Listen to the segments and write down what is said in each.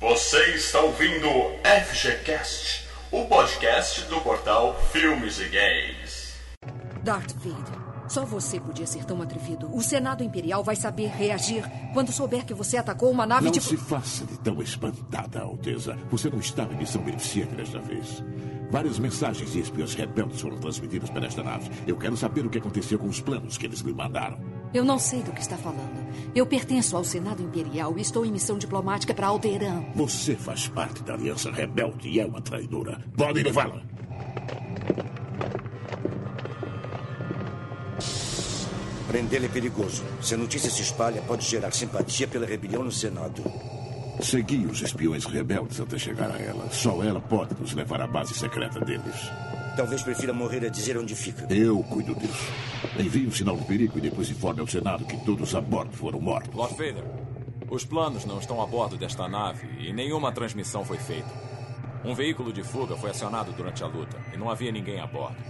Você está ouvindo FGCast, o podcast do portal Filmes e Games. Darth Vader, só você podia ser tão atrevido. O Senado Imperial vai saber reagir quando souber que você atacou uma nave Não de. se faça de tão espantada, Alteza. Você não estava em missão beneficente desta vez. Várias mensagens de espiões rebeldes foram transmitidas para esta nave. Eu quero saber o que aconteceu com os planos que eles me mandaram. Eu não sei do que está falando. Eu pertenço ao Senado Imperial e estou em missão diplomática para Alderan. Você faz parte da Aliança Rebelde e é uma traidora. Podem levá-la. Prendê-lo é perigoso. Se a notícia se espalha, pode gerar simpatia pela rebelião no Senado. Segui os espiões rebeldes até chegar a ela. Só ela pode nos levar à base secreta deles. Talvez prefira morrer a dizer onde fica. Eu cuido disso. Envie um sinal de perigo e depois informe ao Senado que todos a bordo foram mortos. Lord Vader, os planos não estão a bordo desta nave e nenhuma transmissão foi feita. Um veículo de fuga foi acionado durante a luta e não havia ninguém a bordo.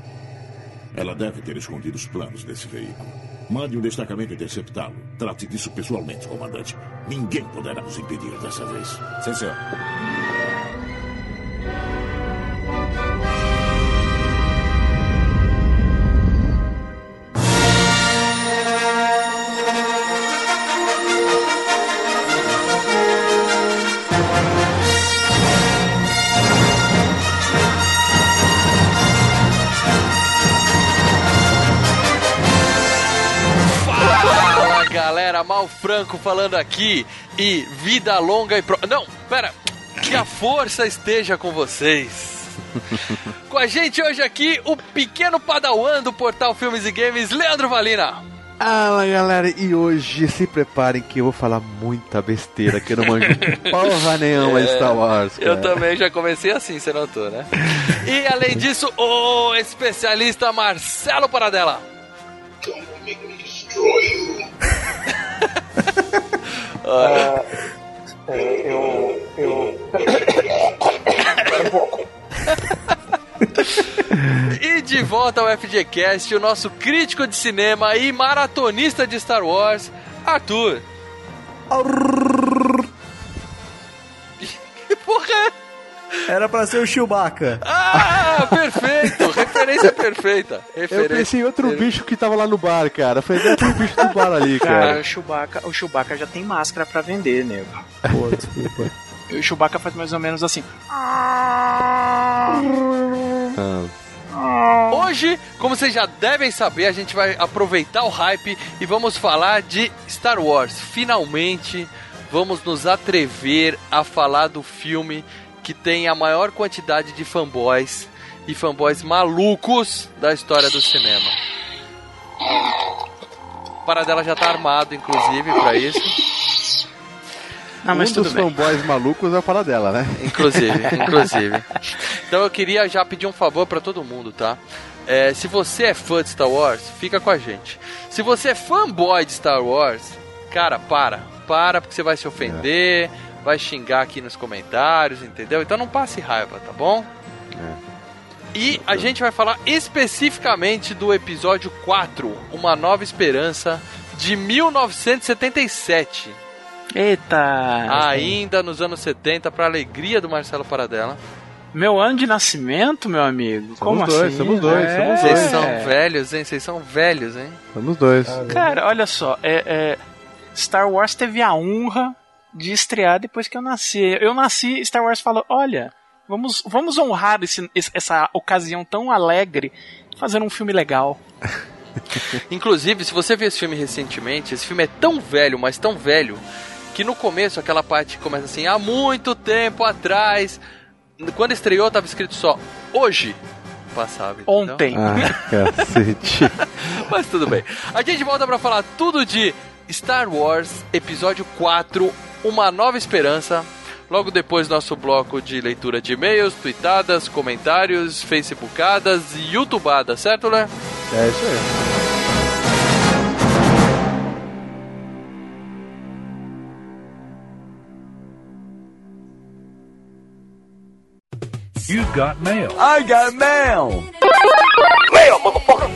Ela deve ter escondido os planos desse veículo. Mande um destacamento interceptá-lo. Trate disso pessoalmente, comandante. Ninguém poderá nos impedir dessa vez. Sim, senhor. Galera, Mal Franco falando aqui e vida longa e pro... Não, pera, que a força esteja com vocês. com a gente hoje aqui, o pequeno padawan do portal Filmes e Games, Leandro Valina. Fala galera, e hoje se preparem que eu vou falar muita besteira que eu não manjo porra nenhuma de Star Wars. É, Eu cara. também já comecei assim, você notou, né? E além disso, o especialista Marcelo Paradela. Ah, é, eu. eu. E de volta ao FGCast, o nosso crítico de cinema e maratonista de Star Wars, Arthur. Que porra é? Era pra ser o Chewbacca. Ah, perfeito! Referência perfeita. Eu Referência. pensei em outro bicho que tava lá no bar, cara. Foi aquele bicho do bar ali, Cara, cara. o Chewbacca, o Chewbacca já tem máscara pra vender, nego. Pô, desculpa. E O Chewbacca faz mais ou menos assim. Hoje, como vocês já devem saber, a gente vai aproveitar o hype e vamos falar de Star Wars. Finalmente, vamos nos atrever a falar do filme que tem a maior quantidade de fanboys e fanboys malucos da história do cinema. O Paradela já tá armado, inclusive, pra isso. Não, mas um tudo dos bem. fanboys malucos é o fala dela, né? Inclusive, inclusive. Então eu queria já pedir um favor pra todo mundo, tá? É, se você é fã de Star Wars, fica com a gente. Se você é fanboy de Star Wars, cara, para. Para, porque você vai se ofender, vai xingar aqui nos comentários, entendeu? Então não passe raiva, tá bom? E a gente vai falar especificamente do episódio 4, Uma Nova Esperança, de 1977. Eita! Ainda nos anos 70, pra alegria do Marcelo Paradela. Meu ano de nascimento, meu amigo. Como dois, assim? somos dois, É. somos Vocês dois. são velhos, hein? Vocês são velhos, hein? Somos dois. Cara, olha só, é, é, Star Wars teve a honra de estrear depois que eu nasci. Eu nasci, Star Wars falou: olha, vamos, vamos honrar esse- essa ocasião tão alegre fazendo um filme legal. Inclusive, se você viu esse filme recentemente, esse filme é tão velho, mas tão velho, que no começo aquela parte começa assim, há muito tempo atrás. Quando estreou, tava escrito só hoje. Passava. entendeu? Ontem. Ah, cacete. Mas tudo bem. A gente volta pra falar tudo de Star Wars Episódio 4, uma Nova Esperança. Logo depois, nosso bloco de leitura de e-mails, tweetadas, comentários, facebookadas e youtubadas, certo, Léo? É isso aí. You got mail. I got mail. Mail, motherfucker.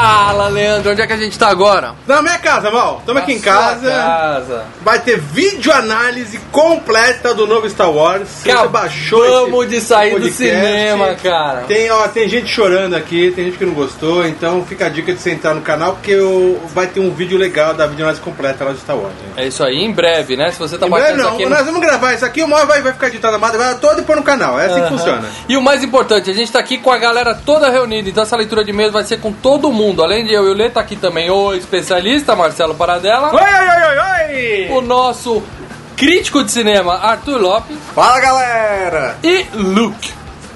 Fala, Leandro, onde é que a gente tá agora? Na minha casa, Mal. Estamos aqui em casa. casa. Vai ter vídeo análise completa do novo Star Wars. Se Você baixou Acabamos de sair do cinema, cara. Tem, ó, tem gente chorando aqui, tem gente que não gostou, então fica a dica de você entrar no canal porque eu, vai ter um vídeo legal da vídeo análise completa lá do Star Wars. gente. É isso aí, em breve, né? Se você tá Em baixando isso não, aqui... nós vamos gravar isso aqui, uma hora vai, vai ficar editado a madrugada toda e pôr no canal. É assim que funciona. E o mais importante, a gente tá aqui com a galera toda reunida, então essa leitura de e-mails vai ser com todo mundo. Além de eu e o Lê, tá aqui também o especialista Marcelo Paradela. Oi, oi, oi, oi, oi! O nosso crítico de cinema Arthur Lopes. Fala galera! E Luke.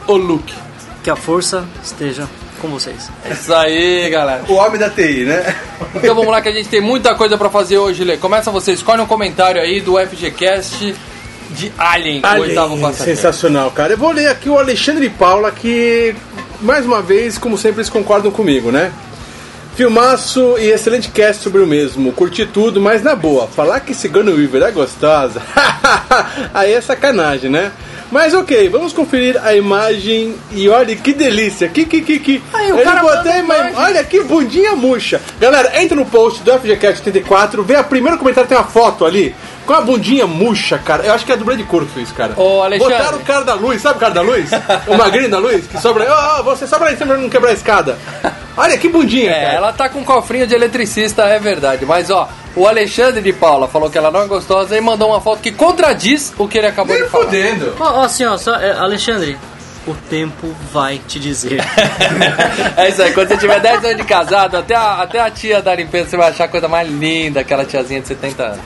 O Luke. Que a força esteja com vocês. É isso aí, galera. O homem da TI, né? Então vamos lá que a gente tem muita coisa pra fazer hoje, Lê. Começa você, escolhe um comentário aí do FGCast de Alien, Alien, oitavo passageiro. sensacional, cara. Eu vou ler aqui o Alexandre Paula, que, mais uma vez, como sempre, eles concordam comigo, né? Filmaço e excelente cast sobre o mesmo. Curti tudo, mas na boa, falar que Sigourney Weaver é gostosa, aí é sacanagem, né? Mas ok, vamos conferir a imagem e olha que delícia, que que que que. Aí, o Ele cara botou manda a ima- imagem. Olha que bundinha murcha. Galera, entra no post do FGCast 84, vê a primeiro comentário, tem uma foto ali. Com a bundinha murcha, cara. Eu acho que é a dublê de que fez, cara. Ô, Alexandre. Botaram o cara da luz, sabe o cara da luz? o magrinho da luz, que sobra. Ó, ó, você sobra aí sempre pra não quebrar a escada. Olha que bundinha, É, cara. ela tá com um cofrinho de eletricista, é verdade. Mas ó, o Alexandre de Paula falou que ela não é gostosa e mandou uma foto que contradiz o que ele acabou de falar. Ó, ó, assim, ó, só, é, Alexandre, o tempo vai te dizer. É isso aí, quando você tiver 10 anos de casado, até a, até a tia da limpeza você vai achar a coisa mais linda, aquela tiazinha de 70 anos.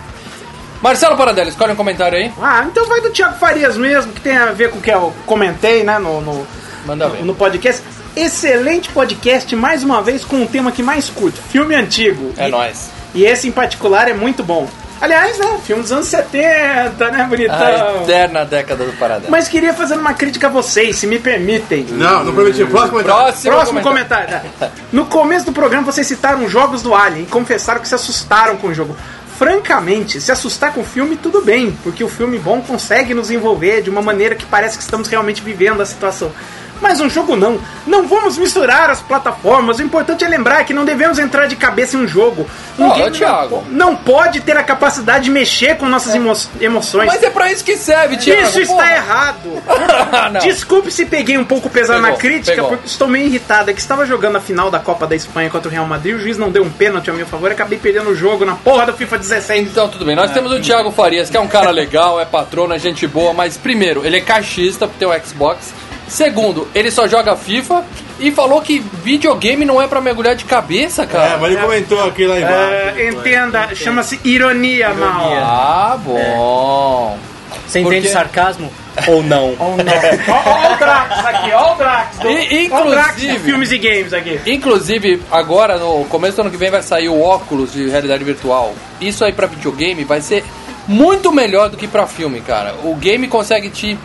Marcelo Paradela, escolhe um comentário aí. Ah, então vai do Thiago Farias mesmo, que tem a ver com o que eu comentei, né, no, no, Manda ver. no podcast. Excelente podcast, mais uma vez, com o tema que mais curto, filme antigo. É e, nóis. E esse em particular é muito bom. Aliás, né, filme dos anos 70, né, bonitão. A eterna década do Paradela. Mas queria fazer uma crítica a vocês, se me permitem. Não, não prometi. Próximo comentário. Próximo, Próximo comentário. comentário. No começo do programa vocês citaram jogos do Alien e confessaram que se assustaram com o jogo. Francamente, se assustar com o filme, tudo bem, porque o filme bom consegue nos envolver de uma maneira que parece que estamos realmente vivendo a situação. Mas um jogo não. Não vamos misturar as plataformas. O importante é lembrar que não devemos entrar de cabeça em um jogo. Um Ó, game Thiago. não, não pode ter a capacidade de mexer com nossas emo- emoções. Mas é pra isso que serve, Thiago. Isso está porra. errado. Não. Desculpe se peguei um pouco pesado Pegou, na crítica, pegou. porque estou meio irritado. É que estava jogando a final da Copa da Espanha contra o Real Madrid, o juiz não deu um pênalti a meu favor e acabei perdendo o jogo na porra do FIFA 16. Então, tudo bem. Nós temos o Thiago Farias, que é um cara legal, é patrono, é gente boa, mas primeiro, ele é caixista porque tem o Xbox. Segundo, ele só joga FIFA e falou que videogame não é pra mergulhar de cabeça, cara. É, mas ele comentou aqui lá embaixo. É, entenda, chama-se ironia, mal. Ah, bom. Você Porque- entende sarcasmo? Ou não? Ó, ó o Drax aqui, ó o Drax. Do, E, ó o Drax de inclusive, filmes e games aqui. inclusive, agora no começo do ano que vem vai sair o óculos de realidade virtual. Isso aí pra videogame vai ser muito melhor do que pra filme, cara. O game consegue te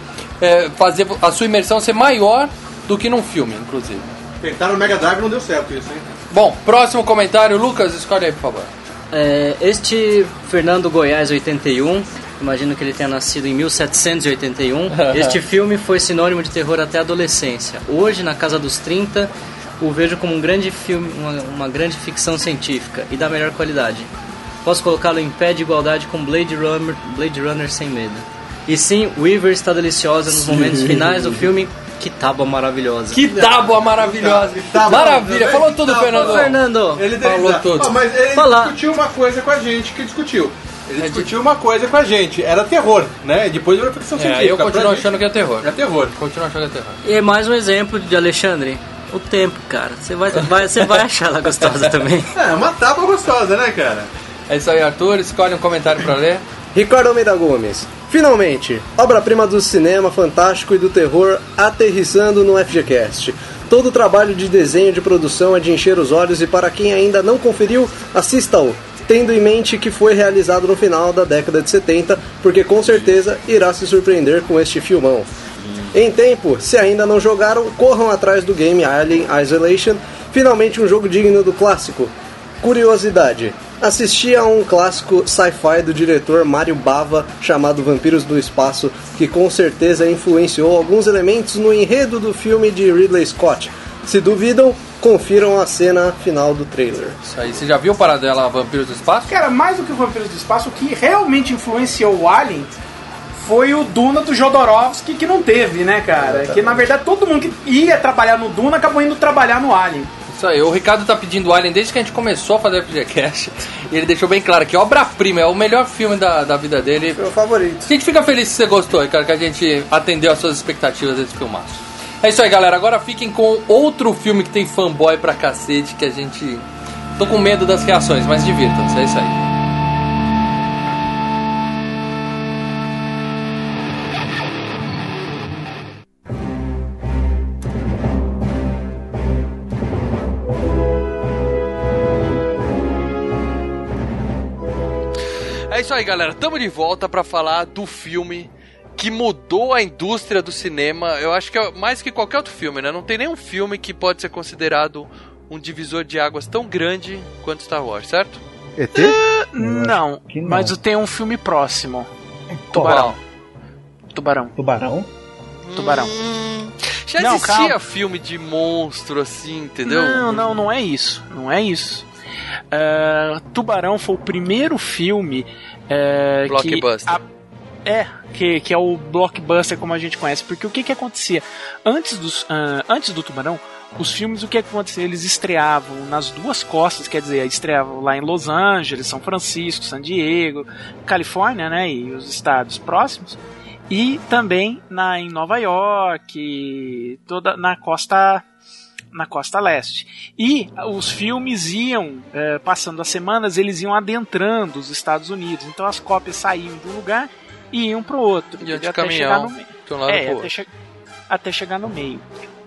é, fazer a sua imersão ser maior do que num filme, inclusive. Tentaram no Mega Drive não deu certo isso, hein? Bom, próximo comentário, Lucas, escolhe aí, por favor. É, este Fernando Goiás 81, imagino que ele tenha nascido em 1781. este filme foi sinônimo de terror até a adolescência. Hoje, na casa dos 30, o vejo como um grande filme, uma, uma grande ficção científica e da melhor qualidade. Posso colocá-lo em pé de igualdade com Blade Runner, Blade Runner sem medo. E sim, Weaver está deliciosa nos momentos finais do filme. Que tábua maravilhosa. Que tábua maravilhosa. Maravilha, falou tudo, Fernando. Fernando. Ele Falou tudo. Mas ele Fala. discutiu uma coisa com a gente que discutiu. Ele discutiu uma coisa com a gente. Era terror, né? Depois virou ficção É, científica. eu continuo Pra gente, achando que é terror. É terror. Continuo achando que é terror. E mais um exemplo de Alexandre. O tempo, cara. Você vai, vai, você vai achar ela gostosa também. É, uma tábua gostosa, né, cara? É isso aí, Arthur. Escolhe um comentário pra ler. Ricardo Almeida Gomes. Finalmente, obra-prima do cinema fantástico e do terror aterrissando no FGCast. Todo o trabalho de desenho de produção é de encher os olhos e para quem ainda não conferiu, assista-o, tendo em mente que foi realizado no final da década de 70, porque com certeza irá se surpreender com este filmão. Em tempo, se ainda não jogaram, corram atrás do game Alien Isolation, finalmente um jogo digno do clássico. Curiosidade: assisti a um clássico sci-fi do diretor Mario Bava chamado Vampiros do Espaço, que com certeza influenciou alguns elementos no enredo do filme de Ridley Scott. Se duvidam, confiram a cena final do trailer. Isso aí, você já viu o Paradela Vampiros do Espaço? Cara, mais do que o Vampiros do Espaço, o que realmente influenciou o Alien foi o Duna do Jodorowsky, que não teve, né, cara? Que na verdade todo mundo que ia trabalhar no Duna acabou indo trabalhar no Alien. Isso aí, o Ricardo tá pedindo Alien desde que a gente começou a fazer o FGCast. E ele deixou bem claro que obra-prima, é o melhor filme da, da vida dele. Meu favorito. A gente fica feliz que você gostou, Ricardo, que a gente atendeu as suas expectativas desse filmaço. É isso aí, galera. Agora fiquem com outro filme que tem fanboy pra cacete, que a gente. Tô com medo das reações, mas divirtam-se, é isso aí. Isso aí, galera. Tamo de volta pra falar do filme que mudou a indústria do cinema. Eu acho que é mais que qualquer outro filme, né? Não tem nenhum filme que pode ser considerado um divisor de águas tão grande quanto Star Wars, certo? ET? Não, mas eu tenho um filme próximo. Tubarão. Tubarão. Tubarão? Tubarão. Já Não, existia calma. filme de monstro assim, entendeu? Não, não, não é isso. Não é isso. É, Tubarão foi o primeiro filme é, Blockbuster. Que a- é, que, que é o blockbuster como a gente conhece. Porque o que que acontecia? Antes, dos, ah, antes do Tubarão, os filmes, o que acontecia? Eles estreavam nas duas costas, quer dizer, estreavam lá em Los Angeles, São Francisco, San Diego, Califórnia, né, e os estados próximos, e também na, em Nova York, toda na costa na costa leste. E os filmes iam, eh, passando as semanas, eles iam adentrando os Estados Unidos. Então as cópias saíam de um lugar e iam para o outro. Iam de caminhão, chegar no meio. de um lado É, até, outro. che- até chegar no meio.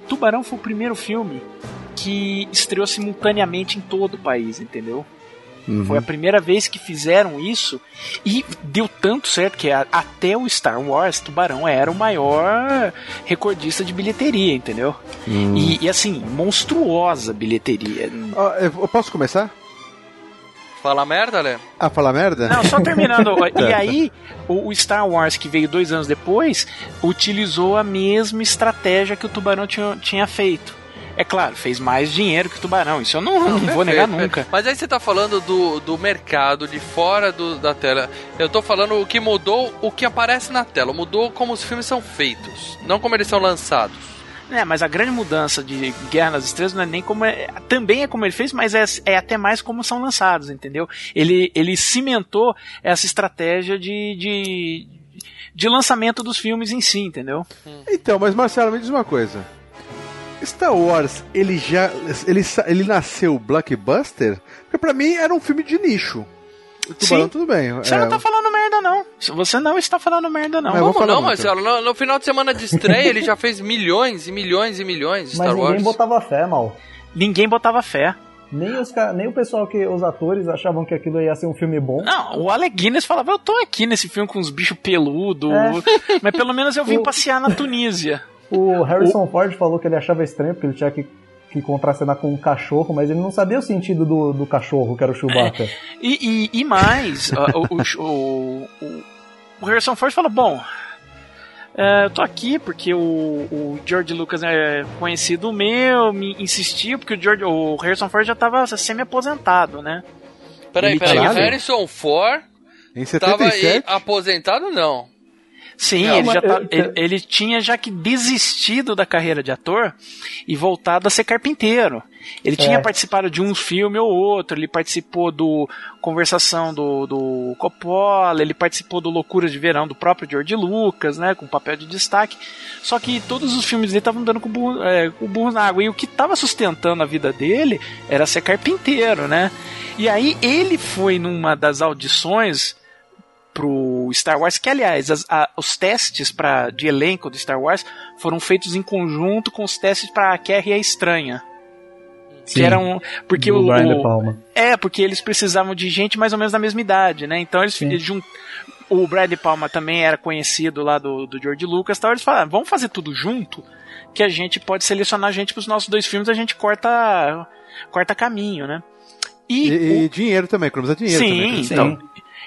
Tubarão foi o primeiro filme que estreou simultaneamente em todo o país, entendeu? Uhum. Foi a primeira vez que fizeram isso e deu tanto certo que a- até o Star Wars, Tubarão era o maior recordista de bilheteria, entendeu? Hum. E, e, assim, monstruosa bilheteria. Ó, eu posso começar? Fala merda, Lé? A falar merda? Não, só terminando. e Tá. aí, o, o Star Wars, que veio dois anos depois, utilizou a mesma estratégia que o Tubarão tinha, tinha feito. É claro, fez mais dinheiro que o Tubarão. Isso eu não, não vou negar Perfeito, nunca. perfeito. Mas aí você tá falando do, do mercado, de fora do- da tela. Eu tô falando o que mudou, o que aparece na tela. Mudou como os filmes são feitos, não como eles são lançados. É, mas a grande mudança de Guerra nas Estrelas não é nem como é, também é como ele fez, mas é, é até mais como são lançados, entendeu? Ele, ele cimentou essa estratégia de, de, de lançamento dos filmes em si, entendeu? Então, mas Marcelo, me diz uma coisa. Star Wars, ele já. Ele, ele nasceu blockbuster? Porque pra mim era um filme de nicho. Tubarão, Sim. tudo bem. Você é, não tá falando merda, não. Você não está falando merda, não. Mas Como falar não, muito. Marcelo? No, no final de semana de estreia ele já fez milhões e milhões e milhões de Mas Star ninguém Wars. botava fé, mal. Ninguém botava fé. Nem, os, nem o pessoal que. Os atores achavam que aquilo ia ser um filme bom. Não, o Alec Guinness falava, eu tô aqui nesse filme com uns bichos peludos, É. mas pelo menos eu vim O- passear na Tunísia. O Harrison Ford falou que ele achava estranho, porque ele tinha que, que contracenar com um cachorro, mas ele não sabia o sentido do, do cachorro, que era o Chewbacca. E, e, e mais, o, o, o, o- o Harrison Ford falou, bom, é, eu tô aqui porque o, o George Lucas é conhecido meu, me insistiu, porque o, George, o Harrison Ford já tava semi-aposentado, né? Peraí, peraí. O Harrison Ford Em tava aí 77? aposentado, não. Sim, Não, ele, já tá- eu- ele, ele tinha já que desistido da carreira de ator e voltado a ser carpinteiro. Ele tinha É. participado de um filme ou outro, ele participou do Conversação do, do Coppola, ele participou do Loucura de Verão do próprio George Lucas, né, com papel de destaque. Só que todos os filmes dele estavam dando com o burro, é, com o burro na água. E o que estava sustentando a vida dele era ser carpinteiro, né? E aí ele foi numa das audições pro Star Wars, que aliás, as- a- os testes pra, de elenco do Star Wars foram feitos em conjunto com os testes para a Guerra e a Estranha. que eram porque do o, Brian o- De Palma. é porque eles precisavam de gente mais ou menos da mesma idade, né? Então eles, eles jun- o Brad De Palma também era conhecido lá do, do George Lucas, tal. Eles falaram, vamos fazer tudo junto, que a gente pode selecionar gente para os nossos dois filmes, a gente corta corta caminho, né? E, e dinheiro também, economizar dinheiro Sim, também. que- então.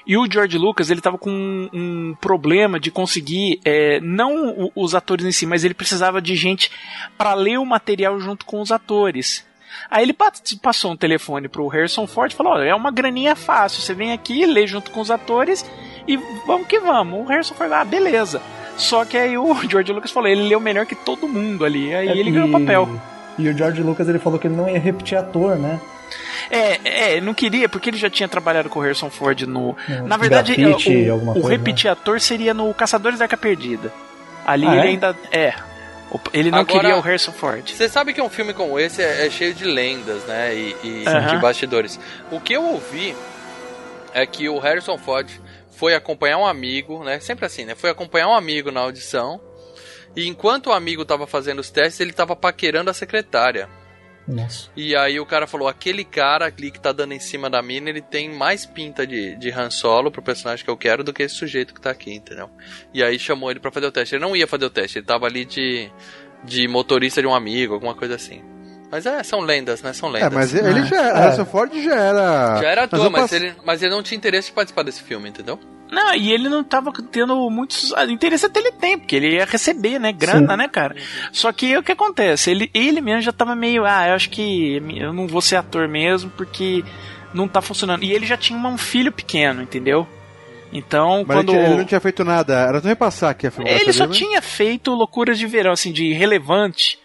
E o George Lucas, ele tava com um, um problema de conseguir, é, não os atores em si, mas ele precisava de gente para ler o material junto com os atores. Aí ele pa- passou um telefone pro Harrison Ford e falou: Olha, é uma graninha fácil, você vem aqui, lê junto com os atores e vamos que vamos. O Harrison Ford, ah, beleza. Só que aí o George Lucas falou: ele leu melhor que todo mundo ali. Aí ele ganhou o papel. E o George Lucas ele falou que ele não ia repetir ator, né? É, é, ele não queria, porque ele já tinha trabalhado com o Harrison Ford no. No na verdade, Grafite, é, o, o coisa, repetir ator seria no Caçadores da Arca Perdida. Ali Ah, ele é? ainda. É. Ele não Agora- queria o Harrison Ford. Você sabe que um filme como esse é, é cheio de lendas, né? E, e Aham. de bastidores. O que eu ouvi é que o Harrison Ford foi acompanhar um amigo, né? Sempre assim, né? Foi acompanhar um amigo na audição. E enquanto o amigo tava fazendo os testes, ele tava paquerando a secretária. Nossa. E aí o cara falou, aquele cara ali que tá dando em cima da mina, ele tem mais pinta de, de Han Solo pro personagem que eu quero do que esse sujeito que tá aqui, entendeu? E aí chamou ele pra fazer o teste. Ele não ia fazer o teste, ele tava ali de, de motorista de um amigo, alguma coisa assim. Mas é, são lendas, né? São lendas. É, mas ele já era. É. Harrison Ford já era. Já era ator, eu mas, passo- ele, mas ele não tinha interesse de participar desse filme, entendeu? Não, e ele não tava tendo muitos. ah, Interesse até ele tem, porque ele ia receber, né? Grana, Sim. né, cara? Só que o que acontece? Ele, ele mesmo já tava meio. Ah, eu acho que eu não vou ser ator mesmo, porque não tá funcionando. E ele já tinha um filho pequeno, entendeu? Então, Mas quando. ele, ele não tinha feito nada. Era só repassar aqui a filmagem. Ele só dele, né? tinha feito loucuras de verão, assim, de relevante.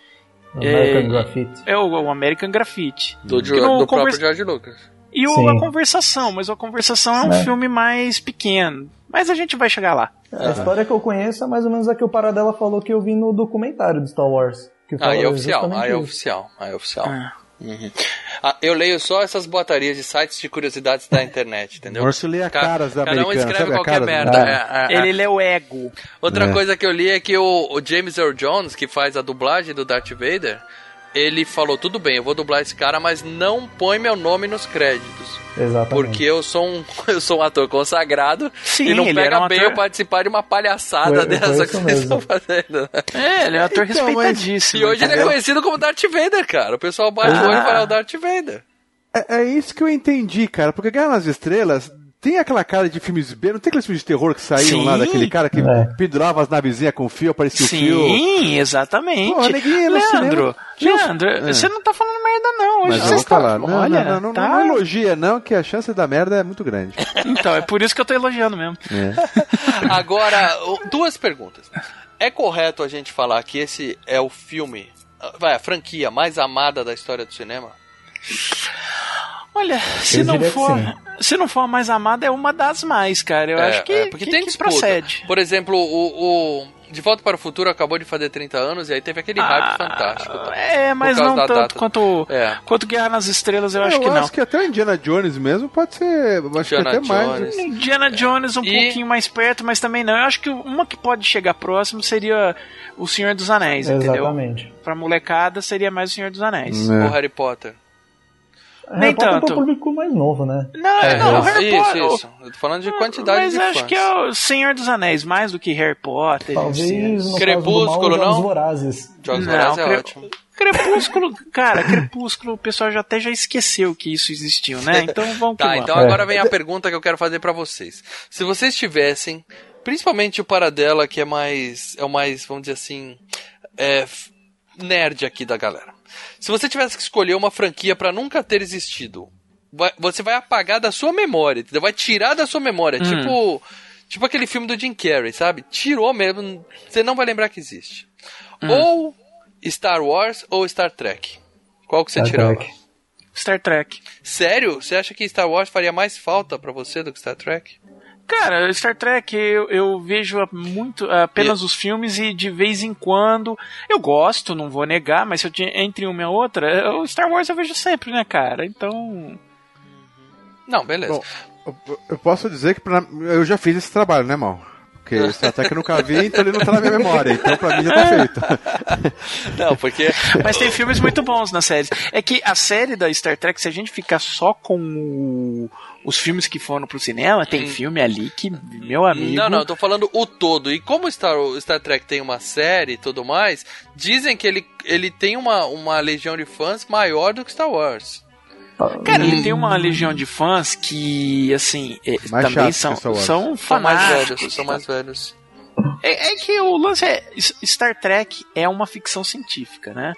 American Graffiti. É o, o American Graffiti. Do, Que no do próprio George Lucas. E o, a conversação, mas a conversação é um É. filme mais pequeno. Mas a gente vai chegar lá. A história que eu conheço é mais ou menos a que o Paradela falou que eu vi no documentário do Star Wars. Que fala Aí é oficial, aí é oficial, aí é oficial. Uhum. Ah, eu leio só essas boatarias de sites de curiosidades da internet, entendeu? Morso lê a Ca- caras da Cada um escreve qualquer merda. da- é, é, é. Ele lê o ego. Outra É. coisa que eu li é que o, o James Earl Jones, que faz a dublagem do Darth Vader, ele falou, tudo bem, eu vou dublar esse cara, mas não põe meu nome nos créditos. Exatamente. Porque eu sou um, eu sou um ator consagrado Sim, e não ele pega um bem ator- eu participar de uma palhaçada Foi- foi dessa isso que vocês mesmo. estão fazendo. É, ele é um ator Então, respeitadíssimo. E hoje ele é entendeu? conhecido como Darth Vader, cara. O pessoal bate o olho e fala "É o Darth Vader. É, é isso que eu entendi, cara. Porque Guerra nas Estrelas tem aquela cara de filmes B. Não tem aqueles filmes de terror que saíram Sim. lá daquele cara que É. pendurava as navezinhas com fio, aparecia o fio. Sim, exatamente. Pô, neguinho, no Leandro, Leandro, É. você não tá falando merda não. Hoje Mas você está... falar. Não, Olha, não, não, não, tá... não elogia, não, que a chance da merda é muito grande. Então, é por isso que eu tô elogiando mesmo. É. Agora, duas perguntas. É correto a gente falar que esse é o filme, vai, a franquia mais amada da história do cinema? Olha, se Eu não for, sim. se não for a mais amada, é uma das mais, cara. Eu É, acho que, é, porque que, tem que disputa. procede. Por exemplo, o, o De Volta para o Futuro acabou de fazer 30 anos e aí teve aquele hype fantástico. tá? É, mas não tanto data. quanto, É. quanto Guerra nas Estrelas, eu acho eu que não. acho que até o Indiana Jones mesmo pode ser. Acho Indiana que até mais. Jones. Indiana Jones um E- pouquinho mais perto, mas também não. Eu acho que uma que pode chegar próximo seria O Senhor dos Anéis, entendeu? Exatamente. Pra molecada seria mais O Senhor dos Anéis. É. O Harry Potter. Nem Harry Potter é tanto. pro público mais novo, né? Não, É, não, isso, Harry isso, Potter. isso. Eu tô falando de quantidade Mas de acho fãs. que é o Senhor dos Anéis, mais do que Harry Potter. Talvez no Crepúsculo, caso do mal, os Jogos não? Vorazes. Jogos Não, Vorazes é cre- ótimo. Crepúsculo, cara, Crepúsculo, o pessoal já até já esqueceu que isso existiu, né? Então vamos que Tá, então É. agora vem a pergunta que eu quero fazer pra vocês. Se vocês tivessem, principalmente o Paradela, que é mais, é o mais, vamos dizer assim, é, nerd aqui da galera. Se você tivesse que escolher uma franquia pra nunca ter existido, vai- você vai apagar da sua memória, entendeu? Vai tirar da sua memória, Hum. tipo, tipo aquele filme do Jim Carrey, sabe? Tirou mesmo, você não vai lembrar que existe. Hum. Ou Star Wars ou Star Trek. Qual que você Star tirava? Trek. Star Trek. Sério? Você acha que Star Wars faria mais falta pra você do que Star Trek? Cara, Star Trek eu, eu vejo muito apenas os filmes e de vez em quando eu gosto, não vou negar, mas se eu tinha entre uma e outra, o Star Wars eu vejo sempre, né, cara? Então, Não, beleza. Bom, eu, eu posso dizer que pra- eu já fiz esse trabalho, né, mal? Porque Star Trek eu nunca vi, então ele não tá na minha memória. Então pra mim já tá feito. Não, porque. Mas tem filmes muito bons na série. É que a série da Star Trek, se a gente ficar só com o- os filmes que foram pro cinema, tem filme ali que, meu amigo. Não, não, eu tô falando o todo. E como Star, Star Trek tem uma série e tudo mais, dizem que ele, ele tem uma, uma legião de fãs maior do que Star Wars. Cara, ele tem uma legião de fãs que, assim, é, Mais também são, que Star Wars. são São mais fanáticos. velhos, são mais velhos. É, é que o lance é. Star Trek é uma ficção científica, né?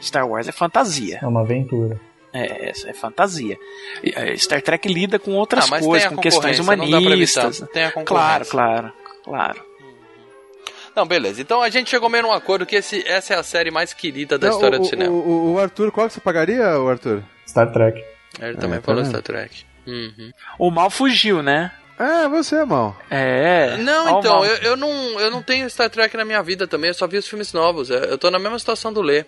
Star Wars é fantasia. É uma aventura. É, é, é fantasia. É, Star Trek lida com outras Ah, coisas, com questões evitar. humanistas. Tem a Claro, concorrência. claro, claro. Não, beleza. Então a gente chegou meio num acordo que esse, essa é a série mais querida da Não, história o, do cinema. O, o- Arthur, qual que você pagaria, o Arthur? Star Trek. Ele também tá falou vendo? Star Trek. Uhum. O mal fugiu, né? É, você, mal. É. Não, então, eu, eu não, eu não tenho Star Trek na minha vida também, eu só vi os filmes novos. Eu eu tô na mesma situação do Lê.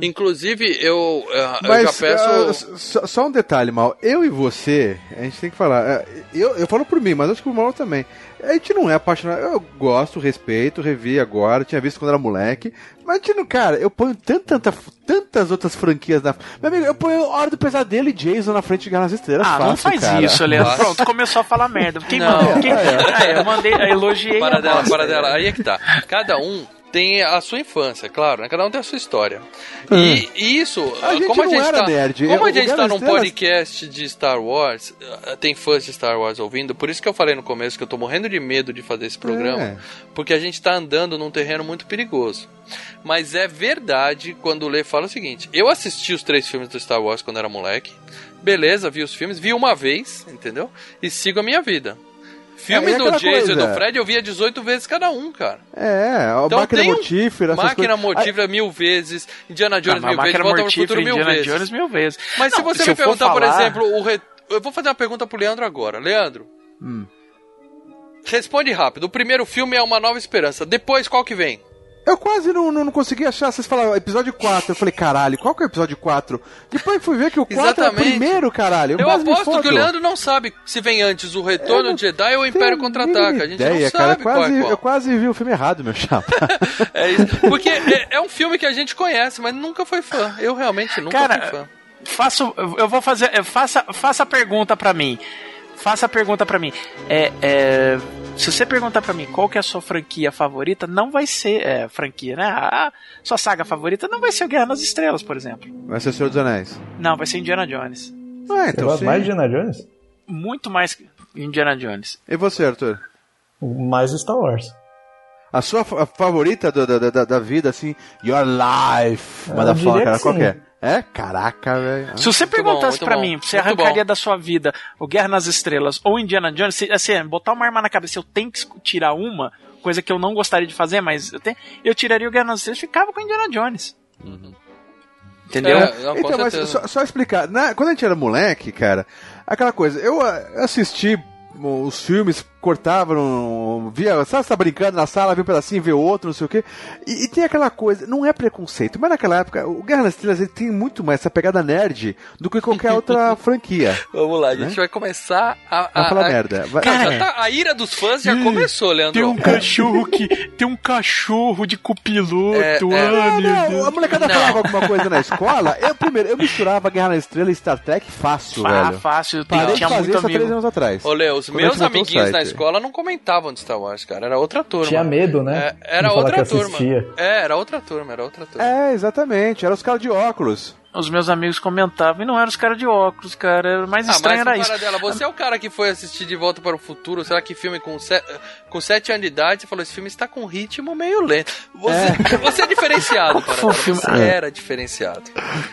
Inclusive, eu, eh, eu Mas já peço. ah, só, só um detalhe, Mal. Eu e você, a gente tem que falar. ah, Eu, eu falo por mim, mas acho que o Mal também. A gente não é apaixonado. Eu gosto, respeito, revi agora, tinha visto quando era moleque. Mas não, cara, eu ponho tanta, tanta, tantas outras franquias na. Meu amigo, eu ponho Hora do Pesadelo e Jason na frente de Guerra nas Estrelas. Ah, fácil, não faz cara. isso, Leandro. Pronto, começou a falar merda. Quem Não. mandou? Quem... Ah, eu mandei, eu elogiei. Para dela, para dela. Aí é que tá. Cada um tem a sua infância, claro, né? Cada um tem a sua história. E, e isso, A como a gente era tá, nerd. como Eu- a gente tá nas num Estrelas- podcast de Star Wars, eh, tem fãs de Star Wars ouvindo, por isso que eu falei no começo que eu tô morrendo de medo de fazer esse programa, É. porque a gente tá andando num terreno muito perigoso. Mas é verdade quando o Lê fala o seguinte: eu assisti os três filmes do Star Wars quando era moleque, beleza, vi os filmes, vi uma vez, entendeu? E sigo a minha vida. Filme É, do Jason e coisa? do Fred eu via 18 vezes cada um, cara. É, a Então máquina mortífera, Máquina coisas. mortífera mil vezes, Indiana Jones Ah, mil vezes, Máquina Volta pro Mortífera, Futuro mil Indiana vezes. Jones mil vezes. Mas se Não, você se me perguntar, por falar- exemplo, o re... eu vou fazer uma pergunta pro Leandro agora. Leandro, Hum. responde rápido. O primeiro filme é Uma Nova Esperança. Depois, qual que vem? Eu quase não, não, não consegui achar. Vocês falaram episódio 4. Eu falei, caralho, qual que é o episódio 4? Depois fui ver que o 4 é o Exatamente. primeiro, caralho. Eu, Eu aposto que o Leandro não sabe se vem antes o Retorno de Jedi ou o Império Contra-Ataca. A gente Ideia, não cara, sabe eu quase, qual é qual. Eu quase vi o filme errado, meu chapa. É isso. Porque é, é um filme que a gente conhece, mas nunca foi fã. Eu realmente nunca Cara, fui fã. Faço, eu vou fazer. Faça, faça a pergunta pra mim. Faça a pergunta pra mim. É, é, se você perguntar pra mim qual que é a sua franquia favorita, não vai ser é, franquia, né? A sua saga favorita não vai ser o Guerra nas Estrelas, por exemplo. Vai ser o Senhor dos Anéis. Não, vai ser Indiana Jones. Ah, Você então gosta sim. mais de Indiana Jones? Muito mais que Indiana Jones. E você, Arthur? Mais Star Wars. A sua fa- favorita do- da, da, da vida, assim, Your Life. Que qual sim. que é? É? Caraca, velho. Se você Muito perguntasse bom, mim, você muito arrancaria bom. da sua vida o Guerra nas Estrelas ou Indiana Jones, se, assim, botar uma arma na cabeça, eu tenho que tirar uma, coisa que eu não gostaria de fazer, mas eu, tenho, eu tiraria o Guerra nas Estrelas e ficava com Indiana Jones. Entendeu? É, não, então, mas só, só explicar. Na- quando a gente era moleque, cara, aquela coisa, eu ah, assisti os filmes, cortava, no, via, sabe, você tá brincando na sala, via um pedacinho, vê outro, não sei o quê. E, e tem aquela coisa, não é preconceito, mas naquela época, o Guerra nas Estrelas ele tem muito mais essa pegada nerd do que qualquer outra franquia. Vamos lá, a gente Né? vai começar a. Vai a- falar a- merda. Cara. tá- a ira dos fãs já começou, Leandro. Tem um cachorro que. Tem um cachorro de copiloto. É, é. Ah, Não, a molecada Não. falava alguma coisa na escola. Eu, primeiro, eu misturava Guerra na Estrela e Star Trek fácil, Ah, velho. fácil, Parei tem, de tinha fazer muito isso há três amigo. anos atrás. Ô, Leo, os a meus amiguinhos na escola não comentavam de Star Wars, cara. Era outra turma. Tinha medo, né? É, era outra turma. É, era outra turma, era outra turma. É, exatamente. Eram os caras de óculos. Os meus amigos comentavam e não eram os caras de óculos, cara. O mais Ah, estranho mas era isso. Paradela, você é o cara que foi assistir De Volta para o Futuro, será que filme com, se... com sete anos de idade, você falou, esse filme está com um ritmo meio lento. Você é, você é diferenciado, Paradela, filme- você É. era diferenciado.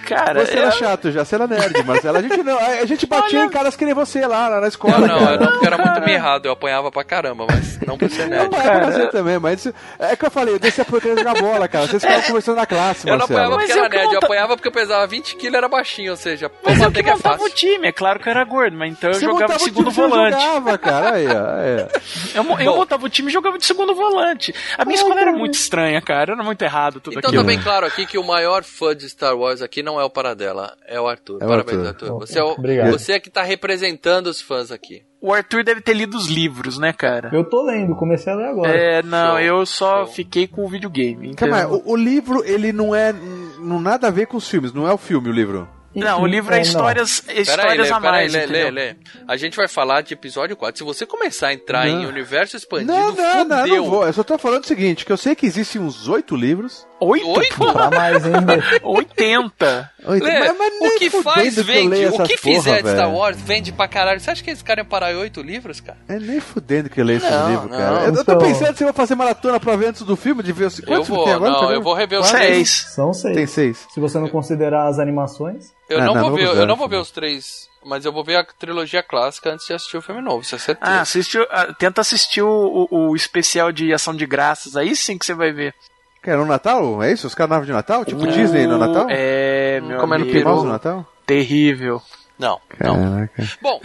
Cara, Você era eu- chato já, você era nerd, Marcelo. A gente não, a gente batia em caras que nem você lá, lá na escola. Não, não, cara. eu não, porque era muito mirrado, eu apanhava pra caramba, mas não por ser Eu nerd. apanhava pra você também, mas isso- é que eu falei, eu descia por jogar bola, cara. Vocês ficavam conversando na classe, Eu não Marcelo. apanhava Mas porque eu era nerd, eu não apanhava porque eu pesava 20 quilos era baixinho, ou seja, pra Mas eu que que é montava fácil. o time, é claro que eu era gordo, mas então eu Você jogava de o segundo time que você volante. jogava, cara. Aí, é. Eu, eu montava o time e jogava de segundo volante. A minha escola era muito estranha, cara. Era muito errado tudo Então aquilo. tá bem claro aqui que o maior fã de Star Wars aqui não é o Paradela, é o Arthur. É o Parabéns, Arthur. Arthur. Você é, o, Obrigado. você é que tá representando os fãs aqui. O Arthur deve ter lido os livros, né, cara? Eu tô lendo, comecei a ler agora. É, não, Show, eu só show. fiquei com o videogame. Calma aí, o, o livro, ele não é. Não nada a ver com os filmes, não é o filme o livro. Não, o livro é não. histórias, é aí, histórias Lê, a pera aí, mais. Lê? Lê, Lê. A gente vai falar de episódio 4. Se você começar a entrar Não. em universo expandido, Não, não, não, fudeu. não vou. Eu só tô falando o seguinte, que eu sei que existem uns oito livros. Oito? Oito? Pra mais ainda. 80. Oito, Lê, mas- mas o que fudendo faz que eu vende. leio O que porra, fizer de Star velho. Wars vende pra caralho. Você acha que esse cara ia parar em oito livros, cara? É nem fudendo que eu leio esses Não, livros, cara. Eu, eu tô Então- pensando se eu vou fazer maratona pra ver antes do filme, de ver os Eu quantos vou, tem agora? não, tá eu vou rever os Seis. São seis. Tem seis. Se você não considerar as animações. Eu Ah, não, não, vou não ver, vou eu não vou ver os três, mas eu vou ver a trilogia clássica antes de assistir o filme novo, isso é certeza. Ah, assistiu, ah, tenta assistir o, o, o especial de ação de graças, aí sim que você vai ver. Que era no Natal? É isso? Os carnavais de Natal? Tipo Disney no Natal? É, meu Comendo amigo, Mickey Mouse no Natal? terrível. Não, não. Caraca. Bom,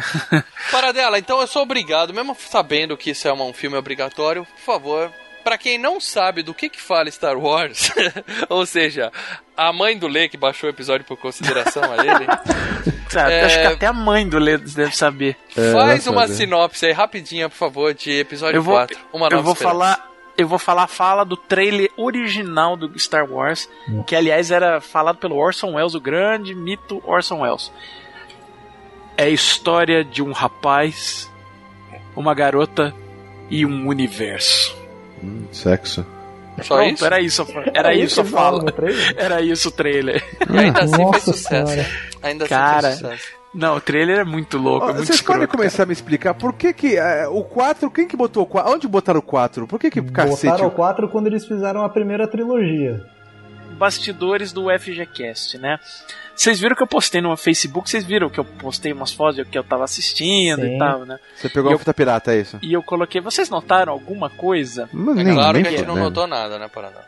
para dela, então eu sou obrigado, mesmo sabendo que isso é um filme obrigatório, por favor, pra quem não sabe do que que fala Star Wars, ou seja, a mãe do Lê que baixou o episódio por consideração a ele, Sabe, É. Acho que até a mãe do Lê deve saber. É, faz uma saber. sinopse aí rapidinha, por favor, de episódio Eu vou, 4. Uma eu vou esperança. falar. Eu vou falar a fala do trailer original do Star Wars, que aliás era falado pelo Orson Welles, o grande mito Orson Welles. É a história de um rapaz, uma garota e um universo. Hum, sexo. Só Pronto, isso? Era isso, era É isso a fala? Era isso o trailer. E ainda assim fez Nossa sucesso. Senhora. Ainda Cara, assim fez sucesso. Não, o trailer é muito louco, Ó, é muito Vocês podem escroto, começar a me explicar por que que é, o 4, quem que botou o 4? Onde botaram o 4? Por que que cacete? Botaram o 4 quando eles fizeram a primeira trilogia. cara. Bastidores do FGCast, né? Vocês viram que eu postei no Facebook, vocês viram que eu postei umas fotos do que eu tava assistindo Sim. e tal, né? Você pegou E a eu- fita pirata, é isso? E eu coloquei, vocês notaram alguma coisa? Mas É nem- claro nem que a gente não fudendo. notou nada, né, Paraná?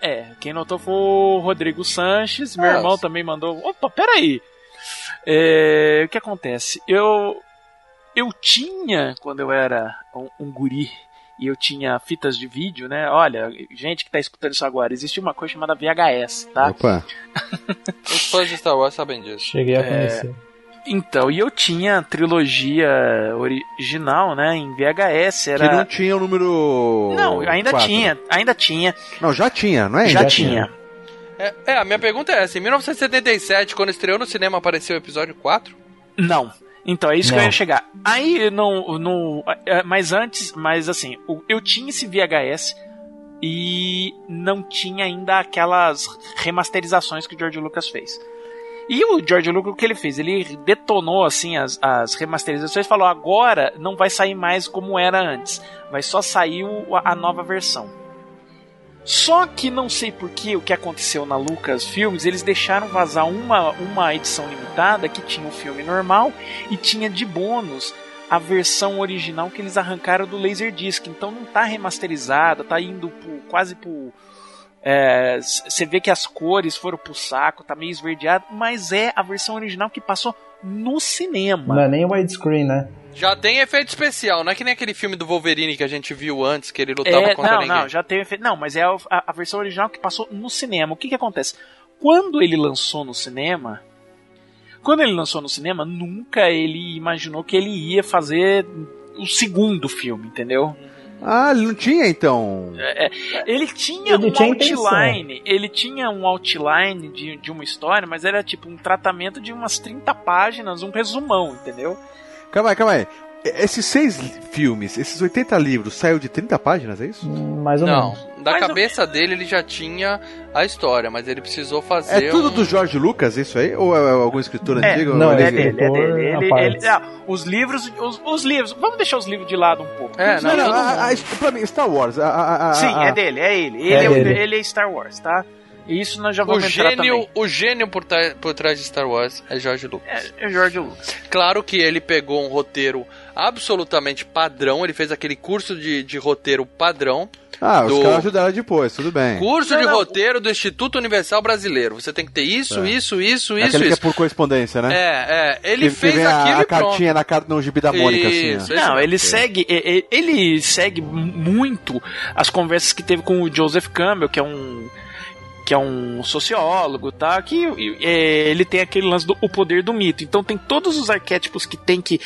É, quem notou foi o Rodrigo Sanches, meu Ah, irmão também mandou. Opa, peraí! É, o que acontece? Eu. Eu tinha, quando eu era um, um guri, e eu tinha fitas de vídeo, né? Olha, gente que tá escutando isso agora, existe uma coisa chamada VHS, tá? Opa. Os fãs de Star Wars sabem disso. Cheguei a É, conhecer. Então, e eu tinha a trilogia original, né? Em VHS, era. Que não tinha o número. Não, ainda quatro. tinha, ainda tinha, Não, já tinha, não é? já Ainda tinha. É, é, a minha pergunta é essa: em 1977, quando estreou no cinema, apareceu o episódio 4? Não. Então, é isso que eu Não. ia chegar. Aí, não, não. é, Mas antes, mas assim, eu tinha esse VHS e não tinha ainda aquelas remasterizações que o George Lucas fez. E o George Lucas, o que ele fez? Ele detonou, assim, as, as remasterizações e falou: agora não vai sair mais como era antes. Vai só sair o- a nova versão. Só que não sei por que o que aconteceu na Lucas Filmes, eles deixaram vazar uma, uma edição limitada que tinha o filme normal e tinha de bônus a versão original que eles arrancaram do Laserdisc. Então não tá remasterizada, tá indo pro, quase pro. Você vê que as cores foram pro saco, tá meio esverdeado, mas é a versão original que passou no cinema. Não é nem widescreen, né? Já tem efeito especial, não é que nem aquele filme do Wolverine que a gente viu antes, que ele lutava É, contra não, ninguém. não, já teve efeito. Não, mas é a, a- a versão original que passou no cinema. O que que acontece? Quando ele lançou no cinema, quando ele lançou no cinema, nunca ele imaginou que ele ia fazer o segundo filme, entendeu? Ah, ele não tinha então. É, é, ele tinha Ele um tinha intenção. outline, ele tinha um outline de, de uma história, mas era tipo um tratamento de umas 30 páginas, um resumão, entendeu? Calma aí, calma aí. Esses seis filmes, esses 80 livros, saiu de 30 páginas, é isso? Mais ou Não, menos. Da Mais cabeça dele ele já tinha a história, mas ele precisou fazer É tudo um... do George Lucas, isso aí? Ou é algum escritor É, antigo? não, É ele- dele, é dele. à Ele, parte. ele- ah, os livros, os, os livros, vamos deixar os livros de lado um pouco. É, não, Não, não, a, a, pra mim, Star Wars. A, a, a, Sim, a- é dele, é ele. Ele É é, o- dele. ele é Star Wars, tá? E isso nós já O vamos entrar gênio, também. o gênio por, tra- por trás de Star Wars é George Lucas. É, é George Lucas. Claro que ele pegou um roteiro absolutamente padrão, ele fez aquele curso de, de roteiro padrão, Ah, os Do- caras ajudaram depois, tudo bem. Curso Não, de não. roteiro do Instituto Universal Brasileiro. Você tem que ter isso, É. isso, isso, É isso, Aquele que é por correspondência, né? É, é. Ele Que- que fez vem a- aquilo a, e pronto. cartinha na cara no gibi da Mônica, Isso, assim. Não, ele É. segue, ele segue muito as conversas que teve com o Joseph Campbell, que é um que é um sociólogo, tá? Que e, é, ele tem aquele lance do o poder do mito. Então tem todos os arquétipos que tem que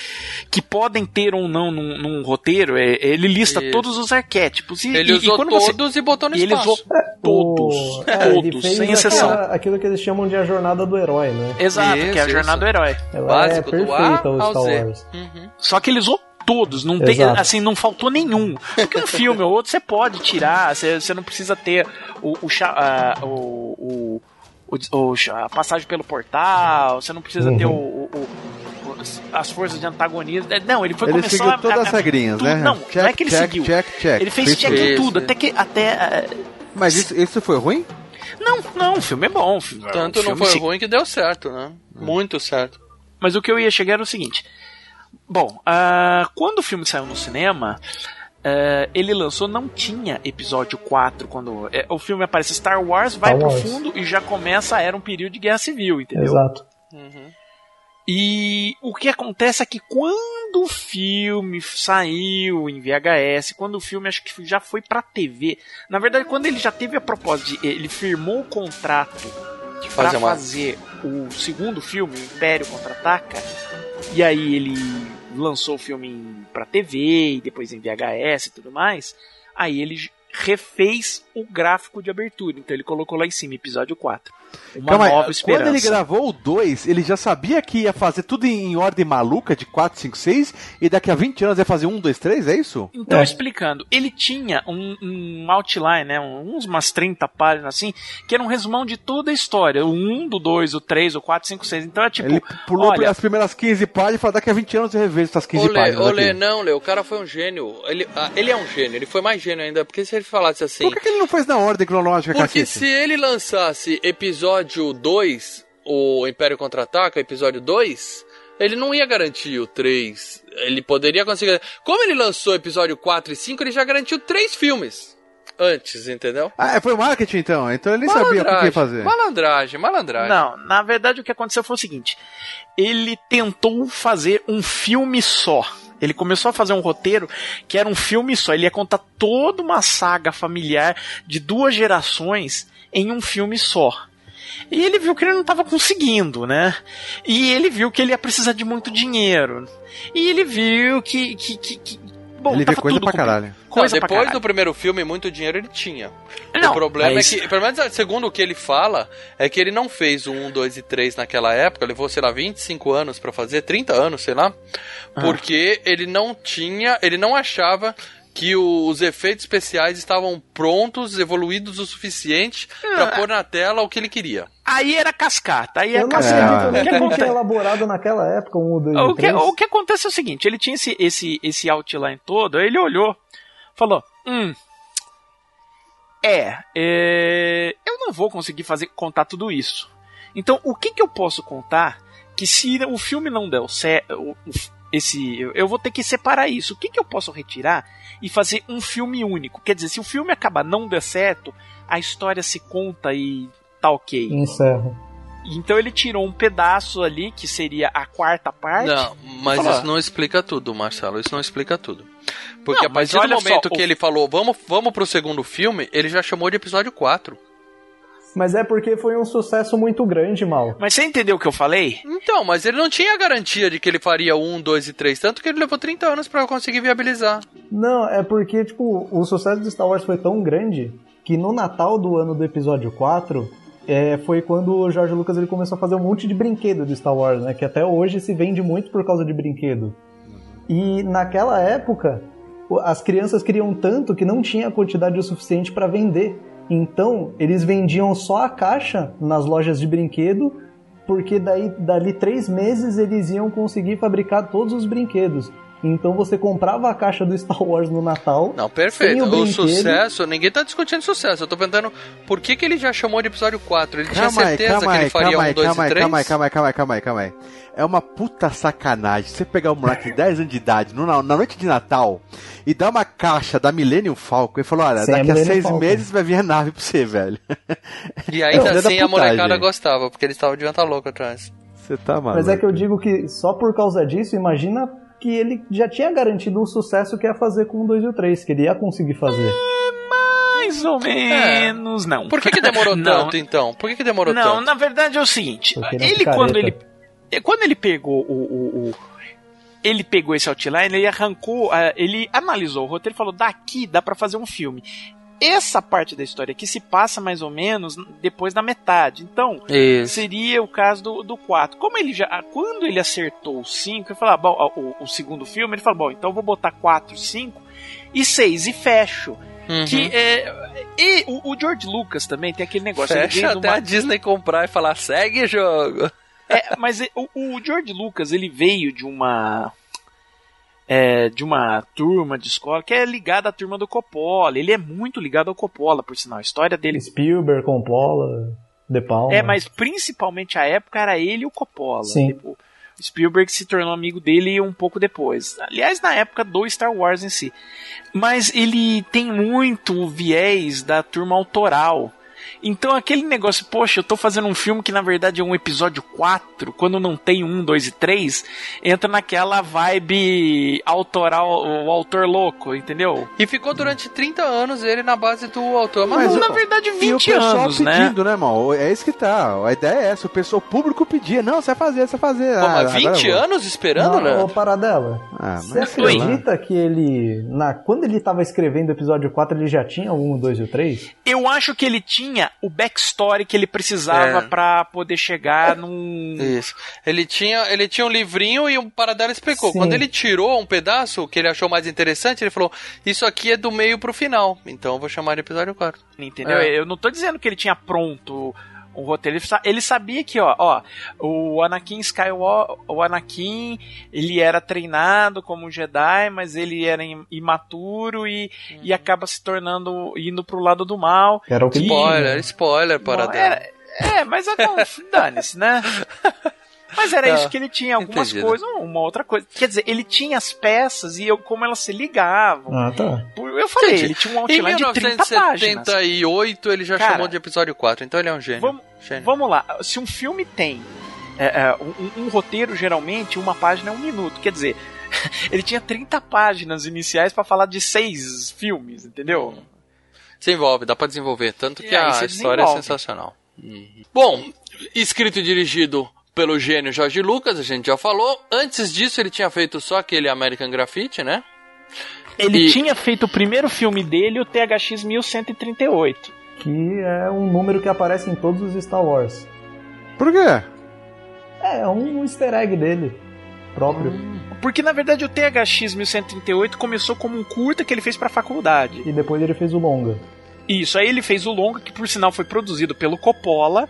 que podem ter ou não num, num roteiro. é, ele lista Isso. todos os arquétipos. E, Ele e- e usou quando você- todos e botou no e ele espaço. usou todos, O- é, ele todos, sem exceção. aquela- aquilo que eles chamam de a jornada do herói, né? Exato, que é a Isso, jornada do herói. Ela Básico é do A perfeita o ao Star Z. Wars. Uhum. Só que ele usou todos, não tem, Exato. assim, não faltou nenhum. Porque um filme ou outro você pode tirar, você, você não precisa ter o, o, ah, o, o, o- o a passagem pelo portal, você não precisa ter o, Uhum. o- o- os- as forças de antagonismo. É, Não, ele foi Ele começar seguiu a- todas a- as regrinhas, tudo- né? Não, Check, não é que ele check, seguiu. check, check. Ele fez check tudo. em tudo, até que até ah, Mas isso, isso foi ruim? não, não, o filme é bom. o filme- Tanto o não foi se- ruim que deu certo, né? Muito certo. Mas o que eu ia chegar era o seguinte. Bom, ah, quando o filme saiu no cinema, ah, ele lançou, não tinha episódio 4. Quando é, o filme aparece Star Wars, vai Star pro Wars. fundo e já começa, era um período de guerra civil, entendeu? Exato. E o que acontece é que quando o filme saiu em VHS, quando o filme acho que já foi pra TV, na verdade, quando ele já teve a proposta de. Ele firmou o contrato pra fazer uma- fazer o segundo filme, o Império Contra-Ataca, e aí ele lançou o filme pra TV e depois em VHS e tudo mais, aí ele refez o gráfico de abertura. Então ele colocou lá em cima, episódio 4. Uma Calma nova quando esperança. ele gravou o 2, ele já sabia que ia fazer tudo em ordem maluca, de 4, 5, 6, e daqui a 20 anos ia fazer 1, 2, 3, é isso? Então, É. explicando, ele tinha um, um outline, né, uns umas 30 páginas assim, que era um resumão de toda a história. O 1, do 2, o 3, o 4, 5, 6. Então é tipo, ele pulou olha, as primeiras 15 páginas e falou, daqui a 20 anos eu revejo essas 15 Olê, páginas olê, aqui. não, Lê, o cara foi um gênio. Ele, ah, ele é um gênio, ele foi mais gênio ainda, porque se ele falasse assim. Por que, que ele não fez na ordem cronológica, Porque cacete? se ele lançasse episódio 2, o Império Contra-Ataca, episódio 2, ele não ia garantir o 3. Ele poderia conseguir. Como ele lançou episódio 4 e 5, ele já garantiu três filmes antes, entendeu? Ah, foi marketing então, então ele nem sabia o que fazer. Malandragem, malandragem. Não, na verdade o que aconteceu foi o seguinte: ele tentou fazer um filme só. Ele começou a fazer um roteiro que era um filme só. Ele ia contar toda uma saga familiar de duas gerações em um filme só. E ele viu que ele não estava conseguindo, né? E ele viu que ele ia precisar de muito dinheiro. E ele viu que. que, que, que- bom, ele vê tava coisa pra com- caralho. Coisa Não, pra depois caralho. do primeiro filme, muito dinheiro ele tinha. Não, o problema mas- é que, pelo menos segundo o que ele fala, é que ele não fez o 1, 2 e 3 naquela época, levou, sei lá, 25 anos pra fazer, 30 anos, sei lá, Ah. porque ele não tinha, ele não achava que o- os efeitos especiais estavam prontos, evoluídos o suficiente pra Ah. pôr na tela o que ele queria. Aí era cascata, aí é Eu não cascata. acredito O nem que elaborado naquela época um, dois, O que, o que acontece é o seguinte, ele tinha esse, esse, esse outline todo, aí ele olhou, falou, hum, é, é, eu não vou conseguir fazer contar tudo isso. Então, o que que eu posso contar que se o filme não der certo, esse, eu- eu vou ter que separar isso. O que que eu posso retirar e fazer um filme único? Quer dizer, se o filme acabar não der certo, a história se conta e tá ok. Encerra. Então ele tirou um pedaço ali, que seria a quarta parte. Não, mas Fala. isso não explica tudo, Marcelo. Isso não explica tudo. Porque Não, a mas partir do olha só, momento o- que ele falou, vamos, vamos pro segundo filme, ele já chamou de episódio 4. Mas é porque foi um sucesso muito grande, mal. Mas você entendeu o que eu falei? Então, mas ele não tinha a garantia de que ele faria um, dois e três, tanto que ele levou 30 anos pra conseguir viabilizar. Não, é porque, tipo, o sucesso de Star Wars foi tão grande que no Natal do ano do episódio 4 é, foi quando o George Lucas ele começou a fazer um monte de brinquedo de Star Wars, né? Que até hoje se vende muito por causa de brinquedo. E naquela época, as crianças queriam tanto que não tinha quantidade o suficiente para vender. Então, eles vendiam só a caixa nas lojas de brinquedo, porque daí, dali três meses, eles iam conseguir fabricar todos os brinquedos. Então você comprava a caixa do Star Wars no Natal. Não, perfeito. O, brinquedo. sucesso, ninguém tá discutindo sucesso. Eu tô perguntando por que, que ele já chamou de episódio 4. Ele Calma tinha aí, certeza calma que ele faria calma um, 2 calma e aí, 3? calma aí, calma aí, calma aí, calma aí, calma aí. É uma puta sacanagem você pegar um moleque de 10 anos de idade no- na, noite de Natal e dar uma caixa da Millennium Falcon e falar, olha, Sem a daqui a Millennium seis Falcon. meses vai vir a nave pra você, velho. E ainda da assim a molecada gostava, porque eles estavam de venta louca atrás. Você tá maluco. Mas é que eu digo que só por causa disso, imagina que ele já tinha garantido o sucesso que ia fazer com o 2 e o 3, que ele ia conseguir fazer. Mais ou menos, não. Por que, que demorou Não. tanto, então? Por que, que demorou Não, tanto? na verdade é o seguinte, ele é ele quando ele eh, quando ele pegou o, o- o- ele pegou esse outline, ele arrancou, ah, ele analisou o roteiro e falou: "Daqui dá pra fazer um filme". Essa parte da história aqui se passa mais ou menos depois da metade. Então, Isso. seria o caso do, do 4. Como ele já. Quando ele acertou o 5, ele falou: ah, bom, o, o segundo filme, ele falou: bom, então eu vou botar 4, 5 e 6 e fecho. Uhum. Que é. E o, o George Lucas também tem aquele negócio. Fecha até uma- a Disney comprar e falar, segue jogo. é, mas é, o, o George Lucas, ele veio de uma. É, de uma turma de escola que é ligada à turma do Coppola. Ele é muito ligado ao Coppola, por sinal. A história dele. Spielberg, Coppola, De Palma. É, mas principalmente a época era ele e o Coppola. Sim. Tipo, o Spielberg se tornou amigo dele um pouco depois. Aliás, na época do Star Wars em si. Mas ele tem muito viés da turma autoral. Então aquele negócio, poxa, eu tô fazendo um filme que na verdade é um episódio 4, quando não tem um, dois e três, entra naquela vibe autoral, o autor louco, entendeu? E ficou durante 30 anos ele na base do autor. Mas, Mas não- na verdade, E o 20 anos, né? pedindo, né, irmão? É isso que tá. A ideia é essa. O pessoal o público pedia. Não, você vai fazer, você vai fazer. Pô, Ah, mas agora 20 eu vou. anos esperando, né? ô, Paradela, Ah, você lá. acredita que ele, na, quando ele tava escrevendo o episódio 4, ele já tinha o 1, o 2 e o 3? Eu acho que ele tinha o backstory que ele precisava É. pra poder chegar num. Isso. Ele tinha, ele tinha um livrinho e o Paradela explicou. Sim. Quando ele tirou um pedaço que ele achou mais interessante, ele falou: Isso aqui é do meio pro final. Então eu vou chamar de episódio 4. Entendeu? É. Eu não tô dizendo que ele tinha pronto um roteiro. Ele, sa- ele sabia que, ó, ó, o Anakin Skywalker, o Anakin, ele era treinado como Jedi, mas ele era im- imaturo e, e acaba se tornando, indo pro lado do mal. Era o que Spoiler, spoiler, Bom, Paradela. era- é, mas é como- dane-se, né? Mas era Tá. isso que ele tinha, algumas Entendido. coisas, uma outra coisa. Quer dizer, ele tinha as peças e eu, como elas se ligavam. Ah, tá. Eu falei, Entendi. ele tinha um Em outline de 30 páginas. 1978 ele já Cara, chamou de episódio 4, então ele é um gênio. Vamos, Gênio. vamos lá, se um filme tem é, é, um, um roteiro, geralmente, uma página é um minuto. Quer dizer, ele tinha 30 páginas iniciais pra falar de seis filmes, entendeu? Desenvolve, dá pra desenvolver. Tanto que a história é desenvolve. sensacional. Bom, escrito e dirigido pelo gênio Jorge Lucas, a gente já falou. Antes disso, ele tinha feito só aquele American Graffiti, né? Ele E- tinha feito o primeiro filme dele, o THX 1138. Que é um número que aparece em todos os Star Wars. Por quê? É, é um easter egg dele próprio. Porque na verdade o THX 1138 começou como um curta que ele fez pra faculdade. E depois ele fez o longa. Isso, aí ele fez o longa, que por sinal foi produzido pelo Coppola.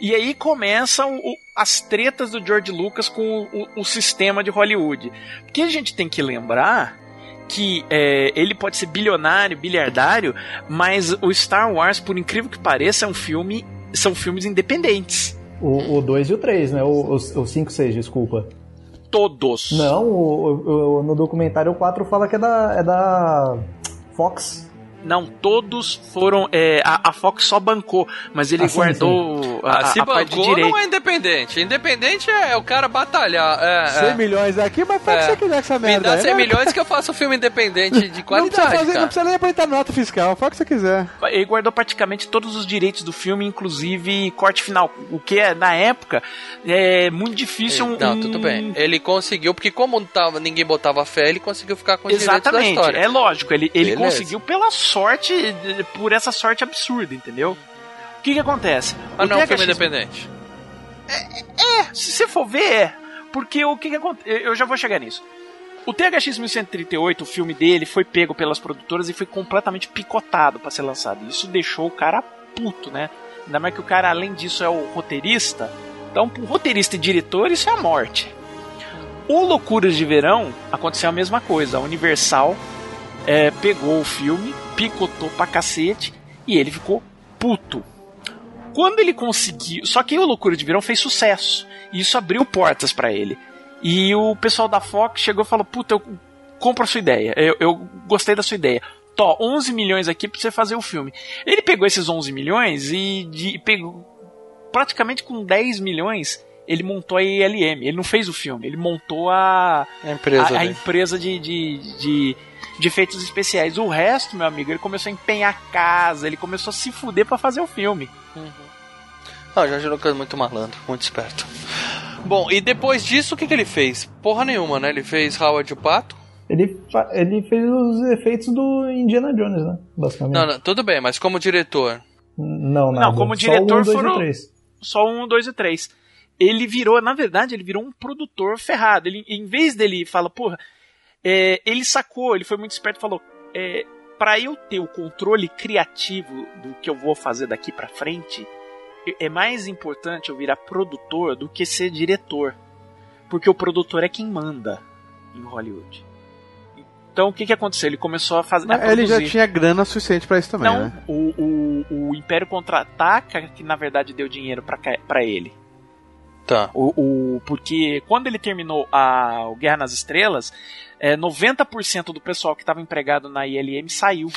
E aí começam o- as tretas do George Lucas com o, o- sistema de Hollywood. Porque a gente tem que lembrar que é, ele pode ser bilionário, bilhardário, mas o Star Wars, por incrível que pareça, é um filme. São filmes independentes. O 2 e o 3, né? O 5 e 6, desculpa. Todos. Não, o- no documentário o 4 fala que é da, é da Fox. Não, todos foram. é, a, a Fox só bancou, mas ele Ah, sim, guardou a, Ah, se a parte de bancou, direito. não é independente. Independente é o cara batalhar. É, 100 é. milhões aqui, mas faz o que É. você quiser com essa Me merda. dá aí, 100 né? milhões que eu faço um filme independente de Não precisa, qualidade, fazer, não precisa nem apresentar nota fiscal, faz o que você quiser. Ele guardou praticamente todos os direitos do filme, inclusive corte final. O que é, na época, é muito difícil um. Não, tudo bem. Ele conseguiu, porque como tava, ninguém botava fé, ele conseguiu ficar com os direitos da Exatamente, história. é lógico, ele, ele Beleza. conseguiu pela sorte, de- por essa sorte absurda, entendeu? O que que acontece? Ah, O não, THX filme independente. É, se você for ver, é. Porque o que que acontece? Eu já vou chegar nisso. O THX 1138, o filme dele, foi pego pelas produtoras e foi completamente picotado pra ser lançado. Isso deixou o cara puto, né? Ainda mais que o cara, além disso, é o roteirista. Então, pro roteirista e diretor, isso é a morte. O Loucuras de Verão aconteceu a mesma coisa. A Universal é, pegou o filme, picotou pra cacete e ele ficou puto. Quando ele conseguiu. Só que o Loucura de Verão fez sucesso. E isso abriu portas para ele. E o pessoal da Fox chegou e falou: Puta, eu compro a sua ideia. Eu, eu gostei da sua ideia. Tó, 11 milhões aqui pra você fazer o filme. Ele pegou esses 11 milhões e de, pegou. Praticamente com 10 milhões, ele montou a ILM. Ele não fez o filme, ele montou a, a empresa, a, a empresa de, de, de, de efeitos especiais. O resto, meu amigo, ele começou a empenhar casa, ele começou a se fuder pra fazer o filme. Ah, o Jorge Lucas é muito malandro, muito esperto. Bom, e depois disso, o que, que ele fez? Porra nenhuma, né? Ele fez Howard o Pato. Ele, ele fez os efeitos do Indiana Jones, né? Basicamente. Não, não, tudo bem, mas como diretor. Não, nada. Não, como Só diretor um, dois e foram três. só um, dois e três. Ele virou, na verdade, ele virou um produtor ferrado. Ele, em vez dele falar, porra, é, ele sacou, ele foi muito esperto e falou: é, para eu ter o controle criativo do que eu vou fazer daqui pra frente, é mais importante eu virar produtor do que ser diretor. Porque o produtor é quem manda em Hollywood. Então o que, que aconteceu? Ele começou a fazer. a Ele já tinha grana suficiente pra isso também, Não, né? o, o, o Império Contra-Ataca, que na verdade deu dinheiro pra ele. Tá. O, o, porque quando ele terminou a, o Guerra nas Estrelas, é, 90% do pessoal que estava empregado na ILM saiu.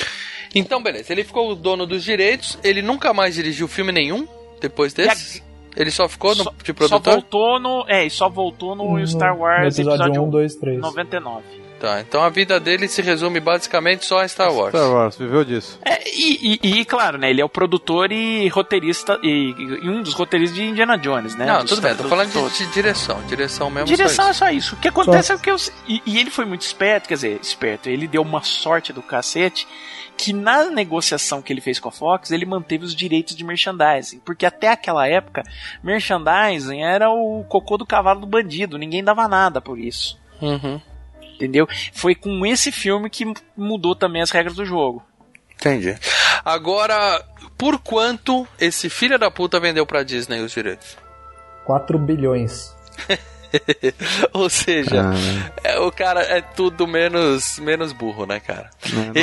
Então, beleza. Ele ficou o dono dos direitos, ele nunca mais dirigiu filme nenhum depois desse? Ele só ficou no, de Só produtor? voltou no. É, só voltou no, No- Star Wars no episódio episódio 1, 2, 3. 99. Tá, então a vida dele se resume basicamente só a Star Wars. Star Wars, viveu disso. É, e, e- e, claro, né? Ele é o produtor e roteirista. E, e um dos roteiristas de Indiana Jones, né? Não, tudo bem, tô do- falando de, de direção. Direção mesmo. Direção só é só isso. O que acontece é que eu. E, e ele foi muito esperto, quer dizer, esperto. Ele deu uma sorte do cacete que na negociação que ele fez com a Fox, ele manteve os direitos de merchandising. Porque até aquela época, merchandising era o cocô do cavalo do bandido. Ninguém dava nada por isso. Uhum. Entendeu? Foi com esse filme que mudou também as regras do jogo. Entendi. Agora, por quanto esse filho da puta vendeu pra Disney os direitos? 4 bilhões. Ou seja, Ah, é, o cara é tudo menos, menos burro, né, cara?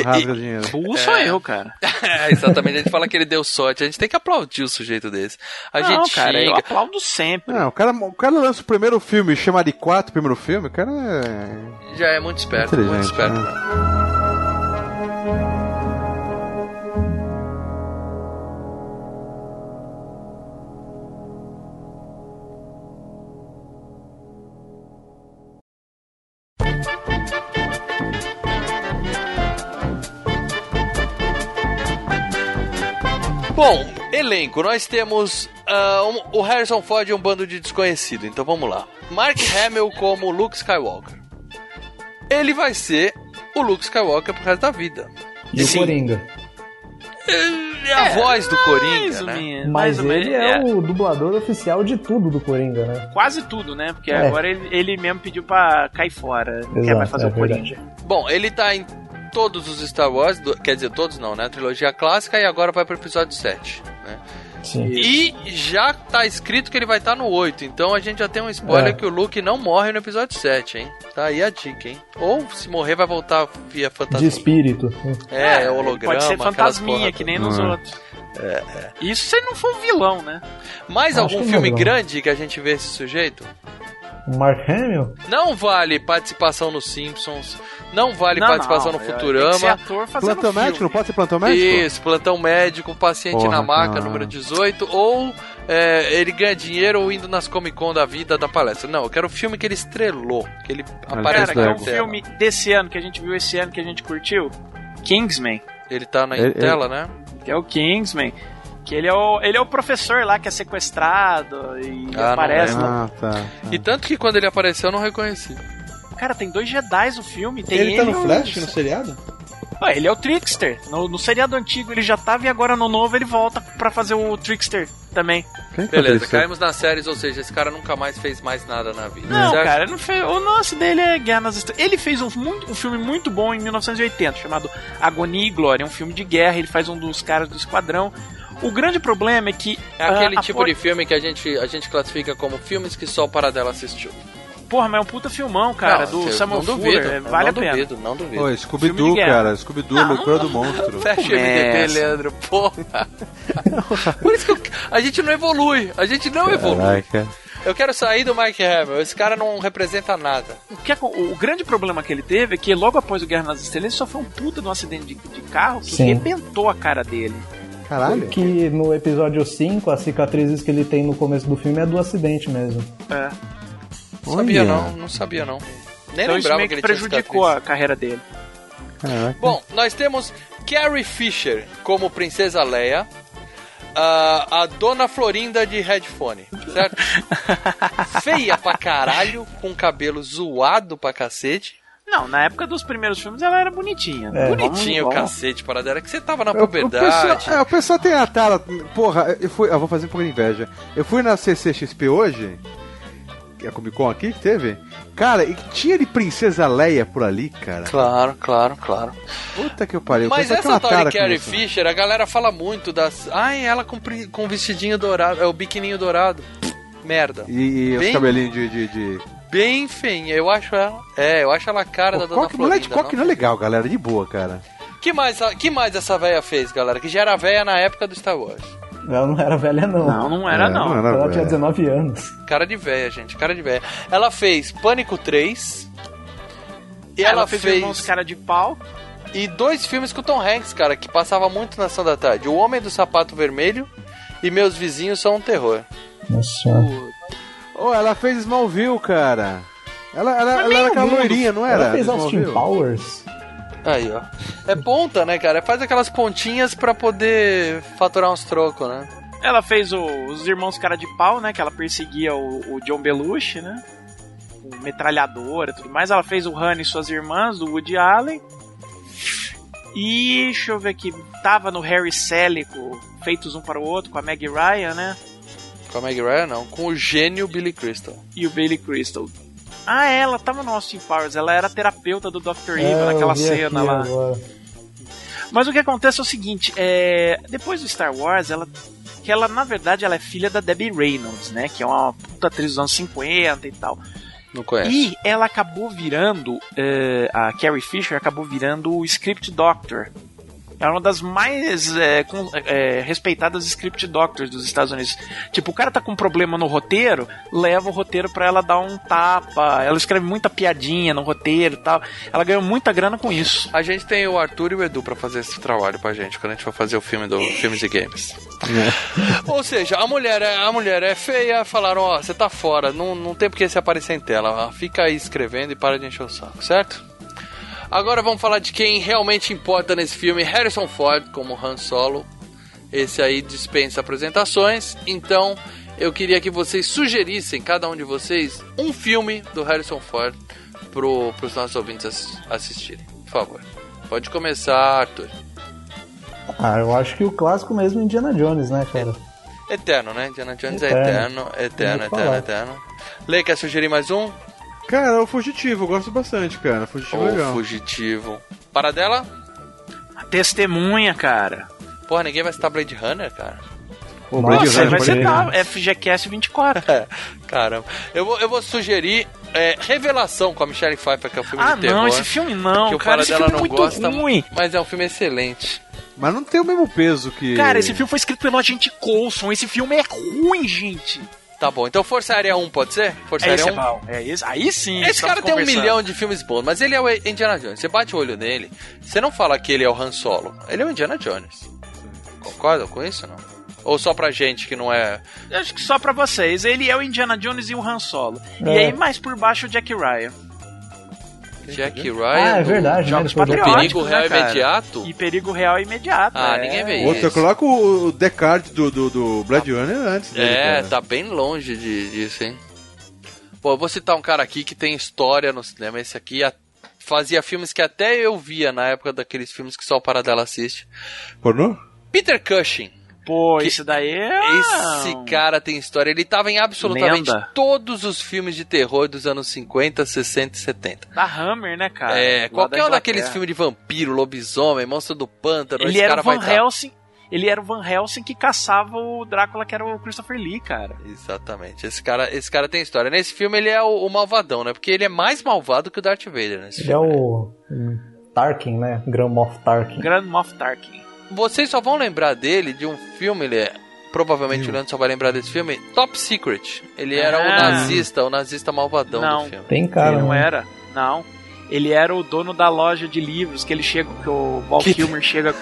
rasga dinheiro. Burro sou eu, cara. É, exatamente. A gente fala que ele deu sorte. A gente tem que aplaudir o sujeito desse. A Não, gente cara, eu xinga. aplaudo sempre. Não, o cara, o cara lança o primeiro filme chama de 4 o primeiro filme, o cara é. Já é muito esperto, muito esperto. né? Bom, elenco, nós temos ah, um- o Harrison Ford e um bando de desconhecido, então vamos lá. Mark Hamill como Luke Skywalker. Ele vai ser o Luke Skywalker pro resto da vida. E o Coringa. É a voz do Coringa, mais ou né? menos, Mas ele menos, é, o dublador oficial de tudo do Coringa, né? Quase tudo, né? Porque É. agora ele, ele mesmo pediu pra cair fora. Não quer Exato, mais fazer é o Coringa. Bom, ele tá em todos os Star Wars, do- quer dizer, todos não, né? A trilogia clássica e agora vai pro episódio 7, né? Sim. E já tá escrito que ele vai estar no 8, então a gente já tem um spoiler É. que o Luke não morre no episódio 7, hein? Tá aí a dica, hein? Ou se morrer vai voltar via fantasma. De espírito. É, é holograma, Pode ser fantasminha, que nem nos Hum. outros. Isso se ele não for um vilão, né? Mais Acho algum filme grande que a gente vê esse sujeito? O Mark Hamill? Não vale participação nos Simpsons, não vale Não, participação não, no é- Futurama. que ser ator fazendo Plantão médico? Não filme. pode ser plantão médico? Isso, plantão médico, paciente Porra, na maca, número 18, ou é, ele ganha dinheiro ou indo nas Comic Con da vida da palestra. Não, eu quero o filme que ele estrelou, que ele aparece Cara, que é um filme desse ano que a gente viu esse ano que a gente curtiu. Kingsman. Ele tá na Ele- tela, né? Que é o Kingsman. Que ele é o, ele é o professor lá que é sequestrado e Ah, não aparece. lembro. Ah, tá. E tanto que quando ele apareceu eu não reconheci. Cara, tem dois Jedi no filme. Tem Ele ele, tá no e Flash, no seriado? Ah, ele é o Trickster. No, no seriado antigo ele já tava e agora no novo ele volta pra fazer o Trickster também. Quem que é Beleza, caímos nas séries, ou seja, esse cara nunca mais fez mais nada na vida. Não, certo? cara, não fez, o lance dele é Guerra nas Estrelas. Ele fez um, muito- um filme muito bom em 1980, chamado Agonia e Glória. É um filme de guerra, ele faz um dos caras do esquadrão. O grande problema é que. É aquele ah, tipo de filme que a gente, a gente classifica como filmes que só o Paradela assistiu. Porra, mas é um puta filmão, cara, Não, do eu Samuel não Fuller. duvido, é, vale não a pena. duvido, não duvido. Ô, Filme Scooby-Doo, cara. Scooby-Doo, Loucura do Monstro. Fecha o MDB. Leandro, porra. Por isso que eu- a gente não evolui, a gente não evolui. Caraca. Eu quero sair do Mike Hamill, esse cara não representa nada. O, que é- o grande problema que ele teve é que logo após o Guerra nas Estrelas ele sofreu um puta de um acidente de, de carro que Sim. arrebentou a cara dele. Caralho. Que no episódio 5, as cicatrizes que ele tem no começo do filme é do acidente mesmo. É. Não sabia Olha. não, não sabia não. Nem então isso lembrava meio que que ele tinha prejudicou cicatriz. a carreira dele. Caraca. Bom, nós temos Carrie Fisher como Princesa Leia. a- a Dona Florinda de headphone, certo? Feia pra caralho, com cabelo zoado pra cacete. Não, na época dos primeiros filmes ela era bonitinha. É. Bonitinho o Vamos- cacete, parada. Era que você tava na O- O puberdade. pessoal, é, o pessoal tem a tara. Porra, eu fui. Eu vou fazer um pouco de inveja. Eu fui na CCXP hoje. que é A Comic Con aqui que teve. Cara, e tinha de Princesa Leia por ali, cara. Claro, claro, claro. Puta que eu pariu. O Mas essa tal de Carrie. Fisher, a galera fala muito das. Ai, ela com, com vestidinho dourado, é o biquininho dourado. Merda. E, e os Bem- cabelinhos de. de, de... Bem feinha, eu acho ela. É, eu acho ela a cara da Dona moleque, Florinda. coque não é legal, galera. De boa, cara. Que mais, que mais essa véia fez, galera? Que já era véia na época do Star Wars. Ela não era velha, não. Não, não era É, não. não era Ela velha. tinha 19 anos. Cara de véia, gente, cara de véia. Ela fez Pânico 3. E ela, ela, fez, fez. Irmãos Cara de Pau. E dois filmes com o Tom Hanks, cara, que passava muito na ação da tarde: O Homem do Sapato Vermelho e Meus Vizinhos São um Terror. Nossa. Oh, ela fez Smallville, cara. Ela, ela, ela era aquela loirinha, não era? Ela fez Austin? Powers. Aí, ó. É ponta, né, cara? Faz aquelas pontinhas pra poder faturar uns trocos, né? Ela fez o- os Irmãos Cara de Pau, né? Que ela perseguia o, o John Belushi, né? Com metralhadora e tudo mais. Ela fez o Han e suas irmãs, do Woody Allen. E deixa eu ver aqui. Tava no Harry Sally, com Feitos Um para o Outro, com a Meg Ryan, né? Com a Meg Ryan, não. Com o gênio Billy Crystal. E o Bailey Crystal. Ah, ela tava no Austin Powers. Ela era terapeuta do Dr. Evil É, naquela cena lá. agora. Mas o que acontece é o seguinte, é, depois do Star Wars, ela que ela na verdade ela é filha da Debbie Reynolds, né, que é uma puta atriz dos anos 50 e tal. Não conhece. E ela acabou virando é, a Carrie Fisher acabou virando o script doctor. É uma das mais é, com- é, respeitadas script doctors dos Estados Unidos. Tipo, o cara tá com um problema no roteiro, leva o roteiro pra ela dar um tapa. Ela escreve muita piadinha no roteiro e tal. Ela ganhou muita grana com isso. A gente tem o Arthur e o Edu pra fazer esse trabalho pra gente, quando a gente for fazer o filme do Filmes e Games. Ou seja, a mulher é, a mulher é feia, falaram, ó, você tá fora, não, não tem porque você aparecer em tela, fica aí escrevendo e para de encher o saco, certo? Agora vamos falar de quem realmente importa nesse filme, Harrison Ford como Han Solo. Esse aí dispensa apresentações, então eu queria que vocês sugerissem, cada um de vocês, um filme do Harrison Ford pro, pros nossos ouvintes ass- assistirem. Por favor. Pode começar, Arthur. Ah, eu acho que o clássico mesmo é Indiana Jones, né, cara? Eterno, né? Indiana Jones é Eterno. eterno, eterno, eterno, falar. eterno. Lê, quer sugerir mais um? Cara, o Fugitivo, eu gosto bastante, cara. Fugitivo é Ou legal. Fugitivo. Paradela? Testemunha, cara. Porra, ninguém vai citar Blade Runner, cara. O Blade Nossa, Runner vai ir. tal, FGCast 24. É, caramba. Eu vou, eu vou sugerir é, Revelação com a Michelle Pfeiffer, que é um filme Ah, de terror. não, esse filme não, que o cara, esse Paradela filme é não muito gosta, ruim. mas é um filme excelente. Mas não tem o mesmo peso que. Cara, esse filme foi escrito pelo agente Coulson. Esse filme é ruim, gente. Tá bom, então Força Aérea 1 pode ser? Força Aérea é 1? bom. É esse, aí sim. Esse cara tem um milhão de filmes bons, mas ele é o Indiana Jones. Você bate o olho nele, você não fala que ele é o Han Solo. Ele é o Indiana Jones. Concordam com isso, não? Ou só pra gente que não é... Eu acho que só pra vocês. Ele é o Indiana Jones e o Han Solo. E É. aí, mais por baixo, o Jack Ryan. Jack Ryan... Ah, é do verdade, né? Jogos Depois do- Perigo né, Real cara? Imediato? E Perigo Real Imediato. Ah, é. ninguém vê Outro, eu isso. coloco o Descartes do, do, do Blade Runner antes dele, É, cara. tá bem longe de, disso, hein? Pô, eu vou citar um cara aqui que tem história no cinema. Esse aqui fazia filmes que até eu via na época daqueles filmes que só o Paradela assiste. Pornô? Peter Cushing. Pô, Que- esse daí é. Esse cara tem história. Ele tava em absolutamente Lenda. todos os filmes de terror dos anos 50, 60 e 70. Da Hammer, né, cara? é, Lá qualquer da um daqueles filmes de vampiro, lobisomem, monstro do pântano, Ele esse era cara o Van vai estar. Helsing. Ele era o Van Helsing que caçava o Drácula, que era o Christopher Lee, cara. Exatamente. Esse cara, esse cara tem história. Nesse filme ele é o, o malvadão, né? Porque ele é mais malvado que o Darth Vader nesse Ele é filme. o hum, Tarkin, né? Grand Moff Tarkin. Grand Moff Tarkin. Vocês só vão lembrar dele de um filme, ele é. Provavelmente Hum. o Leandro só vai lembrar desse filme. Top Secret. Ele era o Ah. nazista, o nazista malvadão Não. do filme. Tem cara, Ele não né? era, não. Ele era o dono da loja de livros, que ele chega, que o Val Que- Kilmer chega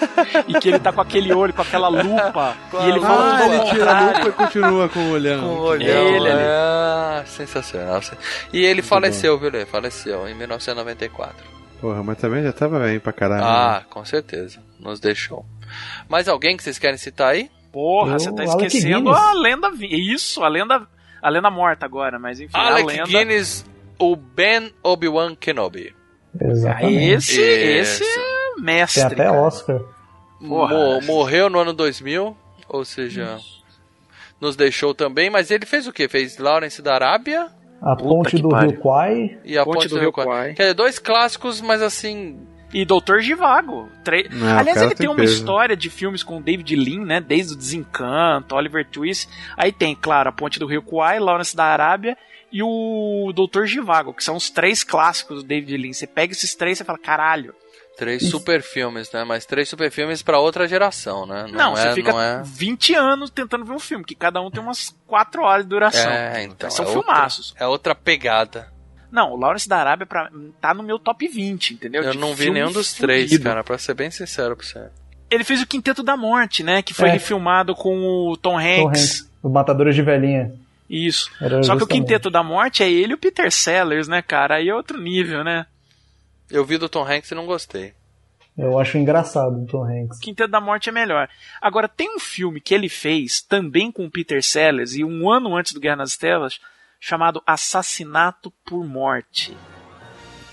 e que ele tá com aquele olho, com aquela lupa, e ele Ah, fala ao ele tira a lupa e continua com o olhão. Com o olhão. Ele ali. Ah, sensacional. E ele faleceu, viu, Lê? Faleceu em 1994. Porra, mas também já tava bem pra caralho. Ah, com certeza. Nos deixou. Mais alguém que vocês querem citar aí? Porra, Eu- você tá esquecendo a lenda. vi- Isso, a lenda. A lenda morta agora, mas enfim, a Alec lenda. Guinness, o Ben Obi-Wan Kenobi. Exatamente. esse, esse Isso. é mestre. Tem até cara. Oscar. Morreu no ano 2000, ou seja, nos deixou também, mas ele fez o quê? Fez Lawrence da Arábia A ponte que do. Rio Kwai. e a Ponte Ponte, do do, Rio. Kwai. Quer dizer, dois clássicos, mas assim, E Doutor Givago. Tre... Não, Aliás, ele tem tem uma peso. história de filmes com David Lean, né? Desde o Desencanto, Oliver Twist. Aí tem, claro, a Ponte do Rio Kwai, Lawrence da Arábia e o Doutor Givago, que são os três clássicos do David Lean. Você pega esses três e fala, caralho. três super filmes, né? Mas três super filmes pra outra geração, né? Não, é, você fica não é... 20 anos tentando ver um filme, que cada um tem umas 4 horas de duração. É, então. São é outra- filmaços. é outra pegada. Não, o Lawrence da Arábia pra... tá no meu top 20, entendeu? Eu De não vi nenhum dos três, cara, pra ser bem sincero pra você. Ele fez o Quinteto da Morte, né? Que foi É. refilmado com o Tom Hanks. Tom Hanks. Os Matadores de Velhinha. Isso. Era Só que o justamente. Quinteto da Morte é ele e o Peter Sellers, né, cara? Aí é outro nível, né? Eu vi do Tom Hanks e não gostei. Eu acho engraçado o Tom Hanks. O Quinteto da Morte é melhor. Agora, tem um filme que ele fez também com o Peter Sellers e um ano antes do Guerra nas Estrelas, chamado Assassinato por Morte.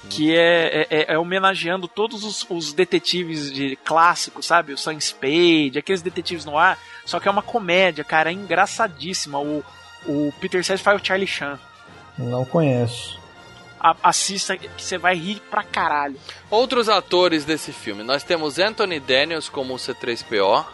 Que é, é, é- homenageando todos os, os detetives de clássicos, sabe? O Sam Spade, aqueles detetives no ar. Só que é uma comédia, cara, é engraçadíssima. O, o Peter Sellers faz o Charlie Chan. Não conheço. A- assista que você vai rir pra caralho. Outros atores desse filme. Nós temos Anthony Daniels como o C3PO.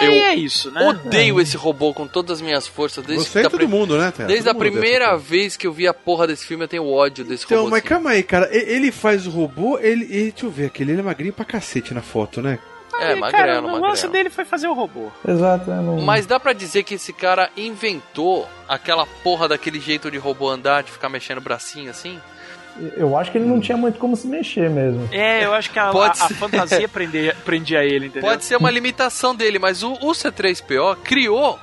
É, Eu é isso, né? Odeio esse robô com todas as minhas forças. Desde, Você e todo prim- mundo, né, Tera? desde Todo a primeira vez que eu vi a porra desse filme, eu tenho ódio desse Então, robô. mas calma aí, cara. E- Ele faz o robô, ele. e deixa eu ver aqui, ele é magrinho pra cacete na foto, né? É, Aí, magrelo, cara, o lance magrelo. dele foi fazer o robô. Exato, né? Não... Mas dá pra dizer que esse cara inventou aquela porra daquele jeito de robô andar, de ficar mexendo o bracinho assim? Eu acho que ele não tinha muito como se mexer mesmo. É, eu acho que a, Pode a- a fantasia prendia, prendia ele, entendeu? Pode ser uma limitação dele, mas o, o C3PO criou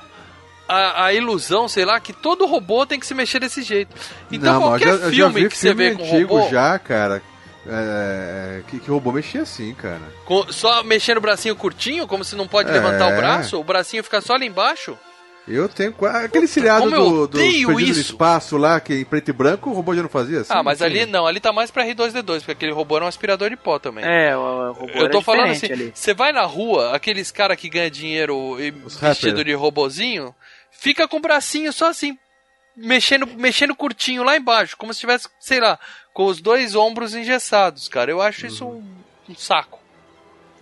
a, a ilusão, sei lá, que todo robô tem que se mexer desse jeito. Então não, qualquer eu já, eu já filme vi que você filme vê com antigo robô, já, cara. é, que, que o robô mexia assim, cara. com- só mexendo o bracinho curtinho, como se não pode É. levantar o braço, o bracinho fica só ali embaixo. Eu tenho. Aquele seriado do, do Perdido no. Espaço lá, que em preto e branco, o robô já não fazia assim? ah, mas ali não, ali tá mais pra R2D2, porque aquele robô era um aspirador de pó também. É, o, o robô Eu tô falando assim, você vai na rua, aqueles cara que ganha dinheiro e vestido de robozinho, fica com o bracinho só assim, mexendo, mexendo curtinho lá embaixo, como se tivesse, sei lá, com os dois ombros engessados, cara. Eu acho isso um, um saco.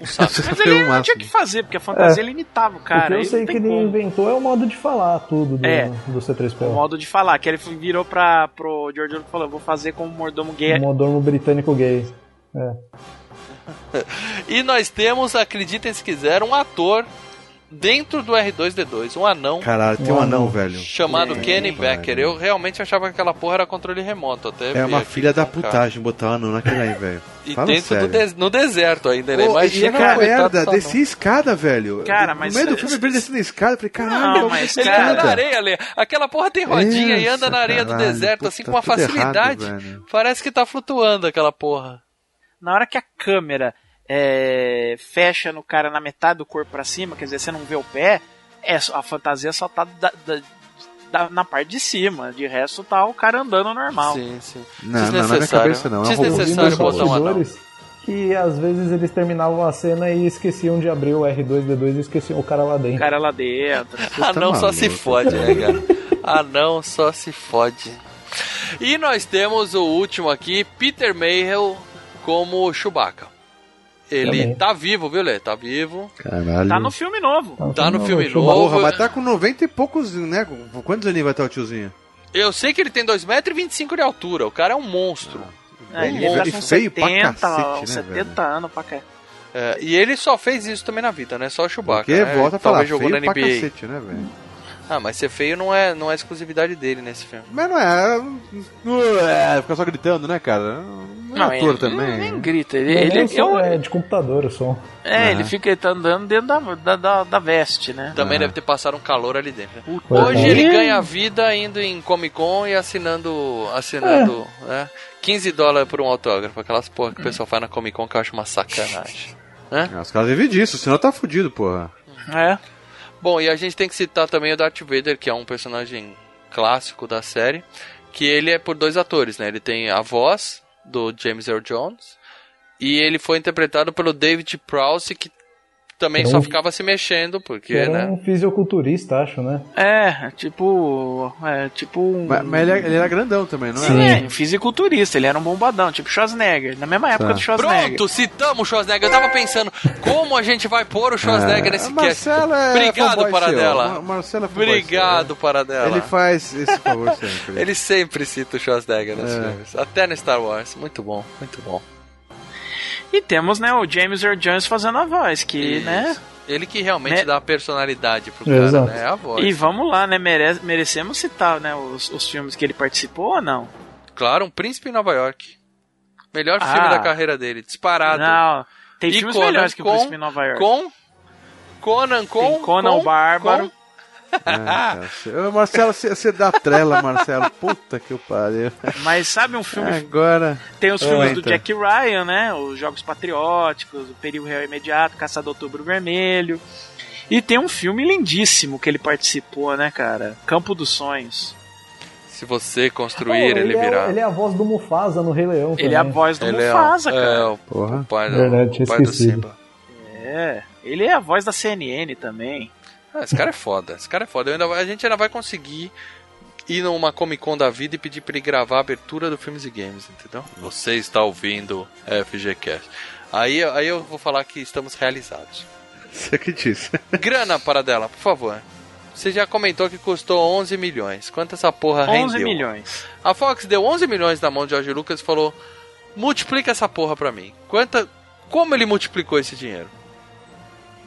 Um saco. Mas ele o não tinha que fazer, porque a fantasia É. limitava o o cara. que eu sei que ele como. inventou é o modo de falar tudo do, É. do O C3PO. modo de falar, que ele virou pra, pro George Lucas e falou: vou fazer como mordomo gay. O modormo britânico gay. É. E nós temos, acreditem se quiser, um ator dentro do R2D2, um anão. Caralho, tem um anão, velho. Chamado É, Kenny. Becker. Eu realmente achava que aquela porra era controle remoto. Até É uma filha da cara. putagem botar um anão naquele aí, velho. E Fala dentro do des- no deserto ainda, né? E Imagina o coitado merda, do descia a escada, velho. Cara, No mas- meio do filme, ele descendo a escada, eu falei, caralho, Não, mas, Ele cara- anda na areia, Lê. Aquela porra tem rodinha e anda na areia do caralho, deserto, puta, assim, com uma errado, facilidade. velho. Parece que tá flutuando aquela porra. Na hora que a câmera é, fecha no cara na metade do corpo pra cima, quer dizer, você não vê o pé, é, a fantasia só tá da- da- da- na parte de cima. De resto, tá o cara andando normal. Sim, sim. Não, não, Desnecessário. cabeça não, é. Desnecessário botar um anão. bastidores que às vezes eles terminavam a cena e esqueciam de abrir o R2D2 e esqueciam o cara lá O dentro. cara lá dentro. Anão tá só se fode, né, cara? Anão só se fode. E nós temos o último aqui, Peter Mayhew como Chewbacca. Ele Também. tá vivo, viu, Lê? Tá vivo. Caralho. Tá no filme novo. Tá no filme Porra, novo. mas tá com 90 e poucos, né? Quantos aninhos vai estar o tiozinho? Eu sei que ele tem 2,25m de altura. O cara é um monstro. É, Um e ele tá monstro. com feio pra 70, cacete, né, 70 anos pra cá. É, e ele só fez isso também na vida, né? Só o Chewbacca. Porque né? volta a falar, Talvez jogou feio na pra NBA. cacete, né, velho? Ah, mas ser feio não é, não é exclusividade dele nesse filme. Mas não é. não é ficar só gritando, né, cara? Não é ator ele também. nem grita. Ele, Ele, ele, é, só- eu- é de computador o som. é, ele fica ele tá andando dentro da, da, da, da veste, né? Também deve ter passado um calor ali dentro. né? Hoje ele ganha vida indo em Comic Con e assinando. assinando né? 15 dólares por um autógrafo. Aquelas porra que o pessoal faz na Comic Con que eu acho uma sacanagem. Né? Os caras vivem disso, senão tá fudido, porra. É. Bom, e a gente tem que citar também o Darth Vader, que é um personagem clássico da série, que ele é por dois atores, né? Ele tem a voz do James Earl Jones e ele foi interpretado pelo David Prowse, que também Era só ficava se mexendo, porque, Que era né? um fisiculturista, acho, né? É, tipo. É, tipo um. Mas, mas ele, é- ele era grandão também, não Sim, é? é, fisiculturista, ele era um bombadão, tipo Schwarzenegger, na mesma época Tá. do Schwarzenegger. Pronto, citamos o Schwarzenegger. Eu tava pensando, como a gente vai pôr o Schwarzenegger nesse cast? É Obrigado, Paradela. Mar- Marcelo é Obrigado. Paradela. Ele faz esse favor sempre. Ele sempre cita o Schwarzenegger nos É. filmes. Até no Star Wars. Muito bom, muito bom. E temos, né, o James Earl Jones fazendo a voz, que, Isso. né? Ele que realmente Né? dá a personalidade pro cara, Exato. né? É a voz. E vamos lá, né? mere- merecemos citar, né, os, os filmes que ele participou ou não? Claro, um príncipe em Nova York. Melhor Ah. filme da carreira dele, disparado. Não, tem E filmes Conan melhores que o com- Príncipe em Nova York. Com Conan com Tem Conan com, o Bárbaro. com- É, Ô, Marcelo, você, dá trela, Marcelo. Puta que eu pariu. Mas sabe um filme Agora. Tem os filmes do então. Jack Ryan, né? Os Jogos Patrióticos, O Perigo Real Imediato, Caçador Outubro Vermelho. E tem um filme lindíssimo que ele participou, né, cara? Campo dos Sonhos. Se você construir, ele, é, virá. ele é a voz do Mufasa no Rei Leão. Ele é a também. voz do Ele é, Mufasa, é, cara. o, Porra. o pai, do, Verdade, tinha o pai do. Simba. É. Ele é a voz da CNN também. Ah, esse cara é foda, esse cara é foda. Ainda- a gente ainda vai conseguir ir numa Comic Con da vida e pedir pra ele gravar a abertura do Filmes e Games, entendeu? Você está ouvindo FGCast. Aí, aí eu vou falar que estamos realizados. Você que disse. Grana para dela, por favor. Você já comentou que custou 11 milhões. Quanto essa porra 11 rendeu? milhões. A Fox deu 11 milhões na mão de George Lucas e falou: multiplica essa porra pra mim. Quanta, como ele multiplicou esse dinheiro?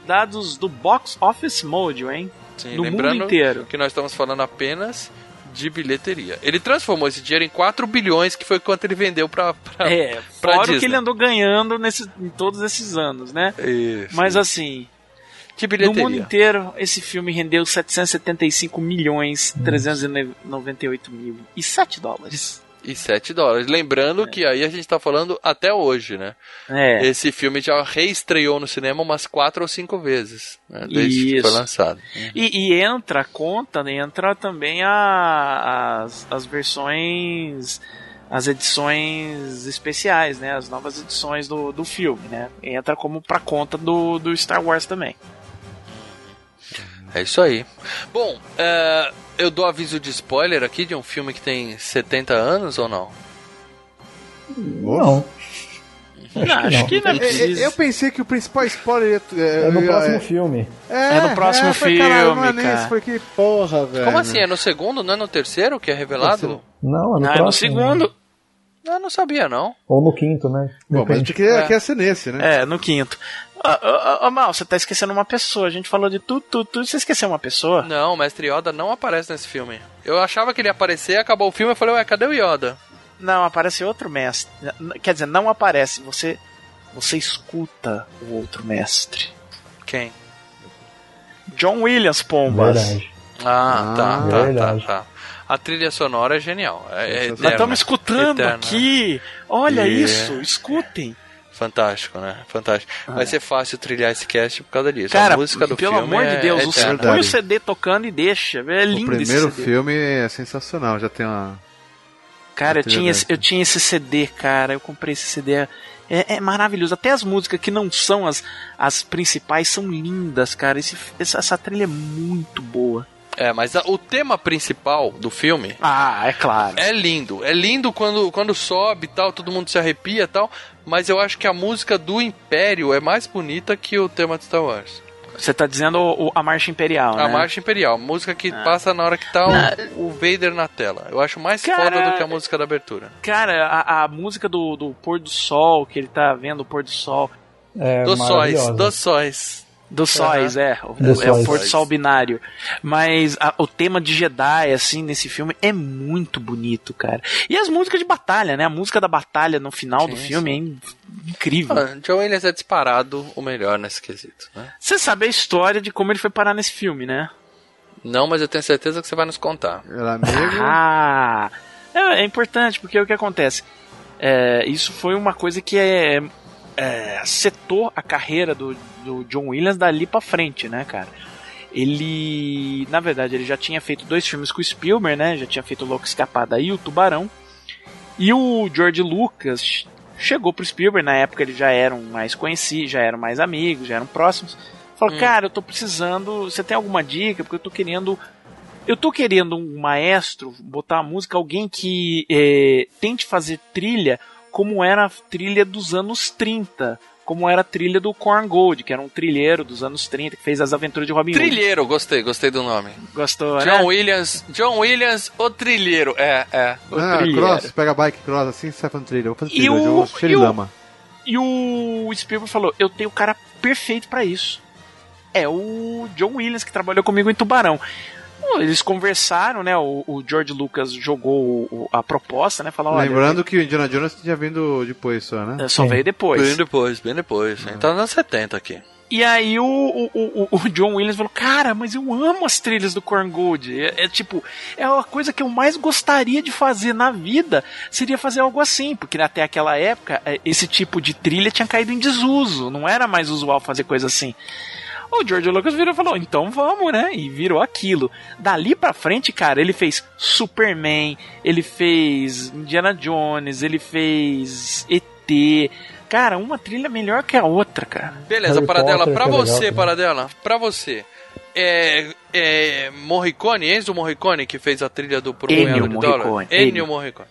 Dados do Box Office Mojo, hein? Sim, no lembrando mundo inteiro. que nós estamos falando apenas de bilheteria. Ele transformou esse dinheiro em 4 bilhões, que foi quanto ele vendeu pra, pra, É, pra fora o Disney. que ele andou ganhando nesse, em todos esses anos, né? Isso. Mas assim, de no mundo inteiro, esse filme rendeu 775 milhões 398 mil e 7 dólares. E 7 dólares. Lembrando que aí a gente tá falando até hoje, né? É. Esse filme já reestreou no cinema umas 4 ou 5 vezes, né? Desde que foi Isso. lançado. E, e entra, conta, né, entra também a, as, as versões, as edições especiais, né? As novas edições do, do filme, né? Entra como pra conta do, do Star Wars também. É isso aí. Bom, é, eu dou aviso de spoiler aqui de um filme que tem 70 anos ou não? Não. Não, acho que não É, é, precisa. Eu pensei que o principal spoiler é, É no próximo filme. É no próximo caralho, não é filme, nem cara. isso, foi que porra, velho. Como assim? É no segundo, não é no terceiro que é revelado? Não, é no Não, é próximo. no segundo. Eu não sabia, não. Ou no quinto, né? Bom, mas Depende. que ia, que ia ser nesse, né? É, no quinto. Ah, ah, ah, Mal, você tá esquecendo uma pessoa. A gente falou de tudo, tudo, tudo. Você esqueceu uma pessoa? Não, o Mestre Yoda não aparece nesse filme. Eu achava que ele ia aparecer, acabou o filme, eu falei, ué, cadê o Yoda? Não, aparece outro mestre. Quer dizer, não aparece. Você, você escuta o outro mestre. Quem? John Williams, Pombas. Verdade. Ah, Ah, tá, tá, tá, tá. A trilha sonora é genial. É, é Nós estamos escutando eterna. aqui. Olha E- isso, escutem. Fantástico, né? Fantástico. Vai ser fácil trilhar esse cast por causa disso. Cara, a música do pelo filme amor de é Deus, o- eterna. põe o CD tocando e deixa. É O lindo primeiro esse CD. filme é sensacional, já tem uma. Cara, eu trilha tinha, esse- eu tinha esse CD, cara. Eu comprei esse CD. É, é maravilhoso. Até as músicas que não são as, as principais são lindas, cara. Esse, essa, essa trilha é muito boa. É, mas a- o tema principal do filme. Ah, é claro. É lindo. É lindo quando, quando sobe e tal, todo mundo se arrepia e tal. Mas eu acho que a música do Império é mais bonita que o tema de Star Wars. Você tá dizendo o- a Marcha Imperial, A né? Marcha Imperial, música que Ah. passa na hora que tá o, o Vader na tela. Eu acho mais Cara, foda do que a música da abertura. Cara, a, a música do, do pôr do sol, que ele tá vendo o pôr do sol. É dos sóis, dos sóis. Dos sóis, é. O, Dos é o sóis. pôr do sol binário. Mas a- o tema de Jedi, assim, nesse filme é muito bonito, cara. E as músicas de batalha, né? A música da batalha no final do Sim, filme é in- incrível. Ah, John Williams é disparado o melhor nesse quesito, né? Você sabe a história de como ele foi parar nesse filme, né? Não, mas eu tenho certeza que você vai nos contar. Era amigo. Ah! É, é importante, porque o que acontece? É, isso foi uma coisa que é, é, setou a carreira do, do John Williams dali pra frente, né, cara? Ele, na verdade, ele já tinha feito dois filmes com o Spielberg, né? Já tinha feito o Louco Escapada e o Tubarão. E o George Lucas chegou pro Spielberg, na época eles já eram mais conhecidos, já eram mais amigos, já eram próximos. Falou, Hum. cara, eu tô precisando. Você tem alguma dica? Porque eu tô querendo. Eu tô querendo um maestro botar a música, alguém que eh, tente fazer trilha como era a trilha dos anos 30. Como era a trilha do Corn Gold, que era um trilheiro dos anos 30, que fez as aventuras de Robin Hood. Trilheiro, gostei, gostei do nome. Gostou, John né? Williams, John Williams, o trilheiro. É, é. O Ah, trilheiro. cross, pega a bike, cross, assim, sai fazendo trilha. Vou fazer E trilha eu o- cheio e de o- lama. E o Spielberg falou: Eu tenho o cara perfeito pra isso. É o John Williams que trabalhou comigo em Tubarão. Eles conversaram, né? O, o George Lucas jogou o- a proposta, né? Falou: olha, Lembrando que o Indiana Jones tinha vindo depois só, né? é, só veio depois. Bem depois, bem depois. Tá nos anos 70 aqui. E aí o, o, o, o John Williams falou, cara, mas eu amo as trilhas do Korn Gold. É, é tipo, é a coisa que eu mais gostaria de fazer na vida, seria fazer algo assim, porque até aquela época, é, esse tipo de trilha tinha caído em desuso, não era mais usual fazer coisa assim. O George Lucas virou e falou, então vamos, né? E virou aquilo. Dali pra frente, cara, ele fez Superman, ele fez Indiana Jones, ele fez ET. Cara, uma trilha melhor que a outra, cara. Beleza, Harry Paradela, Potter, pra que é você, também. Paradela, pra você. É, é Morricone, Enzo Morricone, que fez a trilha do um Ennio? Morricone, Ennio. Morricone.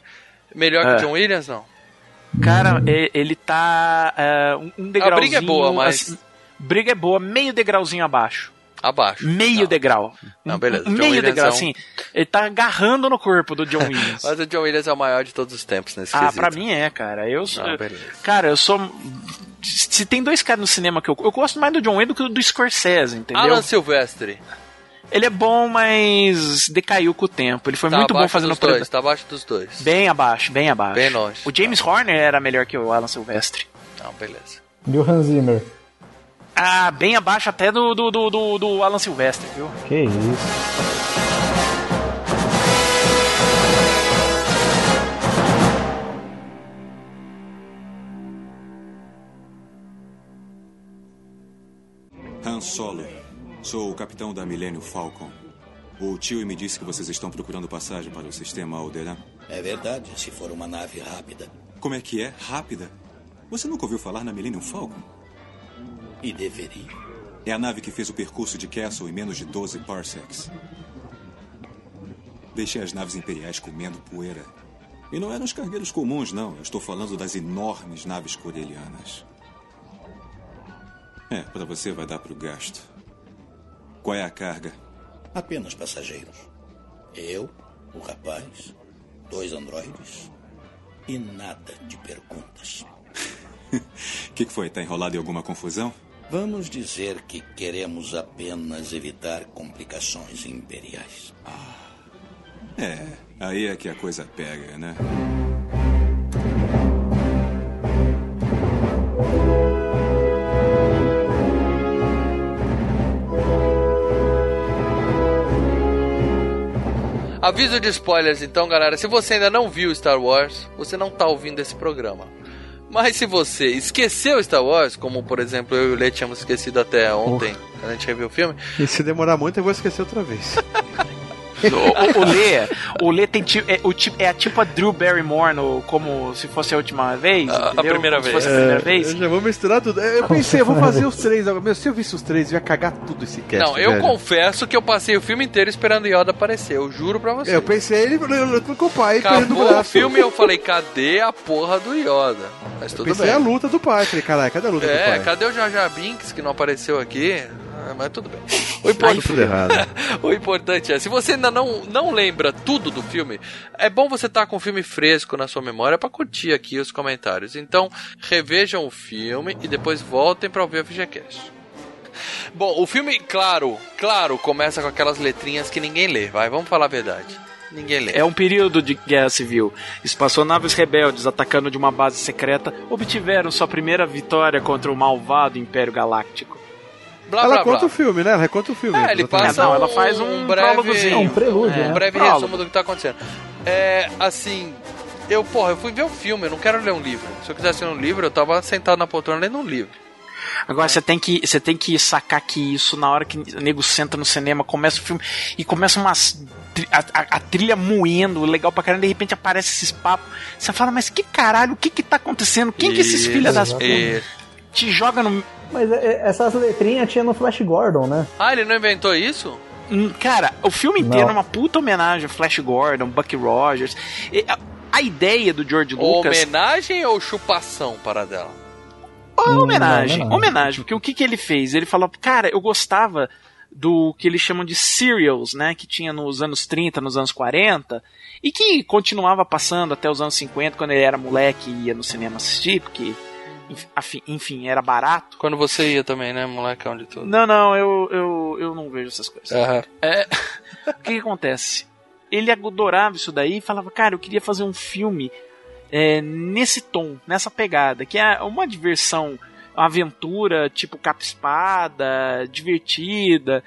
Melhor É. que John Williams, não? Cara, e- ele tá é, um- degrauzinho... briga é boa, mas- assim, briga é boa, meio degrauzinho abaixo. Abaixo. Meio Não. degrau. Não, beleza. John Meio Williams degrau, é um- assim. Ele tá agarrando no corpo do John Williams. Mas o John Williams é o maior de todos os tempos nesse ah, quesito. pra mim é, cara. Eu sou... Não, beleza. Cara, eu sou... Se tem dois caras no cinema que eu... Eu gosto mais do John Williams do que do Scorsese, entendeu? Alan Silvestre. Ele é bom, mas decaiu com o tempo. Ele foi Tá muito bom fazendo dos o Predador. dois, tá abaixo dos dois. Bem abaixo, bem abaixo. Bem longe. O James Horner era melhor que o Alan Silvestre. Não, beleza. E o Hans Zimmer? Ah, bem abaixo até do, do, do, do, do Alan Silvestre, viu? Que isso. Han Solo. Sou o capitão da Millennium Falcon. O tio me disse que vocês estão procurando passagem para o sistema Alderan. É verdade, se for uma nave rápida. Como é que é? Rápida? Você nunca ouviu falar na Millennium Falcon? E deveria. É a nave que fez o percurso de Castle em menos de 12 parsecs. Deixei as naves imperiais comendo poeira. E não eram os cargueiros comuns, não. Eu estou falando das enormes naves corelianas. É, para você vai dar para o gasto. Qual é a carga? Apenas passageiros. Eu, o rapaz, dois androides e nada de perguntas. O que, que foi? Tá enrolado em alguma confusão? Vamos dizer que queremos apenas evitar complicações imperiais. É, aí é que a coisa pega, né? Aviso de spoilers, então, galera. Se você ainda não viu Star Wars, você não tá ouvindo esse programa. Mas se você esqueceu Star Wars, como por exemplo eu e o Lê tínhamos esquecido até ontem, quando a gente reviu o filme, E se demorar muito, eu vou esquecer outra vez. O, o, o Lê, o Lê tem é, o tipo, é a tipo a Drew Barrymore no, como se fosse a última vez. A- a primeira Como se vez. fosse a primeira É, vez. Eu já vou misturar tudo. Eu pensei, eu vou fazer os três agora. Meu, se eu visse os três, eu ia cagar tudo esse cast. Não, eu velho. confesso que eu passei o filme inteiro esperando Yoda aparecer, eu juro pra você. Eu pensei ele com o pai, Acabou o braço. filme eu falei, cadê a porra do Yoda? Mas tudo pensei bem. a luta do pai. Falei, caralho, cadê a luta do É, pai? cadê o Jar Jar Binks que não apareceu aqui? Ah, mas tudo bem. O, import- tudo o importante é, se você ainda não, não lembra tudo do filme, é bom você estar com o filme fresco na sua memória pra curtir aqui os comentários. Então, revejam o filme e depois voltem pra ouvir o FGCast. Bom, o filme, claro, claro, começa com aquelas letrinhas que ninguém lê, vai, vamos falar a verdade. Ninguém lê. É um período de guerra civil. Espaçonaves rebeldes atacando de uma base secreta obtiveram sua primeira vitória contra o malvado Império Galáctico. Blá, ela blá, conta blá. o filme, né? Ela conta o filme. É, ele passa Não, um, ela faz um breve, prólogozinho. É um prelúdio, um né? breve Prólogo. resumo do que tá acontecendo. É, assim, eu, porra, eu fui ver o filme, eu não quero ler um livro. Se eu quisesse ler um livro, eu tava sentado na poltrona lendo um livro. Agora você tem que você tem que sacar que isso na hora que o nego senta no cinema, começa o filme e começa umas a, a- a trilha moendo, legal pra caramba, de repente aparece esses papos. Você fala, mas que caralho, o que que tá acontecendo? Quem que é esses Isso, filhos das isso. te joga no Mas é, é, essas letrinhas tinha no Flash Gordon, né? Ah, ele não inventou isso? Hum, Cara, o filme inteiro é uma puta homenagem a Flash Gordon, Buck Rogers. E a, ideia do George Lucas. Homenagem ou chupação para dela? Ó, homenagem, não, não. homenagem, porque o que, que ele fez? Ele falou, cara, eu gostava do que eles chamam de serials, né, que tinha nos anos 30, nos anos 40, e que continuava passando até os anos 50, quando ele era moleque e ia no cinema assistir, porque, enfim, era barato. Quando você ia também, né, molecão de tudo. Não, não, eu, eu, eu não vejo essas coisas. Aham. É, o que, que acontece? Ele adorava isso daí e falava, cara, eu queria fazer um filme é, nesse tom, nessa pegada, que é uma diversão, uma aventura tipo capa-espada, divertida,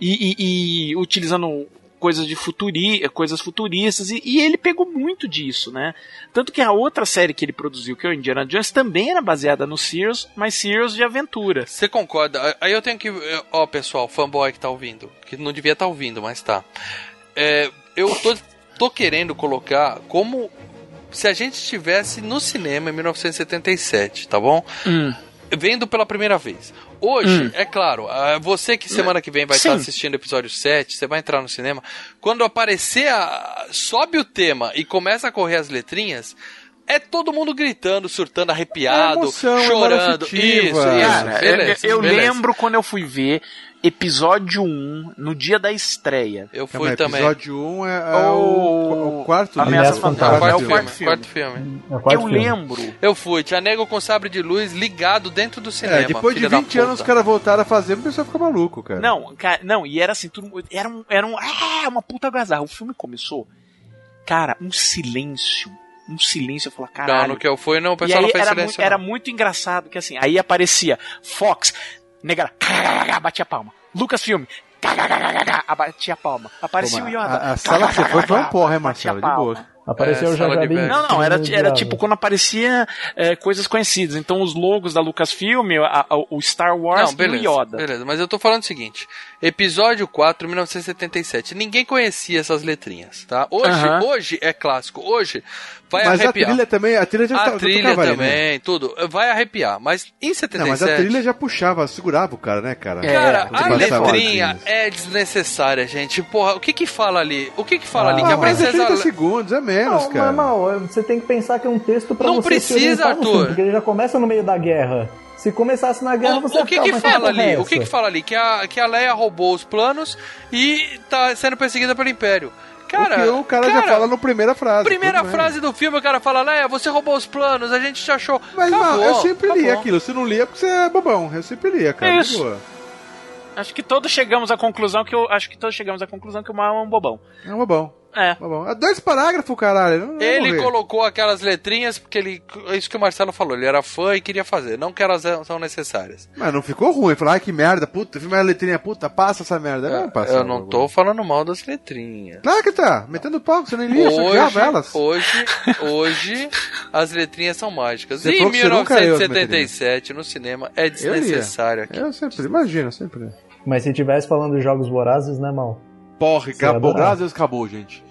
e, e- e utilizando coisas de futuri, coisas futuristas, e, e ele pegou muito disso, né? Tanto que a outra série que ele produziu, que é o Indiana Jones, também era baseada no Sears, mas Sears de aventura. Você concorda? Aí eu tenho que. Ó, pessoal, fanboy que tá ouvindo. Que não devia estar ouvindo, mas tá. É, eu tô, tô querendo colocar como se a gente estivesse no cinema em 1977, tá bom? Hum. Vendo pela primeira vez. Hoje, Hum. é claro, ah, você que semana que vem vai estar assistindo o episódio 7, você vai entrar no cinema. Quando aparecer, a, sobe o tema e começa a correr as letrinhas, é todo mundo gritando, surtando, arrepiado, É emoção, é chorando. afetiva. isso, isso. Cara, beleza, eu, eu beleza. lembro quando eu fui ver episódio 1 no dia da estreia. Eu Calma fui aí, também. episódio 1 é, é o, o quarto Ameaça livro. Fantasma. É o quarto É o filme, quarto filme. quarto filme. É o quarto eu filme. lembro. Eu fui, tinha nego com sabre de luz ligado dentro do cinema. É, depois de filha da 20 anos os caras voltaram a fazer, o pessoal fica maluco, cara. Não, cara, não, e era assim, tudo, era um, era um, ah, uma puta gazarra. O filme começou, cara, um silêncio, um silêncio, eu falei, caralho. Não, no que eu fui, não, o E pessoal aí não fez era, silêncio. mu- era não. muito engraçado que assim, aí aparecia Fox, nega, batia palma. Lucasfilm, batia palma. Aparecia Pô, o Yoda. a, a sala que você foi foi um porra, hein, Marcelo? De boa. Apareceu É, Binks. velho. Não, não, era, era tipo quando aparecia é, coisas conhecidas. Então os logos da Lucasfilm, a- a- o Star Wars Não, beleza, e o Yoda. beleza, mas eu tô falando o seguinte: episódio 4, 1977. Ninguém conhecia essas letrinhas, tá? Hoje, Aham. hoje é clássico. Hoje vai Mas a arrepiar. trilha também, a trilha já a tá- já trilha tocava ali, também, né? tudo. Vai arrepiar. Mas em 77. Não, mas a trilha já puxava, segurava o cara, né, cara? Cara, Quando a letrinha é desnecessária, gente. Porra, o que que fala ali? O que que fala ali? Ah, Que a mas é 30 princesa. segundos, é menos, Não, cara. mas, mal, você tem que pensar que é um texto pra Não você se precisa, Arthur. filme, porque ele já começa no meio da guerra. Se começasse na guerra, você O, ia o que que fala é ali? O que que fala ali? Que a, que a Leia roubou os planos e tá sendo perseguida pelo Império. Cara, o que o cara, já fala na primeira frase. Primeira frase do filme, o cara fala, Leia, você roubou os planos, a gente te achou. Mas Acabou, não, eu sempre li aquilo. Se não lia, é porque você é bobão. Eu sempre lia, cara. Isso. boa. Acho que todos chegamos à conclusão que eu acho que todos chegamos à conclusão que o Mal é um bobão. É um bobão. É. bobão. É dois parágrafos, caralho. Ele colocou aquelas letrinhas porque ele. É isso que o Marcelo falou, ele era fã e queria fazer, não que elas são necessárias. Mas não ficou ruim. Falou, ai que merda, puta, filme a letrinha, puta, passa essa merda. Não, passa, eu não tô falando mal das letrinhas. Claro que tá, metendo pau, você nem lia, você Hoje, odiava elas. hoje, hoje, as letrinhas são mágicas. Você em falou que você nunca leu as 1977, no cinema, é Eu desnecessário aqui. Eu sempre, imagina, sempre. Mas se tivesse falando de jogos vorazes, né, mal? Porra, acabou. Graças a Deus acabou, gente.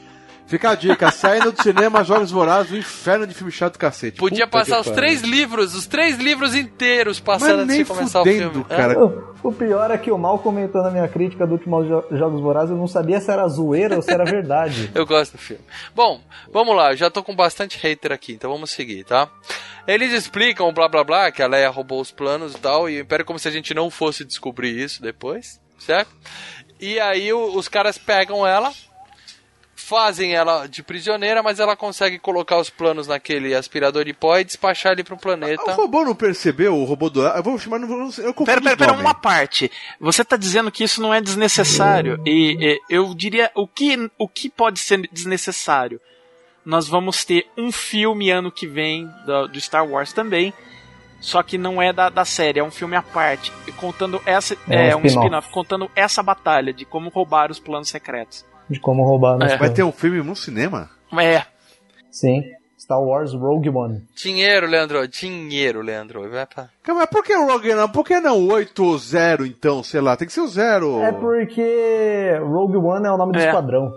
Fica a dica, saindo do cinema, Jogos Vorazes, o inferno de filme chato do cacete. Podia Puta passar os pariu. três livros, os três livros inteiros passando Mas nem antes de começar fudendo, o filme. cara. O, o pior é que o mal comentou na minha crítica do último jo Jogos Vorazes, eu não sabia se era zoeira ou se era verdade. Eu gosto do filme. Bom, vamos lá, eu já tô com bastante hater aqui, então vamos seguir, tá? Eles explicam, blá blá blá, que a Leia roubou os planos e tal, e o Império como se a gente não fosse descobrir isso depois, certo? E aí o- os caras pegam ela, fazem ela de prisioneira, mas ela consegue colocar os planos naquele aspirador de pó e despachar ele pro O planeta. robô não percebeu, o robô do. Eu vou chamar. não Eu Pera, pera, pera, uma parte. Você tá dizendo que isso não é desnecessário. E, e, eu diria, o que, o que pode ser desnecessário? Nós vamos ter um filme ano que vem do, do Star Wars também. Só que não é da, da série, é um filme à parte. Contando essa. É É, um um spin-off. spin-off, contando essa batalha de como roubar os planos secretos. De como roubar É. Vai ter um filme no cinema? É. Sim. Star Wars Rogue One. Dinheiro, Leandro, dinheiro, Leandro. Vai pra... Calma, mas por que o Rogue não? Por que não 8 ou 0 então? Sei lá, tem que ser o 0. É porque Rogue One é o nome do É. esquadrão.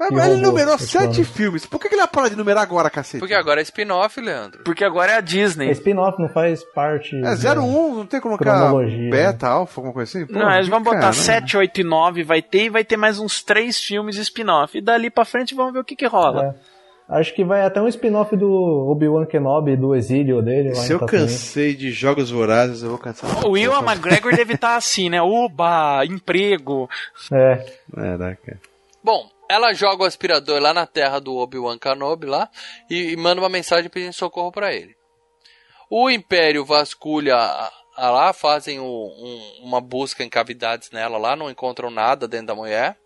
Mas que ele numerou sete filmes. Por que que ele vai parar de numerar agora, cacete? Porque agora é spin-off, Leandro. Porque agora é a Disney. É spin-off, não faz parte. É da 01, não tem como colocar beta, alfa, alguma coisa assim? Pô, Não, eles vão botar cara, 7, 8 e 9, vai ter e vai ter mais uns três filmes spin-off. E dali pra frente vamos ver o que que rola. É. Acho que vai até um spin-off do Obi-Wan Kenobi, do exílio dele. lá Se eu cansei de jogos vorazes, eu vou cansar. O Will McGregor deve estar assim, né? Uba, emprego. É. É, né, cara. Bom, ela joga o aspirador lá na terra do Obi-Wan Kenobi lá e, e manda uma mensagem pedindo socorro pra ele. O Império vasculha a, a lá, fazem o- um- uma busca em cavidades nela lá, não encontram nada dentro da mulher.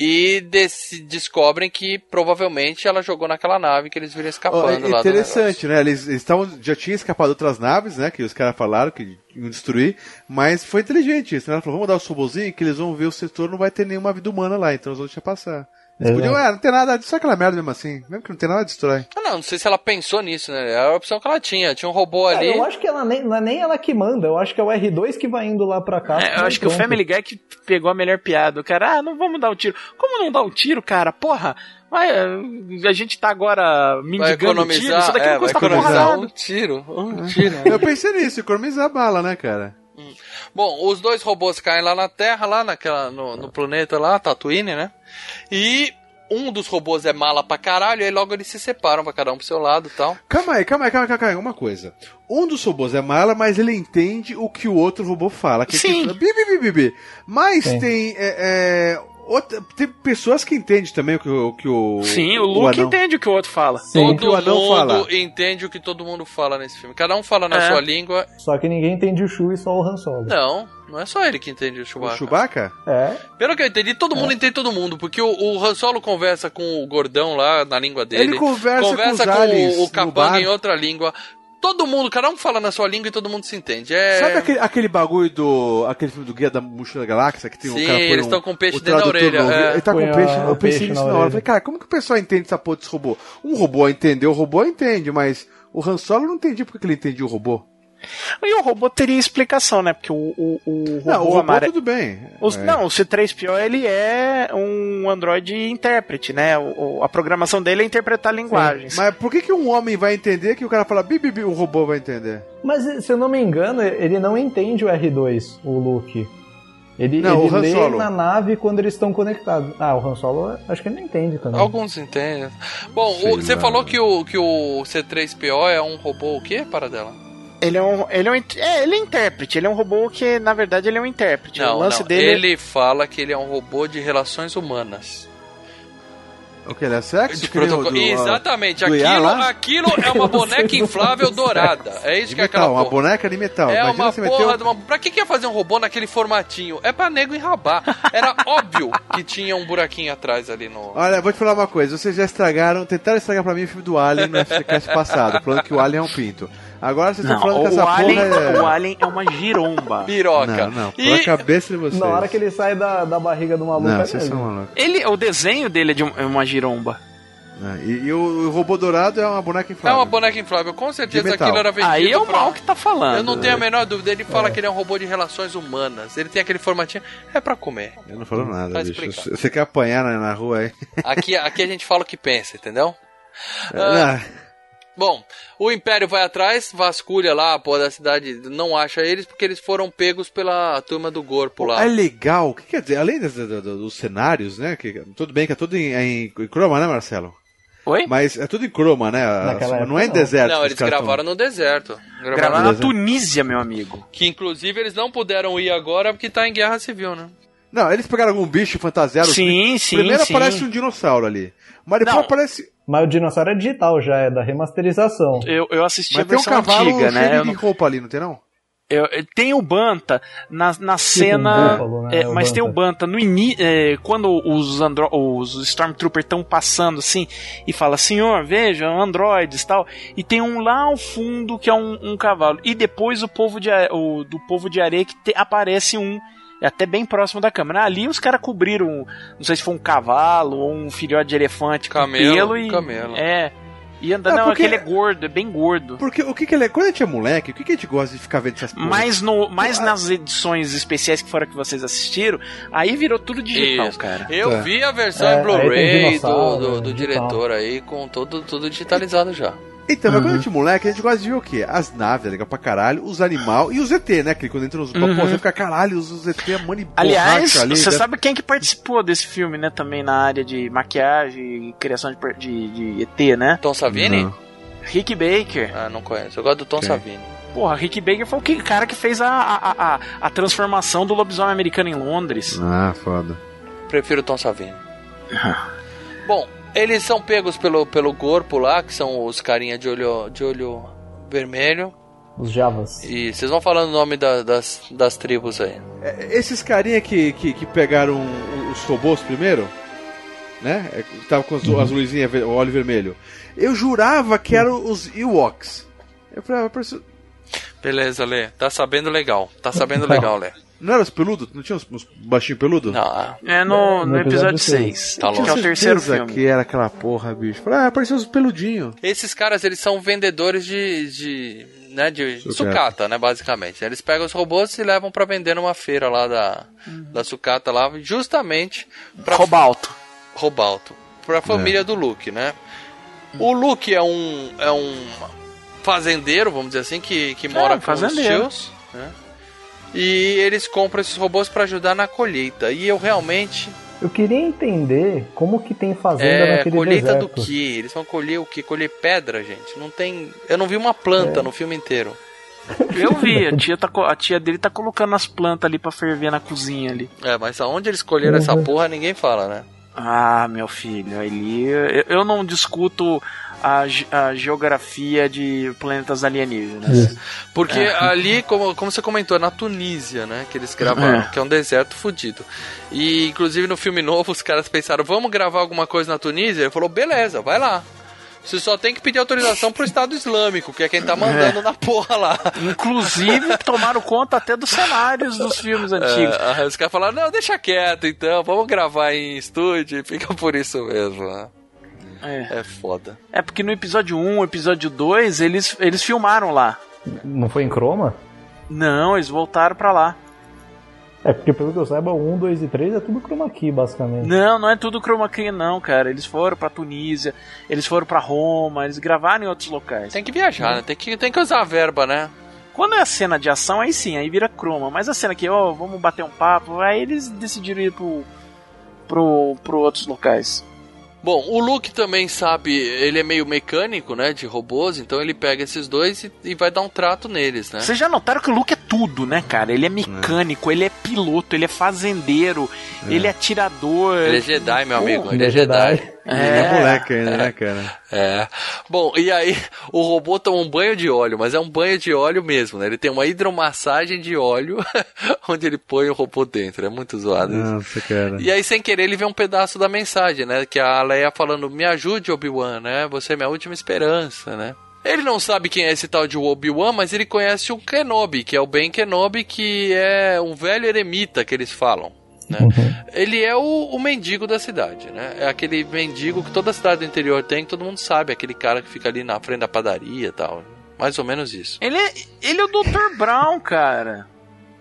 E desse- descobrem que provavelmente ela jogou naquela nave que eles viram escapando é lá. interessante, né? Eles, eles tavam, já tinham escapado outras naves, né? Que os caras falaram que iam destruir, mas foi inteligente isso. Né? Ela falou, vamos dar o robozinho que eles vão ver o setor, não vai ter nenhuma vida humana lá, então eles vão deixar passar. Eles Exato. podiam, é, não tem nada, só aquela merda mesmo assim. Mesmo que não tem nada, destrói. Ah, não, não sei se ela pensou nisso, né? Era a opção que ela tinha. Tinha um robô Cara, ali. eu acho que ela nem, não é nem ela que manda, eu acho que é o R2 que vai indo lá pra cá. É, eu acho que o Family Guy que pegou a melhor piada. O cara, ah, não vamos dar um tiro. Como não dar um tiro, cara? Porra, vai, eh, a gente tá agora Vai mendigando economizar, tiro. Isso daqui é, não vai custa economizar porrada. um tiro. Um tiro. Eu pensei nisso, economizar bala, né, cara? Bom, os dois robôs caem lá na Terra, lá naquela, no, no planeta lá, Tatooine, né? E um dos robôs é mala pra caralho, aí logo eles se separam pra cada um pro seu lado e tal. Calma aí, calma aí, calma aí, calma aí, uma coisa. Um dos robôs é mala, mas ele entende o que o outro robô fala. Que Sim. Que, bi, bi, bi, bi, bi. Mas Sim. tem. é, é, outra- tem pessoas que entendem também o que o. Que o Sim, o Luke anão- entende o que o outro fala. o que o Todo anão mundo fala. entende o que todo mundo fala nesse filme. Cada um fala na É. sua língua. Só que ninguém entende o Shu e só o Han Solo. Não, não é só ele que entende o Chewbacca. O Chewbacca? É. Pelo que eu entendi, todo mundo entende todo mundo, porque o, o Han Solo conversa com o gordão lá na língua dele. Ele conversa com os aliens o, o capanga em outra língua. Todo mundo, cada um fala na sua língua e todo mundo se entende. É... Sabe aquele, aquele bagulho do. aquele filme do Guia da Mochila Galáxia que tem um Sim, cara põe eles um- tão com peixe o dentro da orelha, é. Ele tá Põe com peixe. a- Eu pensei nisso na na hora. Falei, cara, como que o pessoal entende essa porra desse robô? Um robô entendeu, o robô entende, mas o Han Solo eu não entendi porque que ele entendia o robô. E o robô teria explicação, né? Porque o, o, o robô, Não, o robô amare- tudo bem. Os- É. Não, o C3PO ele é um Android intérprete, né? O, o- a programação dele é interpretar linguagens. Mas por que, que um homem vai entender que o cara fala bi, bi, bi, o robô vai entender? Mas se eu não me engano, ele não entende o R2, o Luke. Ele, Não, ele o Han lê Solo. na nave quando eles estão conectados. Ah, o Han Solo, acho que ele não entende também. Alguns entendem. Bom, Sei você lá. falou que o, que o C3PO é um robô o quê, para dela? Ele é um, ele é um, é, ele é intérprete. Ele é um robô que, na verdade, ele é um intérprete. Não, o lance não. dele Ele fala que ele é um robô de relações humanas. O que? Ele é sexo? Protocolo- do- Exatamente, do aquilo, aquilo é uma boneca inflável dourada. É isso De que é aquela metal, uma porra. boneca de metal. É Imagina uma porra meter de uma. Pra que, que ia fazer um robô naquele formatinho? É pra nego enrabar. Era óbvio que tinha um buraquinho atrás ali no. Olha, vou te falar uma coisa. Vocês já estragaram, tentaram estragar pra mim o filme do Alien no FCCast passado, falando que o Alien é um pinto. Agora vocês estão falando que essa Alien, porra é... o Alien é uma giromba. Piroca. Não, não, pela cabeça de vocês. Na hora que ele sai da, da barriga do maluco, Não, é vocês mesmo. são malucos. Ele, o desenho dele é de é uma giromba. É, e, e o, robô dourado é uma boneca É inflável. uma boneca inflável, com certeza aquilo era vendido. Aí é o pra- mal que tá falando. Eu não tenho a menor dúvida. Ele fala É. que ele é um robô de relações humanas. Ele tem aquele formatinho. É pra comer. Eu não falo nada, Vai bicho. Você quer apanhar na, na rua aí? Aqui, aqui a gente fala o que pensa, entendeu? Ah, Ah, Bom, o Império vai atrás, vasculha lá a porra da cidade, não acha eles porque eles foram pegos pela turma do Corpo lá. é legal. O que quer dizer? Além das- do- do- dos cenários, né? Que, tudo bem que é tudo em, em, em croma, né, Marcelo? Oi? Mas é tudo em croma, né? Naquela não é em época, deserto. Não, eles gravaram no deserto. Gravaram no na deserto. Tunísia, meu amigo. Que inclusive eles não puderam ir agora porque tá em guerra civil, né? Não, eles pegaram algum bicho fantasiado. Sim, sim, Primeiro sim. aparece um dinossauro ali. Mas depois Não. aparece. Mas o dinossauro é digital já, é da remasterização. Eu, eu assisti Mas a tem um versão cavalo antiga, né? Eu de não- roupa ali, não tem não? Eu- eu- tem o Banta na, na um cena. búfalo, né, é, o mas tem o Banta. Banta no ini, é, quando os, andro, os Stormtroopers estão passando assim e fala: Senhor, veja, androides e tal. E tem um lá ao fundo que é um, um cavalo. E depois o povo de, a- o, do povo de areia que te- aparece um. É até bem próximo da câmera. Ali os caras cobriram, não sei se foi um cavalo ou um filhote de elefante com Camelo, pelo e. camelo. É. E andando, É, não, porque- aquele é gordo, é bem gordo. Porque o que, que ele é. Quando a gente é moleque, o que, que a gente gosta de ficar vendo essas porra? Mas, no, mas nas edições especiais que foram que vocês assistiram, aí virou tudo digital, Isso. cara. Eu É. vi a versão É, em Blu-ray do, do, do digital. diretor aí, com todo, tudo digitalizado já. Então, mas Uhum. quando a gente é moleque, a gente gosta de ver o quê? As naves, é legal pra caralho, os animais e os ET, né? Que quando entra nos Uhum. pô, você fica, caralho, os, os ET, mano, e Aliás, ali, você né? sabe quem que participou desse filme, né? Também na área de maquiagem e criação de, de, de ET, né? Tom Savini? Não. Rick Baker. Ah, não conheço. Eu gosto do Tom Quem? Savini. Porra, Rick Baker foi o que- cara que fez a, a, a, a transformação do lobisomem americano em Londres. Ah, foda. Prefiro o Tom Savini. Bom, eles são pegos pelo, pelo corpo lá, que são os carinha de olho, de olho vermelho. Os Javas. E vocês vão falando o nome da- das, das tribos aí. É, Esses carinha que, que, que pegaram os robôs primeiro, né? É, Tava com as, Uhum. as luzinhas, o óleo vermelho. Eu jurava que eram os Ewoks. Eu falei, ah, parece- Beleza, Lê. Tá sabendo legal. Tá sabendo legal, Lê. Não era os peludos? Não tinha os, os baixinhos peludos? Não, É no, No no episódio episódio 6, Tá que é louco. o terceiro filme. que era aquela porra, bicho. Ah, apareceu os peludinhos. Esses caras, eles são vendedores de, de, né, de Sucata. sucata, né, basicamente. Eles pegam os robôs e levam pra vender numa feira lá da, da sucata lá, justamente pra Robalto. Robalto, pra família do Luke, né? O Luke é um é um fazendeiro, vamos dizer assim, que, que mora um com os tios, né? E eles compram esses robôs pra ajudar na colheita. E eu realmente Eu queria entender como que tem fazenda é naquele colheita deserto. do que? Eles vão colher o que? Colher pedra, gente. Não tem, eu não vi uma planta É. no filme inteiro. Eu vi, a tia, tá, a tia dele tá colocando as plantas ali pra ferver na cozinha ali. É, mas aonde eles colheram essa Uhum. porra, ninguém fala, né? Ah, meu filho, ali eu, eu não discuto a, a geografia de planetas alienígenas. Porque É. ali, como, como você comentou, é na Tunísia, né? Que eles gravaram, É. que é um deserto fudido. E inclusive no filme novo, os caras pensaram, vamos gravar alguma coisa na Tunísia? Ele falou, beleza, vai lá. Você só tem que pedir autorização pro Estado Islâmico, que é quem tá mandando É. na porra lá. Inclusive, tomaram conta até dos cenários dos filmes antigos. É, os caras falaram, não, deixa quieto então, vamos gravar em estúdio e fica por isso mesmo. né? É. É foda. É porque no episódio 1, episódio 2, eles, eles filmaram lá. Não foi em croma? Não, eles voltaram pra lá. É, porque pelo que eu saiba, o 1, 2 e 3 é tudo chroma key, basicamente. Não, não é tudo chroma key não, cara. Eles foram pra Tunísia, eles foram pra Roma, eles gravaram em outros locais. Tem que viajar, né? Tem que, tem que usar a verba, né? Quando é a cena de ação, aí sim, aí vira chroma. Mas a cena que, ó, vamos bater um papo, aí eles decidiram ir pro, pro, pro outros locais. Bom, o Luke também sabe, ele é meio mecânico, né, de robôs, então ele pega esses dois e, e vai dar um trato neles, né? Vocês já notaram que o Luke é tudo, né, cara? Ele é mecânico, ele é piloto, ele é fazendeiro, ele é atirador. Ele é Jedi, meu amigo, Porra, ele é Jedi. Ele é moleque ainda, né, cara? É. Bom, e aí o robô toma um banho de óleo, mas é um banho de óleo mesmo, né? Ele tem uma hidromassagem de óleo onde ele põe o robô dentro. É muito zoado isso. Nossa, cara. E aí, sem querer, ele vê um pedaço da mensagem, né? Que a Leia falando, me ajude, Obi-Wan, né? Você é minha última esperança, né? Ele não sabe quem é esse tal de Obi-Wan, mas ele conhece o Kenobi, que é o Ben Kenobi, que é um velho eremita que eles falam. Né? Ele é o, o mendigo da cidade, né? É aquele mendigo que toda cidade do interior tem, que todo mundo sabe, aquele cara que fica ali na frente da padaria e tal. Mais ou menos isso. Ele é, ele é o Dr. Brown, cara.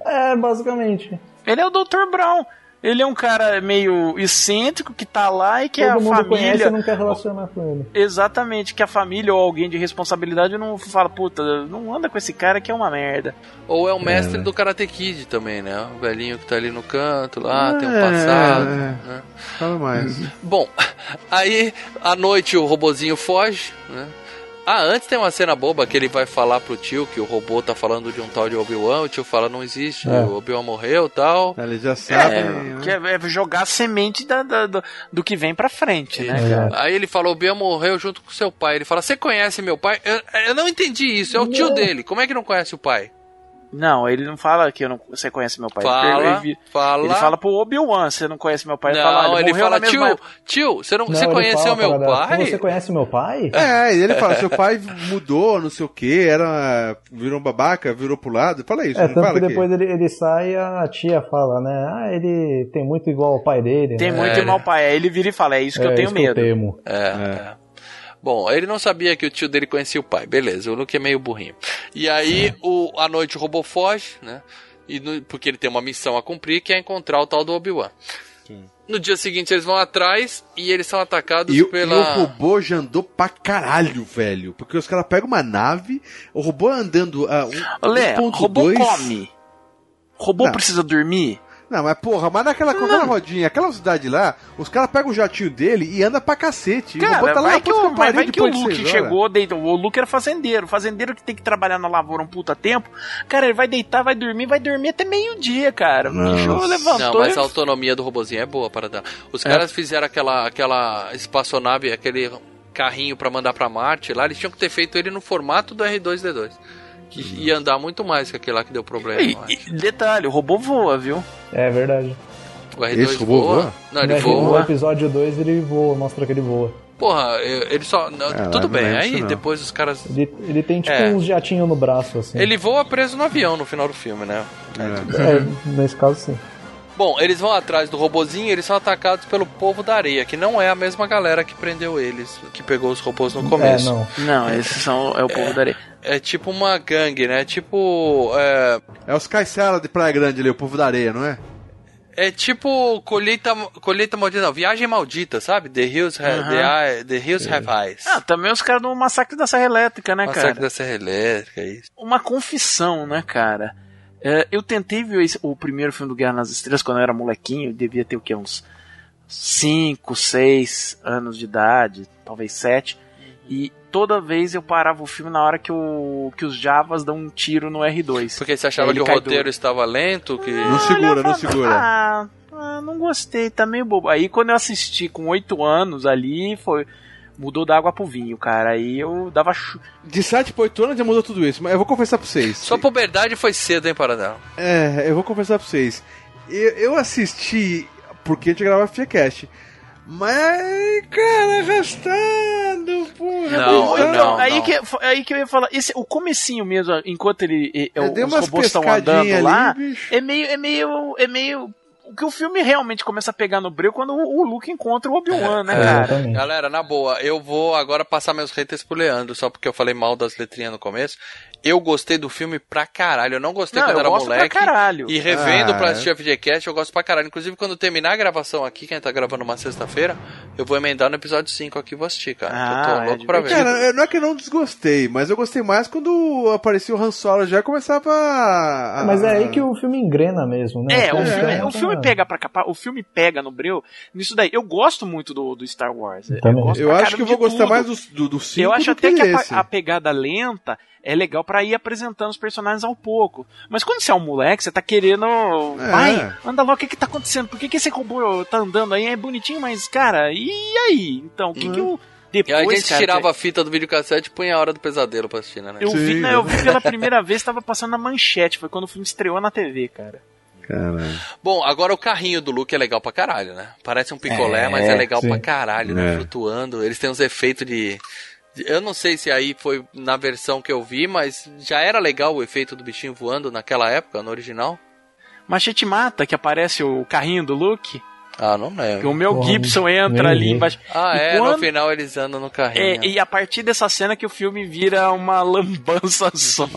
É, basicamente. Ele é o Dr. Brown. Ele é um cara meio excêntrico que tá lá e que Todo a mundo família. conhece não quer relacionar com ele. Exatamente, que a família ou alguém de responsabilidade não fala, puta, não anda com esse cara que é uma merda. Ou é o mestre É. do Karate Kid também, né? O velhinho que tá ali no canto, lá, tem um É, passado. é. né? Fala mais. Bom, aí à noite o robozinho foge, né? Ah, antes tem uma cena boba que ele vai falar pro tio que o robô tá falando de um tal de Obi-Wan, o tio fala não existe, É. o Obi-Wan morreu e tal. Ele já É, que é, é jogar a semente da, da- do, do que vem pra frente, né, cara? Aí ele falou, Obi-Wan morreu junto com seu pai. Ele fala, você conhece meu pai? Eu, eu não entendi isso, é o tio Não. dele. Como é que não conhece o pai? Não, ele não fala que eu não, você conhece meu pai. Fala, ele, fala. Ele fala pro Obi-Wan, você não conhece meu pai. Não, ele fala, "Ah, ele morreu fala, tio, época." tio, você, não, Não, você ele conheceu fala meu galera, pai? Você conhece meu pai? É, ele fala, seu pai mudou, não sei o que, era. virou um babaca, virou pro lado. Fala isso, É, não tanto fala que que- depois ele, ele sai e a tia fala, né? Ah, ele tem muito igual ao pai dele. Tem né? muito igual ao pai. Aí ele vira e fala, é isso que É eu tenho isso que medo. eu temo. É, é. Bom, ele não sabia que o tio dele conhecia o pai. Beleza, o Luke é meio burrinho. E aí, o, à noite, o robô foge, né? E no- porque ele tem uma missão a cumprir, que é encontrar o tal do Obi-Wan. No dia seguinte, eles vão atrás e eles são atacados E, o- pela. e o robô já andou pra caralho, velho. Porque os caras pegam uma nave, o robô andando a um, Lé, 1.2. robô come. Robô Não. precisa dormir? Não, mas porra, mas naquela aquela rodinha, aquela velocidade lá, os caras pegam o jatinho dele e anda pra cacete. E o Cara, tá lá vai que, o, mas vai que o Luke chegou, deitou. O Luke era fazendeiro. Fazendeiro que tem que trabalhar na lavoura um puta tempo. Cara, ele vai deitar, vai dormir, vai dormir até meio-dia, cara. Mijou, levantou. Não, mas a autonomia do robozinho é boa para dar. Os É. caras fizeram aquela, aquela espaçonave, aquele carrinho pra mandar pra Marte lá, eles tinham que ter feito ele no formato do R2D2. Que ia andar muito mais que aquele lá que deu problema. E- e detalhe, o robô voa, viu? É verdade. O R2 Esse robô voa? voa? Não, ele No voa. episódio 2 ele voa, mostra que ele voa. Porra, ele só. não, É, tudo bem, aí não. depois os caras. Ele, ele tem tipo É. uns jatinhos no braço, assim. Ele voa preso no avião no final do filme, né? É, nesse caso sim. Bom, eles vão atrás do robozinho e eles são atacados pelo povo da areia, que não é a mesma galera que prendeu eles, que pegou os robôs no começo. É, não. Não, esses são é o povo da areia. É tipo uma gangue, né? Tipo. É, É os Caissara de Praia Grande ali, o povo da areia, não é? é tipo colheita, colheita maldita, não, viagem maldita, sabe? The Hills, ha- Aham. the, Eye- the Hills Have Eyes. Ah, também os caras do Massacre da Serra Elétrica, né, Massacre cara? da Serra Elétrica, isso. Uma confissão, né, cara? É, eu tentei ver esse- o primeiro filme do Guerra nas Estrelas quando eu era molequinho, eu devia ter o quê? Uns 5, 6 anos de idade, talvez 7. E toda vez eu parava o filme na hora que, o, que os Javas dão um tiro no R2. Porque você achava que o cai do- roteiro estava lento, que. Não segura, não segura. Ah, ah, não gostei, tá meio bobo. Aí quando eu assisti com 8 anos ali, foi. Mudou da água pro vinho, cara. Aí eu dava. chu- De 7 pra 8 anos já mudou tudo isso, mas eu vou confessar pra vocês. Sua puberdade foi cedo, hein, Paradão? É, eu vou confessar pra vocês. Eu, eu assisti porque a gente gravava FIACast. Mas, cara, arrastando, porra. Não, arrastando. Então, aí, Que, aí que eu ia falar, esse, o comecinho mesmo, enquanto ele, e- Eu o- dei os robôs estão andando lá, ali, bicho. é meio, é meio, é meio, que o filme realmente começa a pegar no breu quando o, o Luke encontra o Obi-Wan, né, É, cara? exatamente. Galera, na boa, eu vou agora passar meus haters pro Leandro, só porque eu falei mal das letrinhas no começo. Eu gostei do filme pra caralho. Eu não gostei Não, quando eu era gosto pra moleque. caralho. E revendo Ah, pra é. assistir a FGCast, eu gosto pra caralho. Inclusive, quando terminar a gravação aqui, quem tá gravando uma sexta-feira, eu vou emendar no episódio 5 aqui e vou assistir, cara. Ah, eu tô é louco pra ver. Cara, eu- não é que eu não desgostei, mas eu gostei mais quando aparecia o Han Solo já começava a... Mas é aí que o filme engrena mesmo, né? É, o filme filme, engrena o filme pega pra capar, o filme pega no breu nisso daí. Eu gosto muito do, do Star Wars. Também. gosto Eu acho que eu vou gostar tudo. mais do, do, do cinco Eu acho do até que, a, esse. pa- a pegada lenta é legal pra ir apresentando os personagens ao pouco. Mas quando você é um moleque, você tá querendo. É. Vai, anda logo, o que que tá acontecendo? Por que, que esse robô tá andando aí? É bonitinho, mas, cara, e aí? Então, o que que eu. E aí Depois, a gente cara, tirava a fita do videocassete e punha a hora do pesadelo pra assistir, né? Eu vi, Sim, né, eu vi pela primeira vez, tava passando na manchete. Foi quando o filme estreou na TV, cara. Caralho. Bom, agora o carrinho do Luke é legal pra caralho, né? Parece um picolé, É, mas é legal sim. pra caralho, né? É. Flutuando. Eles têm uns efeitos de. de- Eu não sei se aí foi na versão que eu vi, mas já era legal o efeito do bichinho voando naquela época, no original. Machete Mata, que aparece o carrinho do Luke. Ah, não lembro. o Mel Porra, Gibson entra ali embaixo. Ah, E é, no quando- final eles andam no carrinho. É, e a partir dessa cena que o filme vira uma lambança só.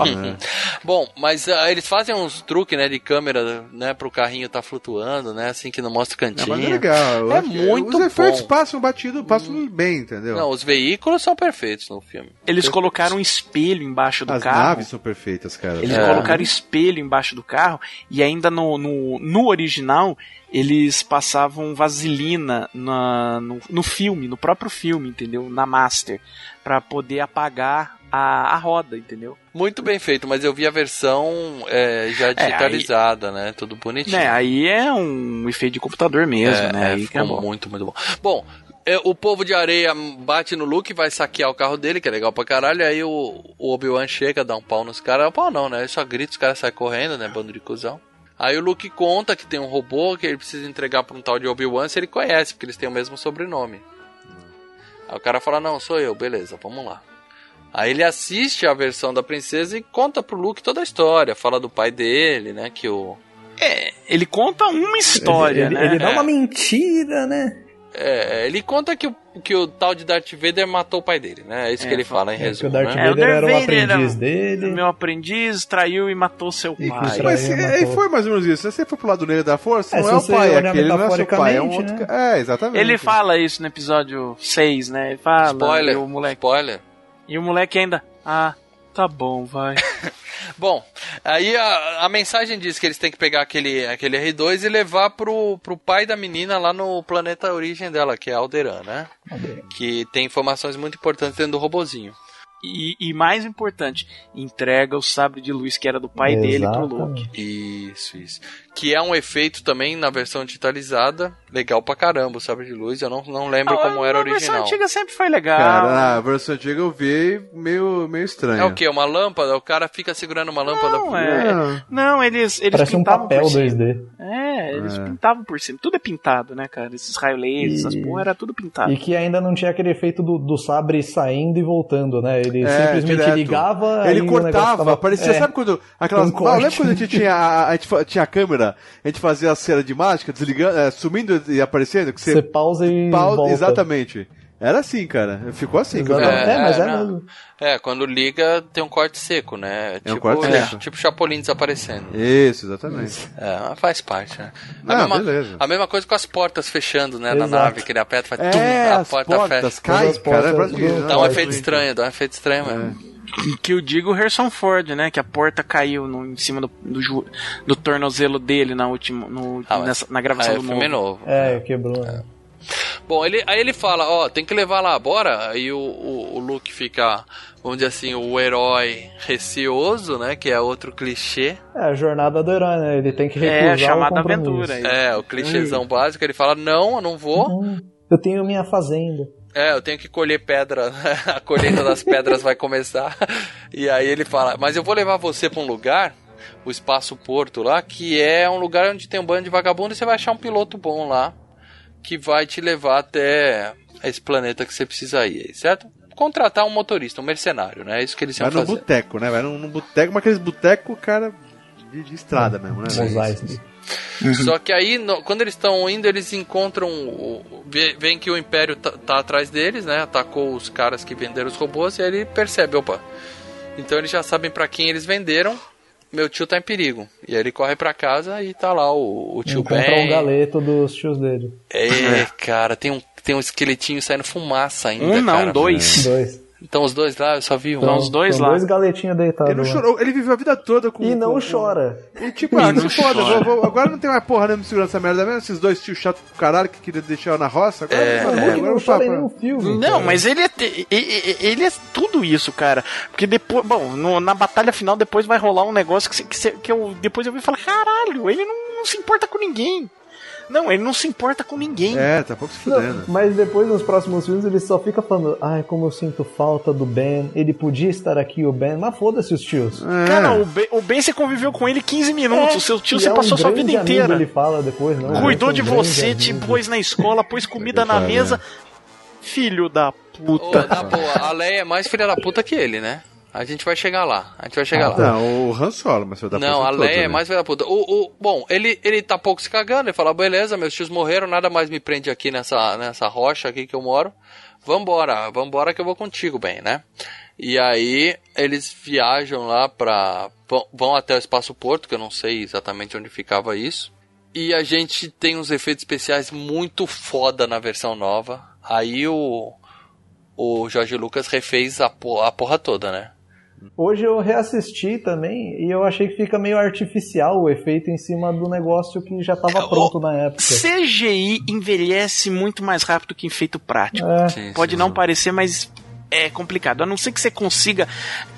Bom, mas ah, eles fazem uns truques, né, de câmera, né, pro carrinho tá flutuando, né, assim que não mostra o É, cantinho. mas é legal. É muito Os efeitos bom. passam batido, passam bem, entendeu? Não, os veículos são perfeitos no filme. Eles colocaram um espelho embaixo do As carro. naves são perfeitas, cara. Eles É. colocaram espelho embaixo do carro e ainda no, no, no original eles passavam vaselina na, no, no filme, no próprio filme, entendeu? Na Master, Pra poder apagar a, a roda, entendeu? Muito bem feito, mas eu vi a versão é, já aí- digitalizada, né, tudo bonitinho. Né, aí é um efeito de computador mesmo, É, né? é, Aí ficou é bom. muito, muito bom. Bom, é, o povo de areia bate no Luke, vai saquear o carro dele, que é legal pra caralho. Aí o, o Obi-Wan chega, dá um pau nos caras. Pau não, né? Ele só grita, os caras saem correndo, né? Bando de cuzão. Aí o Luke conta que tem um robô que ele precisa entregar pra um tal de Obi-Wan se ele conhece, porque eles têm o mesmo sobrenome. Aí o cara fala: Não, sou eu, beleza, vamos lá. Aí ele assiste a versão da princesa e conta pro Luke toda a história. Fala do pai dele, né? Que o. É, ele conta uma história, ele, né? ele dá É. uma mentira, né? É, ele conta que o, que o tal de Darth Vader matou o pai dele, né? É isso É, que ele fala em é, que resumo. o Darth né? Vader era o aprendiz era dele. Meu aprendiz traiu e matou seu E pai. que Mas se, é, foi mais ou menos isso. Se você for pro lado negro da força, É, não é o pai, aquele não é seu pai, é um outro. ca- É, exatamente. Ele fala isso no episódio 6, né? Ele fala. Spoiler, E o moleque, spoiler. e o moleque ainda. Ah, tá bom, vai. Bom, aí a, a mensagem diz que eles têm que pegar aquele, aquele R2 e levar pro, pro pai da menina lá no planeta origem dela, que é Alderan, né? Que tem informações muito importantes dentro do robozinho. E, e mais importante, entrega o sabre de luz que era do pai dele pro Luke. Isso, isso. Que é um efeito também na versão digitalizada, legal pra caramba, o sabre de luz. Eu não, não lembro como era a versão original. antiga sempre foi legal. Cara, a versão antiga eu vi meio, meio estranha. É o que? Uma lâmpada? O cara fica segurando uma lâmpada. Não, é, não eles, eles Parece um pintavam papel por cima. 2D. É, eles É. pintavam por cima. Tudo é pintado, né, cara? Esses raios laser, essas E- porra, era tudo pintado. E que ainda não tinha aquele efeito do, do sabre saindo e voltando, né? Ele É, simplesmente direto. ligava. Ele cortava, tava- parecia, é, sabe quando. Aquelas. com Ah, lembra quando a gente tinha a, a gente tinha a câmera, a gente fazia a cena de mágica, desligando, é, sumindo e aparecendo? Que Você pausa e Pau- volta. Exatamente. Era assim, cara. Ficou assim. quando- Exatamente. É, mas é não. mesmo. É, quando liga tem um corte seco, né? É um tipo, corte é, seco. tipo Chapolin desaparecendo. Isso, exatamente. É, mas faz parte, né? A, Ah, mesma, beleza. a mesma coisa com as portas fechando, né? Na Exato. nave, que ele aperta, faz tum, É, a as porta portas fecha. caem, as cara. portas parece que- do- Dá um Ah, efeito estranho, dá um efeito estranho mesmo. Que eu digo o Harrison Ford, né? Que a porta caiu no- em cima do, do, do tornozelo dele na última, no- Ah, nessa- na gravação é, do filme é novo. É, quebrou. né? Bom, ele, aí ele fala, ó, tem que levar lá, bora. Aí o, o, o Luke fica, vamos dizer assim, o herói receoso, né? Que é outro clichê. É a jornada do herói, né? Ele tem que É, recusar chamada o compromisso. aventura. É, o clichêzão básico. Ele fala, não, eu não vou. Hum, Eu tenho minha fazenda. É, eu tenho que colher pedra. A colheita das pedras vai começar. E aí ele fala: Mas eu vou levar você pra um lugar, o Espaço Porto lá, que é um lugar onde tem um bando de vagabundo e você vai achar um piloto bom lá que vai te levar até esse planeta que você precisa ir, aí, certo? Contratar um motorista, um mercenário, né? É isso que eles iam Vai no fazer. boteco, né? Vai num, num boteco, mas aqueles boteco, cara, de, de estrada mesmo, né? Mos Eisley. Só que aí, no- quando eles estão indo, eles encontram. o- o- vê- Veem que o Império tá, tá atrás deles, né? Atacou os caras que venderam os robôs e aí ele percebe: opa. Então eles já sabem pra quem eles venderam. Meu tio tá em perigo. E aí ele corre pra casa e tá lá o, o tio Encontra Ben. um galeto dos tios dele. É, cara, tem um, tem um esqueletinho saindo fumaça ainda. Um não, cara. dois. Dois. Então os dois lá, eu só vi um. Então, os dois lá. dois galetinhos deitados. Ele não chorou, ele viveu a vida toda com. E não com- chora. E tipo, ah, não se foda, vou- vou- agora não tem mais porra nenhuma me segurando essa merda mesmo. Esses dois tios chatos do caralho que queriam deixar eu na roça. Agora, É. agora, Ele agora não chora nenhum filme. Não, cara. mas ele é, te- ele é tudo isso, cara. Porque depois, bom, no- na batalha final depois vai rolar um negócio que, que, que eu depois eu vi e falar, caralho, ele não, não se importa com ninguém. Não, ele não se importa com ninguém. É, tá pouco se Não, fudendo. mas depois nos próximos filmes ele só fica falando, ai, como eu sinto falta do Ben, ele podia estar aqui, o Ben, mas foda-se os tios. É. Cara, o Ben, o Ben você conviveu com ele 15 minutos, o seu tio E você é um passou sua grande vida amigo, inteira. Ele fala depois, não. Cuidou é de um você, te amigo. pôs na escola, pôs comida na fala, mesa. Filho da puta. na boa, a Leia é mais filha da puta que ele, né? A gente vai chegar lá. A gente vai chegar lá. Não, o Han Solo, mas você dá Não, a todo, Leia é né? mais filha da puta. O, o, bom, ele, ele tá pouco se cagando, ele fala, beleza, meus tios morreram, nada mais me prende aqui nessa, nessa rocha aqui que eu moro. Vambora, vambora que eu vou contigo, bem, né? E aí eles viajam lá pra. vão- vão até o Espaço Porto, que eu não sei exatamente onde ficava isso. E a gente tem uns efeitos especiais muito foda na versão nova. Aí o. O Jorge Lucas refez a, a porra toda, né? Hoje eu reassisti também e eu achei que fica meio artificial o efeito em cima do negócio que já É, estava pronto na época. CGI envelhece muito mais rápido que efeito prático. É. Sim, Pode sim. não parecer, mas é complicado. A não ser que você consiga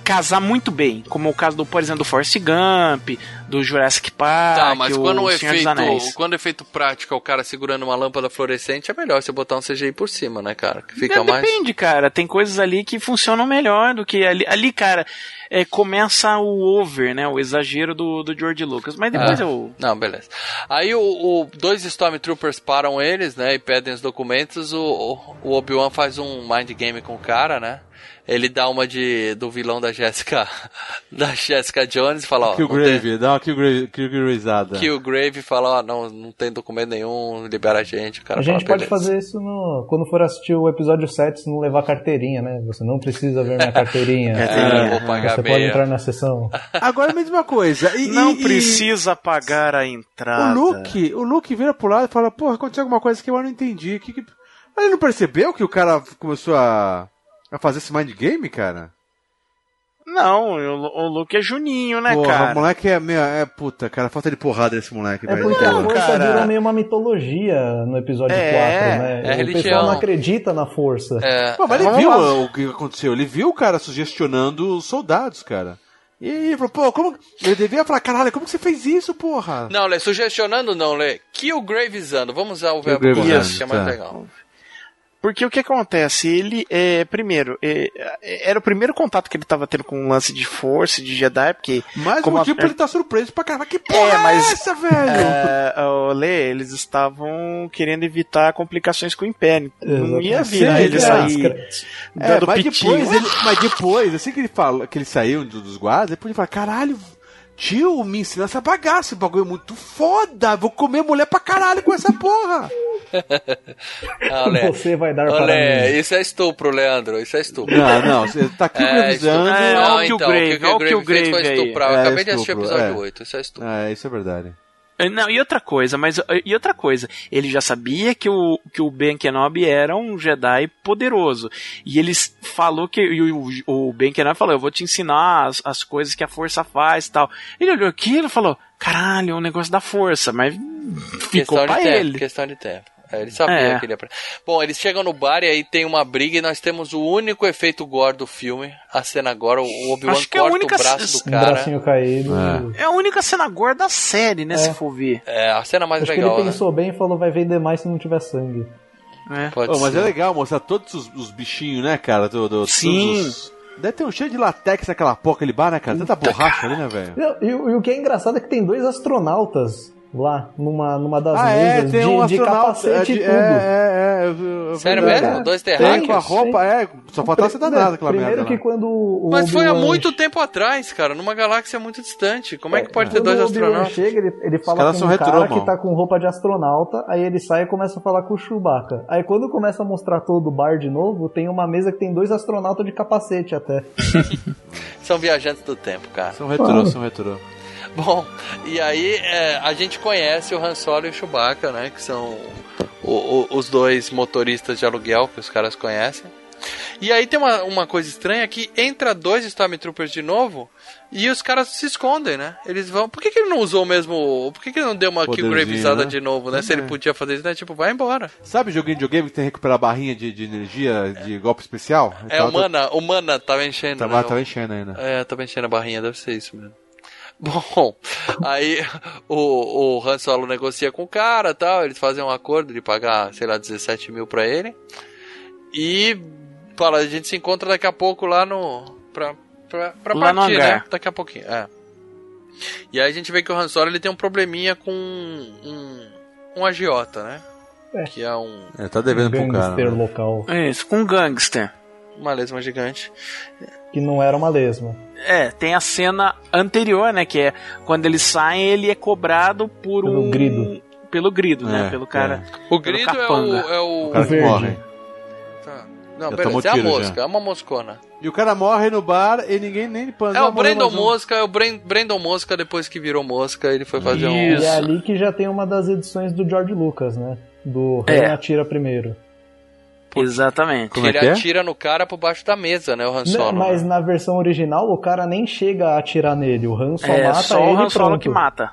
casar muito bem, como o caso do, por exemplo, do Forrest Gump, do Jurassic Park, Tá, mas o quando o dos efeito, quando o efeito prático é o cara segurando uma lâmpada fluorescente, é melhor você botar um CGI por cima, né, cara? Que fica Não, mais. Depende, cara. Tem coisas ali que funcionam melhor do que ali. Ali, cara, é, começa o over, né? O exagero do, do George Lucas. Mas depois Ah, eu. Não, beleza. Aí o, o- dois Stormtroopers param eles, né? E pedem os documentos. O, o- o Obi-Wan faz um mind game com o cara, né? Ele dá uma de do vilão da Jessica da Jessica Jones e fala, ó, não tem- Killgrave, dá uma Killgrave- Killgraveizada. que o Grave fala, ó, não, não tem documento nenhum, libera a gente. O cara A gente fala, pode "Beleza." fazer isso no, quando for assistir o episódio 7 se não levar carteirinha, né? Você não precisa ver minha carteirinha. Carteirinha, vou pagar Você meia. pode entrar na sessão. Agora é a mesma coisa. E, Não e- e precisa pagar a entrada. O Luke, o Luke vira pro lado e fala, porra, aconteceu alguma coisa que eu não entendi. Que que... Mas ele não percebeu que o cara começou a, a fazer esse mind game, cara? Não, o, o Luke é Juninho, né, Porra, cara? o moleque é meio. É puta, cara, falta de porrada nesse moleque, É velho. porque a Porra. força cara. virou meio uma mitologia no episódio É, 4, né? é o religião. pessoal não acredita na força. É, Pô, mas ele viu lá. o que aconteceu, ele viu o cara sugestionando os soldados, cara. E ele falou, pô, como. Ele devia falar, caralho, como que você fez isso, porra? Não, Lê, sugestionando não, Lê. Killgraveizando. Vamos usar o verbo correto, que é mais tá. legal. Porque o que acontece? Ele, é, primeiro, é, é, era o primeiro contato que ele tava tendo com um lance de força, de Jedi, porque. Mas o como a- motivo pra ele tá surpreso pra caralho, que porra é, mas- essa, velho? É, ô, Lê, eles estavam querendo evitar complicações com o Império. Não ia vir, Sim? Ele sair É, dando mas pitinho. depois, ele, mas depois, assim que ele fala, que ele saiu do- dos guardas, depois ele fala, caralho, tio, me ensina essa bagaça, esse bagulho é muito foda, vou comer mulher pra caralho com essa porra. Ah, Lê. Você vai dar para mim. isso é estupro, Leandro. Isso é estupro. Não, não, você tá aqui É, estupro. É, não, olha o então, o que olha o o Grave fez foi estuprar. Eu É, acabei de assistir o estupro, episódio é. 8. Isso é estupro. É, isso é verdade. Não, e outra coisa, mas e outra coisa, ele já sabia que o, que o Ben Kenobi era um Jedi poderoso. E ele falou que e o, o Ben Kenobi falou, eu vou te ensinar as, as coisas que a força faz e tal. Ele olhou aquilo e falou, caralho, é um negócio da força, mas ficou de pra tempo. ele. Questão de tempo. É, ele sabia É. que ele ia pra... Bom, eles chegam no bar e aí tem uma briga e nós temos o único efeito gore do filme. A cena agora, o Obi-Wan Acho que é a corta única o braço c- do Um cara. bracinho caído. É a única cena gore da série, né, se for ver. É, a cena mais Acho que legal, ele né? pensou bem e falou, vai vender mais se não tiver sangue. É. Pode Ô, mas ser. é legal mostrar todos os, os bichinhos, né, cara? Do, do, Sim. todos os- Deve ter um cheio de latex naquela porra, aquele bar, né, cara? Tanta borracha ali, né, velho? E, o- e o que é engraçado é que tem dois astronautas lá, numa, numa das Ah, é, mesas, tem de, um de capacete é, e de- tudo. É, é, é. Sério mesmo? Dois Tem terráqueos? com a roupa, é. Só faltava ser danado aquela Primeiro que lá. quando o Mas foi há muito tempo atrás, cara, numa galáxia muito distante. Como é que pode ter dois astronautas? chega, ele, ele fala caras com são um retrô, cara mano. que tá com roupa de astronauta, aí ele sai e começa a falar com o Chewbacca. Aí quando começa a mostrar todo o bar de novo, tem uma mesa que tem dois astronautas de capacete até. São viajantes do tempo, cara. São retrô, são retrô. Bom, e aí é, a gente conhece o Han Solo e o Chewbacca, né? Que são o- o- os dois motoristas de aluguel que os caras conhecem. E aí tem uma, uma coisa estranha que entra dois Stormtroopers de novo e os caras se escondem, né? Eles vão. Por que, que ele não usou mesmo. Por que, que ele não deu uma Poderzinho, Killgraveizada né? de novo, né? Se ele É. podia fazer isso, né? Tipo, vai embora. Sabe joguinho de videogame que tem que recuperar a barrinha de, de energia de golpe especial? É, o Mana, o Mana tava enchendo. Tava, né? tava enchendo ainda. É, tava enchendo a barrinha, deve ser isso mesmo. Bom, aí o, o Han Solo negocia com o cara tal, eles fazem um acordo de pagar, sei lá, 17 mil pra ele. E fala, a gente se encontra daqui a pouco lá no. pra, pra, pra Lá no partir, hangar. né? Daqui a pouquinho, é. E aí a gente vê que o Han Solo ele tem um probleminha com um, um agiota, né? É. Que é um. É, tá devendo pro cara. Gangster né? local. É isso, com um gangster. Uma lesma gigante. Que não era uma lesma. É, tem a cena anterior, né? Que é quando eles saem, ele é cobrado por Pelo um. grido. Pelo grido, né? É, Pelo cara. O pelo grido é o. É o... O cara que morre. Não, Já beleza, tomou é a mosca, já. é uma moscona. E o cara morre no bar e ninguém nem É o Brandon Mosca, é o Bren- Brandon Mosca, depois que virou mosca, ele foi fazer um. E é ali que já tem uma das edições do George Lucas, né? Do É. Rei Atira Primeiro. Exatamente. Que ele atira no cara por baixo da mesa, né? O Han Não, Solo. mas na versão original o cara nem chega a atirar nele, o Han só É, mata só ele o Han e Solo pronto. que mata.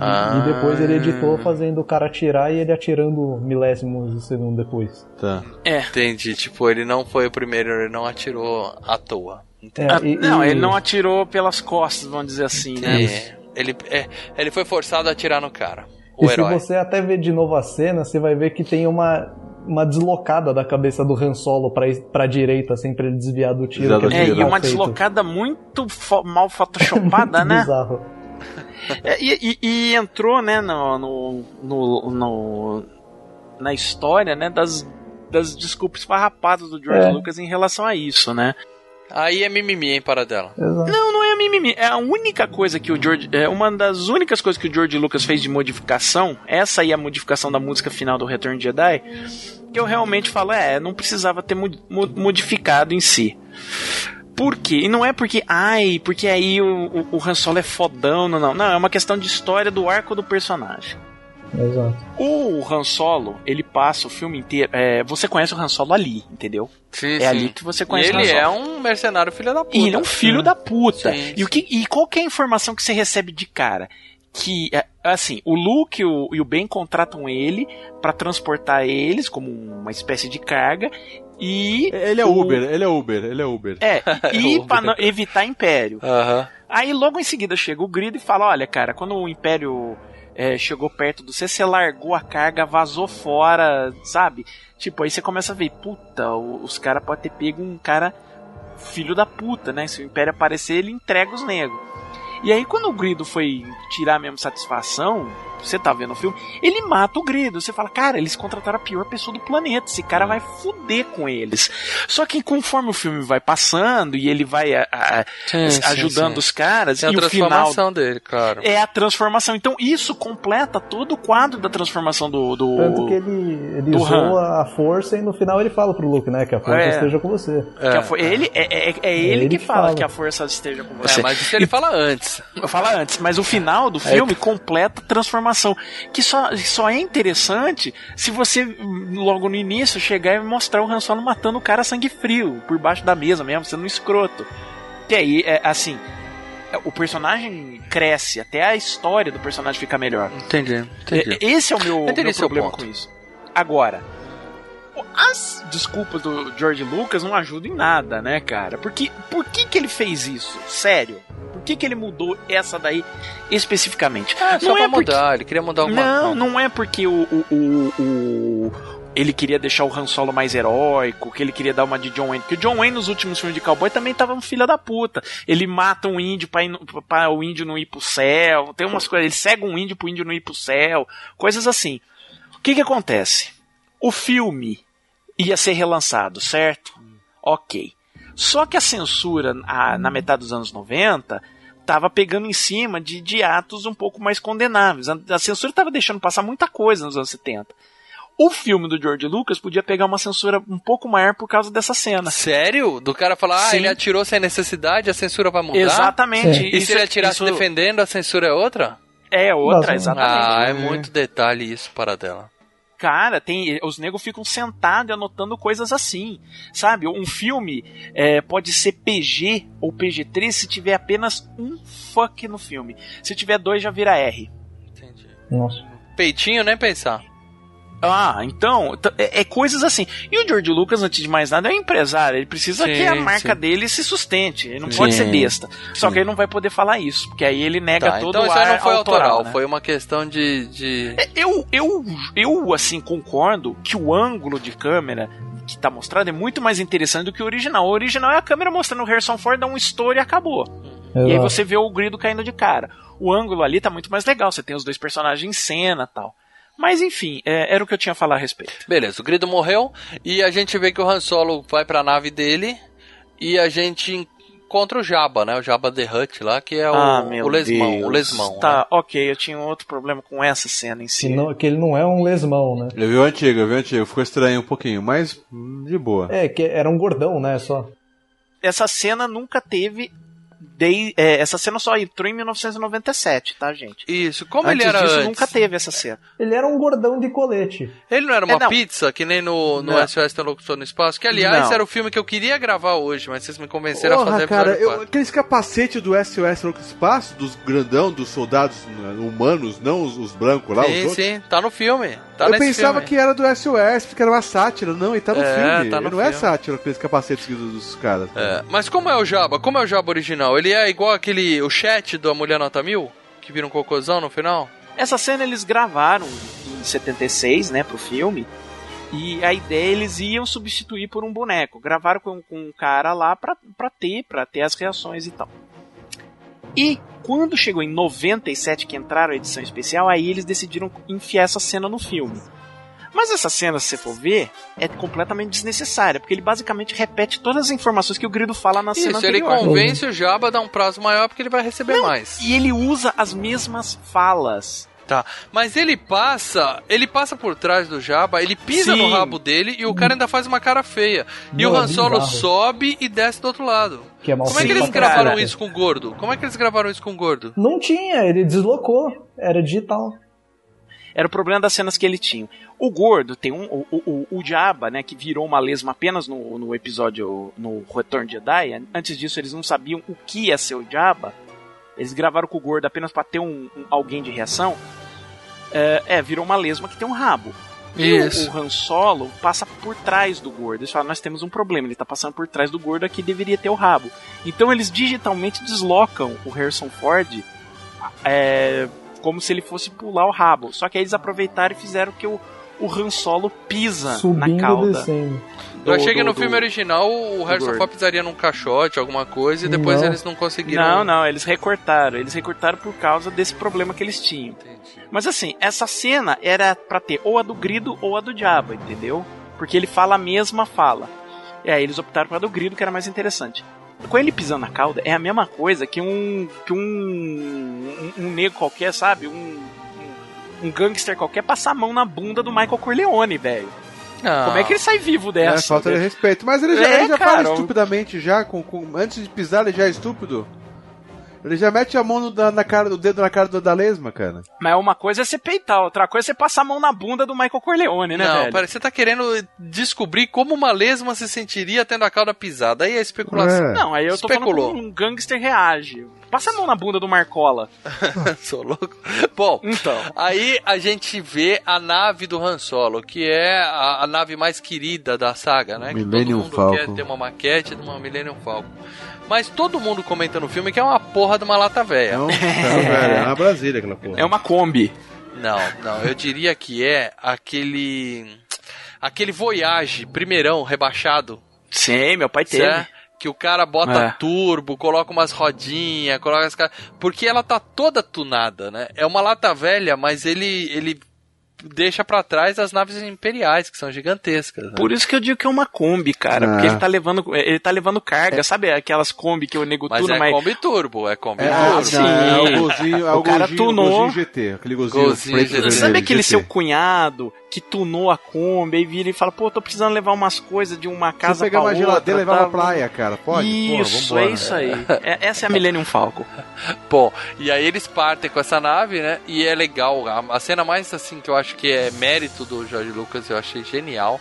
E depois ele editou fazendo o cara atirar e ele atirando milésimos de segundo depois. Tá. É. Entendi, tipo, ele não foi o primeiro, ele não atirou à toa. Entendi. Ah, não, ele não atirou pelas costas, vamos dizer assim, né? É, ele, é, ele foi forçado a atirar no cara. O E herói. se você até ver de novo a cena, você vai ver que tem uma, uma deslocada da cabeça do Han Solo pra, pra direita, assim, pra ele desviar do tiro. que É, e uma feito. deslocada muito fo- mal photoshopada, né? Bizarro. É, e, e- e entrou, né, no, no, no- no- na história, né, das, das desculpas farrapadas do George É. Lucas em relação a isso, né? Aí é mimimi, hein, Paradela. Não, não é mimimi. É a única coisa que o George. É uma das únicas coisas que o George Lucas fez de modificação. Essa aí é a modificação da música final do Return Jedi. Que eu realmente falo, é, não precisava ter mo- mo- modificado em si. Por quê? E não é porque, ai, porque aí o, o, o Han Solo é fodão, não, não. Não, é uma questão de história do arco do personagem. Exato. O Han Solo, ele passa o filme inteiro. é, você conhece o Han Solo ali, entendeu? Sim, é sim. ali que você conhece e o Han ele Solo. é um mercenário filho da puta. E ele é um filho da puta. Sim, e, o que, e qual que é a informação que você recebe de cara? Que, é, assim, o Luke e o, e o Ben contratam ele pra transportar eles como uma espécie de carga. E. Ele é o- Uber, ele é Uber, ele é Uber. É, e pra não- evitar Império. Aí logo em seguida chega o Grido e fala: Olha, cara, quando o Império é, chegou perto do você, você largou a carga, vazou fora, sabe? Tipo, aí você começa a ver: Puta, os caras podem ter pego um cara filho da puta, né? Se o Império aparecer, ele entrega os negros. E aí, quando o Grido foi tirar mesmo satisfação, você tá vendo o filme, ele mata o Grido. Você fala, cara, eles contrataram a pior pessoa do planeta. Esse cara vai fuder com eles. Só que conforme o filme vai passando e ele vai a- a- Sim, sim, ajudando sim. os caras, Tem a e o final transformação dele, claro. é a transformação. Então isso completa todo o quadro da transformação do. do Tanto que ele, ele do Han. zoa a força e no final ele fala pro Luke, né? Que a força É. esteja com você. Que a for- ele, é, é, é ele, ele que fala, fala. que a força esteja com você. É, mas isso ele fala antes. Fala antes, mas o final do É. filme completa a transformação. Que só, só é interessante se você, logo no início, chegar e mostrar o Han Solo matando o cara sangue frio, por baixo da mesa mesmo, sendo um escroto. Que aí, é, assim, é, o personagem cresce, até a história do personagem fica melhor. Entendi, entendi. É, Esse é o meu, Entendi meu problema com isso. Agora, as desculpas do George Lucas não ajudam em nada, né, cara? Porque, por que, que ele fez isso? Sério? Por que, que ele mudou essa daí especificamente? Ah, só não pra é porque... mudar, ele queria mudar alguma Não, não é porque o, o, o, o- ele queria deixar o Han Solo mais heróico, que ele queria dar uma de John Wayne. Porque o John Wayne nos últimos filmes de cowboy também tava um filho da puta. Ele mata um índio pra, ir pra o índio não ir pro céu. Tem umas coisas. Ele cega um índio pro índio não ir pro céu. Coisas assim. O que que acontece? O filme ia ser relançado, certo? Ok. Só que a censura a- na metade dos anos 90 tava pegando em cima de, de atos um pouco mais condenáveis. A, a censura tava deixando passar muita coisa nos anos 70. O filme do George Lucas podia pegar uma censura um pouco maior por causa dessa cena. Sério? Do cara falar, ah, Sim. ele atirou sem necessidade, a censura vai mudar? Exatamente. E Isso- se ele atirasse isso- defendendo, a censura é outra? É outra, exatamente. Ah, é muito detalhe isso, para dela. Cara, tem os negros ficam sentados e anotando coisas assim, sabe? Um filme é, pode ser PG ou PG-13 se tiver apenas um fuck no filme. Se tiver dois já vira R. Nossa. Peitinho, nem pensar. Ah, então, é, é coisas assim. E o George Lucas, antes de mais nada, é um empresário. Ele precisa Sim, que a marca sim. dele se sustente. Ele não Sim. pode ser besta. Só que ele não vai poder falar isso, porque aí ele nega Tá, todo então o isso aí ar não foi autoral, né? foi uma questão de. de... Eu, eu, eu, assim, concordo que o ângulo de câmera que tá mostrado é muito mais interessante do que o original. O original é a câmera mostrando o Harrison Ford dar um estouro e acabou. E aí você vê o grido caindo de cara. O ângulo ali tá muito mais legal, você tem os dois personagens em cena tal. Mas enfim, é, era o que eu tinha a falar a respeito. Beleza, o Grido morreu e a gente vê que o Han Solo vai pra nave dele e a gente encontra o Jabba, né? O Jabba the Hutt lá, que é o, ah, meu o lesmão, Deus. o lesmão. Tá, né? ok, eu tinha um outro problema com essa cena em si. Que, não- que ele não é um lesmão, né? Eu vi o antigo, eu vi o antigo. Ficou estranho um pouquinho, mas de boa. É, que era um gordão, né? Só. Essa cena nunca teve. De- é, essa cena só entrou em 1997, tá, gente? Isso, como antes ele era disso, antes? nunca teve essa cena. Ele era um gordão de colete. Ele não era uma É, não. pizza, que nem no, no Não. SOS Interlocutor no Espaço? Que, aliás, Não. era o filme que eu queria gravar hoje, mas vocês me convenceram a Porra, fazer cara, eu, 4. aqueles capacetes do SOS no espaço, dos grandão, dos soldados né, humanos, não os, os brancos lá, os Sim, outros. sim, tá no filme. Tá eu nesse pensava filme. que era do SOS, porque era uma sátira. Não, e tá no É, filme. tá no Ele não é filme. sátira aqueles capacetes dos, dos caras. É, mas como é o Jabba? Como é o Jabba original? Ele é igual aquele, o chat da Mulher Nota Mil? Que vira um cocôzão no final? Essa cena eles gravaram em 76, né, pro filme. E a ideia eles iam substituir por um boneco. Gravaram com, com um cara lá pra, pra ter, pra ter as reações e tal. E quando chegou em 97 que entraram a edição especial, aí eles decidiram enfiar essa cena no filme. Mas essa cena, se você for ver, é completamente desnecessária, porque ele basicamente repete todas as informações que o Grido fala na cena Isso, ele anterior. convence o Jabba a dar um prazo maior porque ele vai receber mais. E ele usa as mesmas falas. Tá, mas ele passa, ele passa por trás do Jabba, ele pisa Sim. no rabo dele e o cara ainda faz uma cara feia. e Não, o é Han Solo sobe e desce do outro lado. Que é mal Como é que eles gravaram caralho. isso com o gordo? Como é que eles gravaram isso com o gordo? Não tinha, ele deslocou. Era digital. Era o problema das cenas que ele tinha. O gordo tem um. O, o, o Jabba, né, que virou uma lesma apenas no, no episódio. no Retorno de Jedi. Antes disso, eles não sabiam o que ia ser o Jabba. Eles gravaram com o gordo apenas pra ter um, um- alguém de reação. É, é, virou uma lesma que tem um rabo. E o- Isso. o Han Solo passa por trás do gordo. Eles falam, nós temos um problema, ele tá passando por trás do gordo aqui, deveria ter o rabo. Então eles digitalmente deslocam o Harrison Ford é, como se ele fosse pular o rabo. Só que aí eles aproveitaram e fizeram que o, o Han Solo pisa na Subindo e cauda. descendo. Eu achei do- que no do- filme original o Harrison. Ford pisaria num caixote, alguma coisa, e depois Não. eles não conseguiram. Não, não, eles recortaram. Eles recortaram por causa desse problema que eles tinham. Mas assim, essa cena era pra ter ou a do Grido ou a do Diabo, entendeu? Porque ele fala a mesma fala. E aí eles optaram pela do Grido, que era mais interessante. Com ele pisando na cauda, é a mesma coisa que um. que um. um, um negro qualquer, sabe? Um, um. gangster qualquer passar a mão na bunda do Michael Corleone, velho. Ah. Como é que ele sai vivo É, dessa? falta de respeito. Mas ele já, É, ele já cara, fala estupidamente já, com, com- antes de pisar ele já é estúpido. Ele já mete a mão no- na, cara, o dedo na cara do, da lesma, cara. Mas uma coisa é você peitar, outra coisa é você passar a mão na bunda do Michael Corleone, né, não, velho? pera, você tá querendo descobrir como uma lesma se sentiria tendo a cauda pisada. Aí é especulação. É. Não, aí eu tô Especulou. falando como um gangster reage. Passa a mão na bunda do Marcola. Sou louco. Bom, Então. aí a gente vê a nave do Han Solo, que é a, a nave mais querida da saga, né? Millennium que todo mundo quer Falcon. ter uma maquete de uma Millennium Falcon. Mas todo mundo comenta no filme que é uma porra de uma lata velha. Não, não, velho, é uma Brasília aquela porra. É uma Kombi. Não, não, eu diria que é aquele. aquele Voyage, primeirão, rebaixado. Sim, meu pai teve. Certo? Que o cara bota É. turbo, coloca umas rodinhas, coloca as caras. Porque ela tá toda tunada, né? É uma lata velha, mas ele, ele deixa pra trás as naves imperiais, que são gigantescas. né? Por isso que eu digo que é uma Kombi, cara. Ah. Porque ele tá levando, ele tá levando carga. Sabe aquelas Kombi que o nego Mas tuna, é mas... Kombi Turbo, é Kombi É, Turbo. ah, sim. é o golzinho, é o, O cara golzinho, tunou. golzinho GT, aquele GT. vermelho, Sabe aquele GT. seu cunhado que tunou a Kombi e vira e fala, pô, tô precisando levar umas coisas de uma casa pegar pra uma outra. geladeira e levar tá? pra praia, cara, pode? Isso, Porra, é vambora. isso aí. É- essa é a Millennium Falcon. Bom, e aí eles partem com essa nave, né? E é legal. A, a cena mais assim que eu acho que é mérito do George Lucas, eu achei genial.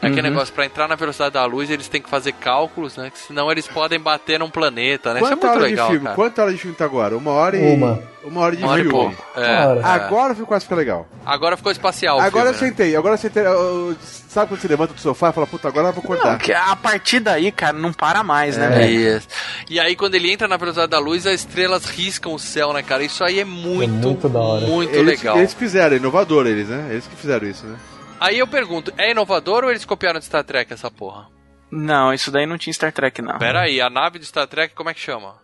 É aquele Uhum. negócio, pra entrar na velocidade da luz, eles têm que fazer cálculos, né? Que senão eles podem bater num planeta, né? Isso é muito hora legal, de filme? cara. Quanta hora de filme tá agora? Uma hora e... Uma. Uma hora de Uma hora e filme. pouco. É, hora. é. Agora ficou quase fica legal. Agora ficou espacial. o agora eu filme, né? sentei, agora eu sentei. eu- eu- sabe quando você levanta do sofá e fala, puta, agora eu vou Não, acordar. que a partir daí, cara, não para mais, né, É. velho? Isso. E aí, quando ele entra na velocidade da luz, as estrelas riscam o céu, né, cara? Isso aí é muito, muito da hora. muito eles, legal. eles fizeram, inovador eles, né? Eles que fizeram isso, né? Aí eu pergunto, é inovador ou eles copiaram de Star Trek essa porra? Não, isso daí não tinha Star Trek, não. Pera aí, a nave de Star Trek, como é que chama?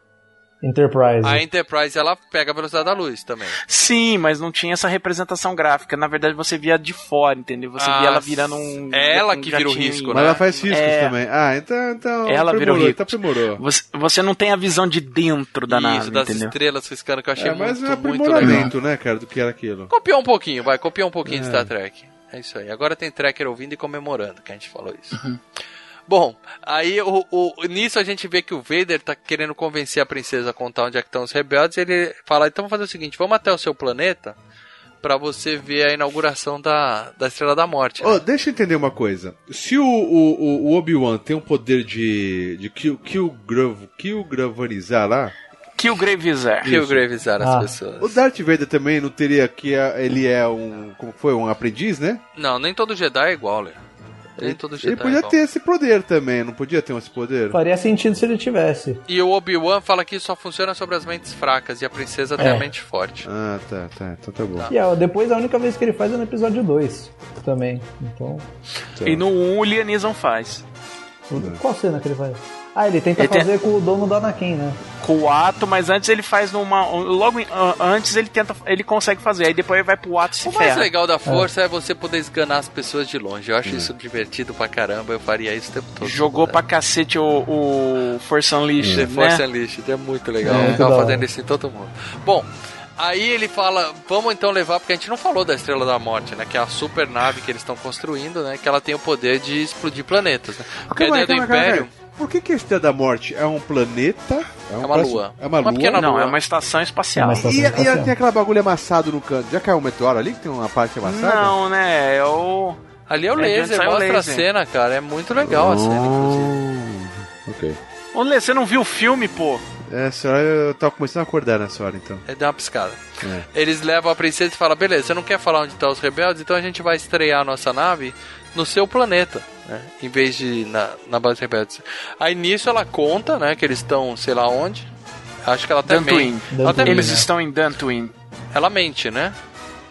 Enterprise. A Enterprise ela pega a velocidade da luz também. Sim, mas não tinha essa representação gráfica. Na verdade, você via de fora, entendeu? Você Ah, via ela virando um. é ela um que vira o risco, Mas né? ela faz riscos É. também. Ah, então, então Ela aprimorou, risco. então aprimorou. Você, você não tem a visão de dentro da Isso, nave, das entendeu? estrelas riscando que eu achei É mais um muito, muito aprimoramento, legal. né, cara, do que era aquilo. Copiou um pouquinho, vai, copiou um pouquinho de É. Star Trek. É isso aí. Agora tem tracker ouvindo e comemorando que a gente falou isso. Uhum. Bom, aí o, o- nisso a gente vê que o Vader tá querendo convencer a princesa a contar onde é que estão os rebeldes. E ele fala: então vamos fazer o seguinte, vamos até o seu planeta pra você ver a inauguração da, da Estrela da Morte. né? Ô, deixa eu entender uma coisa. Se o, o, o- o Obi-Wan tem um poder de, de kill, kill, grav, kill gravanizar lá, Killgravizar. Killgravizar as Ah. pessoas. o Darth Vader também não teria que a- ele é um, como foi, um aprendiz, né? Não, nem todo Jedi é igual, Léo. Nem todo Jedi Ele podia é igual. ter esse poder também, não podia ter esse poder? Faria sentido se ele tivesse. E o Obi-Wan fala que isso só funciona sobre as mentes fracas e a princesa tem É. a mente forte. Ah, tá, tá, então tá bom. E ó, depois a única vez que ele faz é no episódio 2 também. Então. E no 1 o Lianism faz. Qual cena que ele faz? Ah, ele tenta Ele tem- fazer com o dono do Anakin, né? Com o ato, mas antes ele faz numa. Logo em- antes ele tenta. Ele consegue fazer, aí depois ele vai pro ato e se O mais ferra. legal da força é. você poder esganar as pessoas de longe. Eu acho isso divertido pra caramba. Eu faria isso o tempo todo. Jogou pra cacete o, o Force Unleashed, The né? Force Unleashed é muito legal. É, tava fazendo isso em todo mundo. Bom, aí ele fala: vamos então levar, porque a gente não falou da Estrela da Morte, né? Que é a super nave que eles estão construindo, né? Que ela tem o poder de explodir planetas. Né? Porque Calma ideia do calma aí, calma. Império. Por que, que a Estrela da Morte é um planeta? um uma parece- lua. É uma, Uma lua? pequena Não, lua. é uma estação espacial. E, e ela tem aquela bagulho amassado no canto. Já caiu um meteoro ali que tem uma parte amassada? Não, né? É o. Ali é o É laser, sai o mostra a cena, cara. É muito legal a cena, inclusive. Ok. Ô, Lê, você não viu o filme, pô? É, senhora, eu tava começando a acordar nessa hora, então. É, dá uma piscada. É. Eles levam a princesa e falam: beleza, você não quer falar onde estão os rebeldes, então a gente vai estrear a nossa nave no seu planeta, né? Em vez de na, na base rebeldes. Aí nisso ela conta, né, que eles estão, sei lá onde. Acho que ela até Dantooine. Ela Eles estão em Dantooine. Ela mente, né?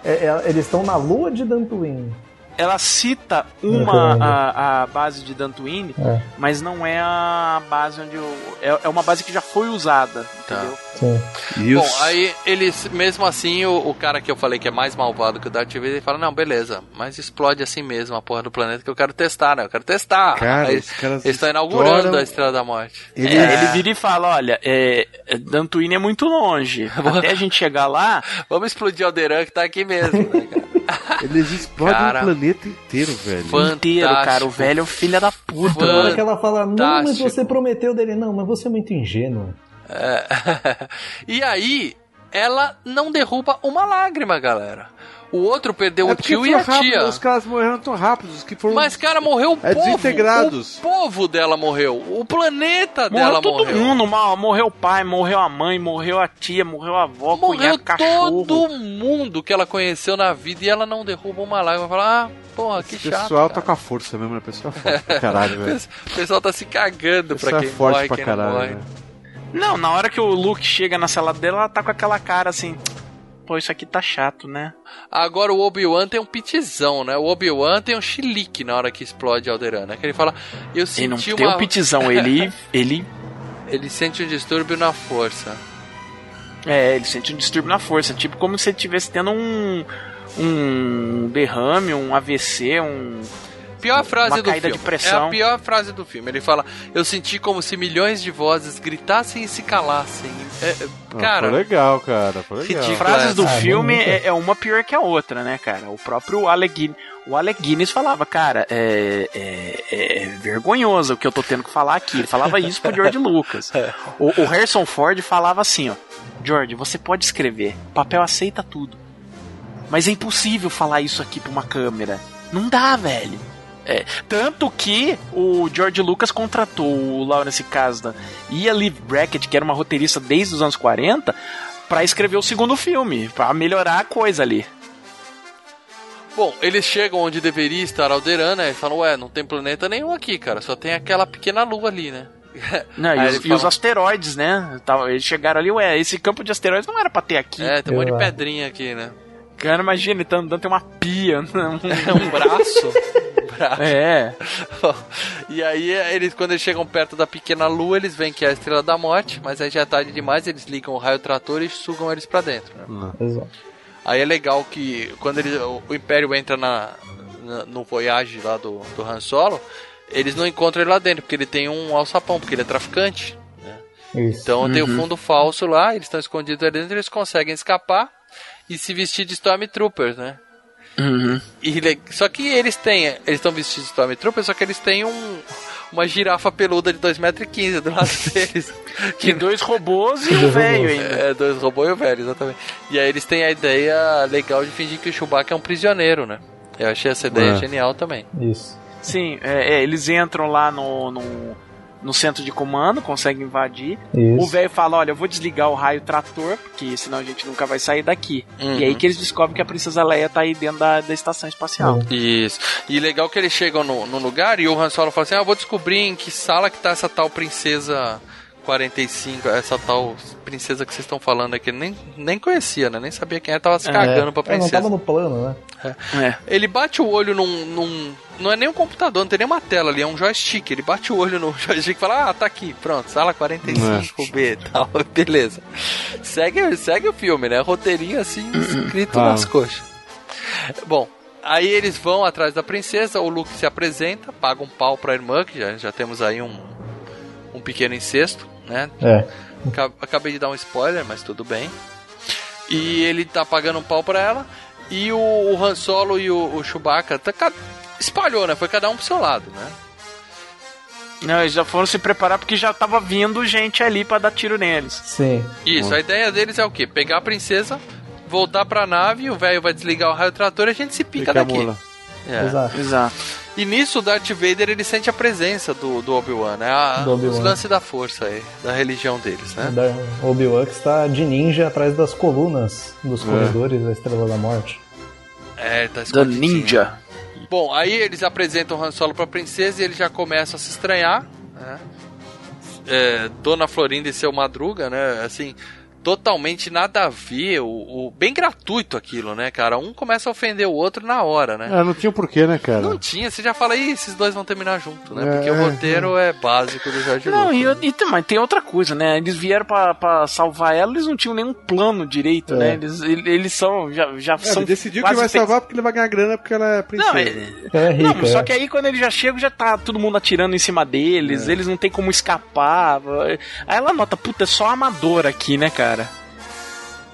É, é, eles estão na lua de Dantooine. Ela cita uma Uhum. a, a base de Dantooine, É. mas não é a base onde o, é, é uma base que já foi usada, Tá. entendeu? Sim. Bom, aí eles, mesmo assim, o, o cara que eu falei que é mais malvado que o Darth Vader, ele fala, não, beleza, mas explode assim mesmo a porra do planeta que eu quero testar, né? Eu quero testar. Cara, Aí, eles estão inaugurando exploram- a Estrela da Morte. É, ele vira e fala, olha, é, é, Dantooine é muito longe. Até a gente chegar lá, Vamos explodir Alderan que tá aqui mesmo, né, cara? Eles explodem Cara, o planeta inteiro, velho. inteiro, cara. O velho é o filho da puta. Na hora que ela fala, não, mas Fantástico. você prometeu dele. Não, mas você é muito ingênuo. É. e aí, ela não derruba uma lágrima, galera. O outro perdeu É o tio e a rápido, tia. Os caras morreram tão rápidos que foram. Mas, cara, morreu o É povo. desintegrados. O povo dela morreu. O planeta Morreu dela todo morreu. mundo, mal. Morreu o pai, morreu a mãe, morreu a tia, morreu a avó, Morreu cunhado, cachorro. todo mundo que ela conheceu na vida e ela não derruba uma lágrima. Fala, ah, porra, que O chato. pessoal cara. tá com a força mesmo, né? O pessoal é forte pra caralho, velho. O pessoal tá se cagando O pra pessoal quem é forte morre, pra quem caralho, não morre. né? Não, na hora que o Luke chega na sala dela, ela tá com aquela cara assim. Pô, isso aqui tá chato, né? Agora o Obi-Wan tem um pitizão, né? O Obi-Wan tem um chilique na hora que explode Alderan, né? Que ele fala, eu senti Ele não uma... tem um pitizão, ele. ele. Ele sente um distúrbio na força. É, ele sente um distúrbio na força. Tipo como se ele estivesse tendo um. Um derrame, um AVC, um. Pior frase Uma do caída filme. de pressão. É a pior frase do filme. Ele fala, eu senti como se milhões de vozes gritassem e se calassem. É, é, Ah, cara, Foi legal, cara. Foi legal. Frases do Ah, filme é, é uma pior que a outra, né, cara? O próprio Alec Guinness, o Alec Guinness falava, cara, é, é- é vergonhoso o que eu tô tendo que falar aqui. Ele falava isso pro George Lucas. O, o Harrison Ford falava assim, ó, George, você pode escrever, papel aceita tudo, mas é impossível falar isso aqui pra uma câmera. Não dá, velho. É, tanto que o George Lucas contratou o Lawrence Kasdan e a Liv Brackett, que era uma roteirista desde os anos 40, pra escrever o segundo filme, pra melhorar a coisa ali. Bom, eles chegam onde deveria estar Alderan, né? E falam, ué, não tem planeta nenhum aqui, cara. Só tem aquela pequena lua ali, né? Não, e, os, ele e os fala, asteroides, né? Tava- Eles chegaram ali, ué, esse campo de asteroides não era pra ter aqui. É, tem um monte de pedrinha aqui, né? Cara, imagina, ele tá andando, tem uma pia. né? É um braço. É. e aí, eles, quando eles chegam perto da pequena lua, eles veem que é a estrela da morte, mas aí já é tarde demais, eles ligam o raio trator e sugam eles pra dentro. Né? Exato. Aí é legal que quando ele, o, Império entra na, na- no Voyage lá do, do Han Solo, eles não encontram ele lá dentro, porque ele tem um alçapão, porque ele é traficante. né? Isso. Então tem o Uhum. fundo falso lá, eles estão escondidos ali dentro, eles conseguem escapar e se vestir de Stormtroopers, né? E le- só que eles têm, eles estão vestidos de Stormtroopers, só que eles têm um, uma girafa peluda de 2,15m do lado deles. Que dois robôs e um velho ainda. É, dois robôs e o velho, exatamente. E aí eles têm a ideia legal de fingir que o Chewbacca é um prisioneiro, né? Eu achei essa ideia É. genial também. Isso. Sim, é, é, eles entram lá no, no, no centro de comando, conseguem invadir. Isso. O velho fala: Olha, eu vou desligar o raio trator, porque senão a gente nunca vai sair daqui. Uhum. E aí que eles descobrem que a Princesa Leia tá aí dentro da, da estação espacial. Isso. E legal que eles chegam no, no lugar e o Han Solo fala assim: Ah, eu vou descobrir em que sala que tá essa tal princesa 45, essa tal princesa que vocês estão falando aqui. Nem, nem conhecia, né? Nem sabia quem era, tava se cagando pra É, não princesa. tava no plano, né? É. Ele bate o olho num, num- Não é nem um computador, não tem nem uma tela ali, é um joystick. Ele bate o olho no joystick e fala: Ah, tá aqui, pronto, sala 45B e tal, beleza. Segue, segue o filme, né? Roteirinho assim, escrito Ah. nas coxas. Bom, aí eles vão atrás da princesa, o Luke se apresenta, paga um pau pra irmã, que já, já temos aí um, um pequeno incesto, né? É. Aca- Acabei de dar um spoiler, mas tudo bem. E ele tá pagando um pau pra ela. E o, o Han Solo e o, o Chewbacca tá, espalhou, né? Foi cada um pro seu lado, né? Não, eles já foram se preparar porque já tava vindo gente ali pra dar tiro neles. Sim. Isso, a ideia deles é o quê? Pegar a princesa, voltar pra nave, o velho vai desligar o raio trator e a gente se pica Pica a daqui. mula. É. Exato. Exato. E nisso o Darth Vader ele sente a presença do, do Obi-Wan, né? A- Do Obi-Wan. os lances da força aí, da religião deles, né? Da Obi-Wan que está de ninja atrás das colunas dos É. corredores da Estrela da Morte. É, tá Da. Ninja. Bom, aí eles apresentam o Han Solo pra princesa e ele já começa a se estranhar, né? É, Dona Florinda e seu Madruga, né? Assim, totalmente nada a ver, o, o- bem gratuito aquilo, né, cara? Um começa a ofender o outro na hora, né? Ah, não tinha porquê, né, cara? Não tinha, você já fala, Ih, esses dois vão terminar junto, né? É, Porque o é, roteiro é básico do Jorge Não, e, eu- e tem, mas tem outra coisa, né? Eles vieram pra, pra salvar ela, eles não tinham nenhum plano direito, É. né? Eles, ele- eles são. Já, já É, são. ele decidiu que vai salvar porque ele vai ganhar grana porque ela é princesa. Não, é- é rica. Não, só é. que aí quando eles já chegam, já tá todo mundo atirando em cima deles, eles não tem como escapar. Aí ela nota, puta, é só amador aqui, né, cara?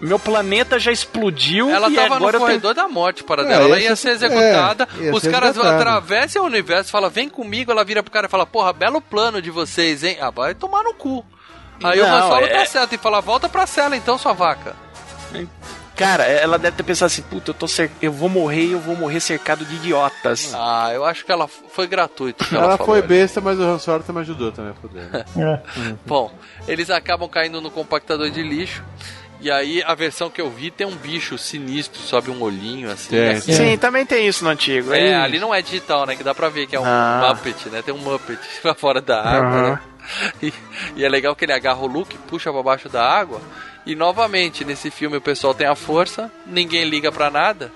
Meu planeta já explodiu Ela e tava agora no eu tenho... corredor da morte para É, dela. Ela ia ia ser- executada. é, ia os ser caras executada. atravessam o universo, fala, vem comigo. Ela vira pro cara e fala, porra, belo plano de vocês, hein? Ah, vai tomar no cu. Aí o Não, Han Solo é- tá certo e fala, volta pra cela então, sua vaca. Cara, ela deve ter pensado assim, puta, eu, tô cer... eu vou morrer e eu vou morrer cercado de idiotas. Ah, eu acho que ela foi gratuito. que Ela, ela falou foi besta, mas o Han Solo também ajudou também a foder. né? É. Bom, eles acabam caindo no compactador de lixo. E aí a versão que eu vi tem um bicho sinistro, sobe um olhinho assim. É, aqui- Sim, também tem isso no antigo. É, ali não é digital, né? Que dá pra ver que é um Ah. Muppet, né? Tem um Muppet pra fora da água, Aham. né? E, e é legal que ele agarra o Luke, puxa pra baixo da água. E novamente, nesse filme o pessoal tem a força, ninguém liga pra nada.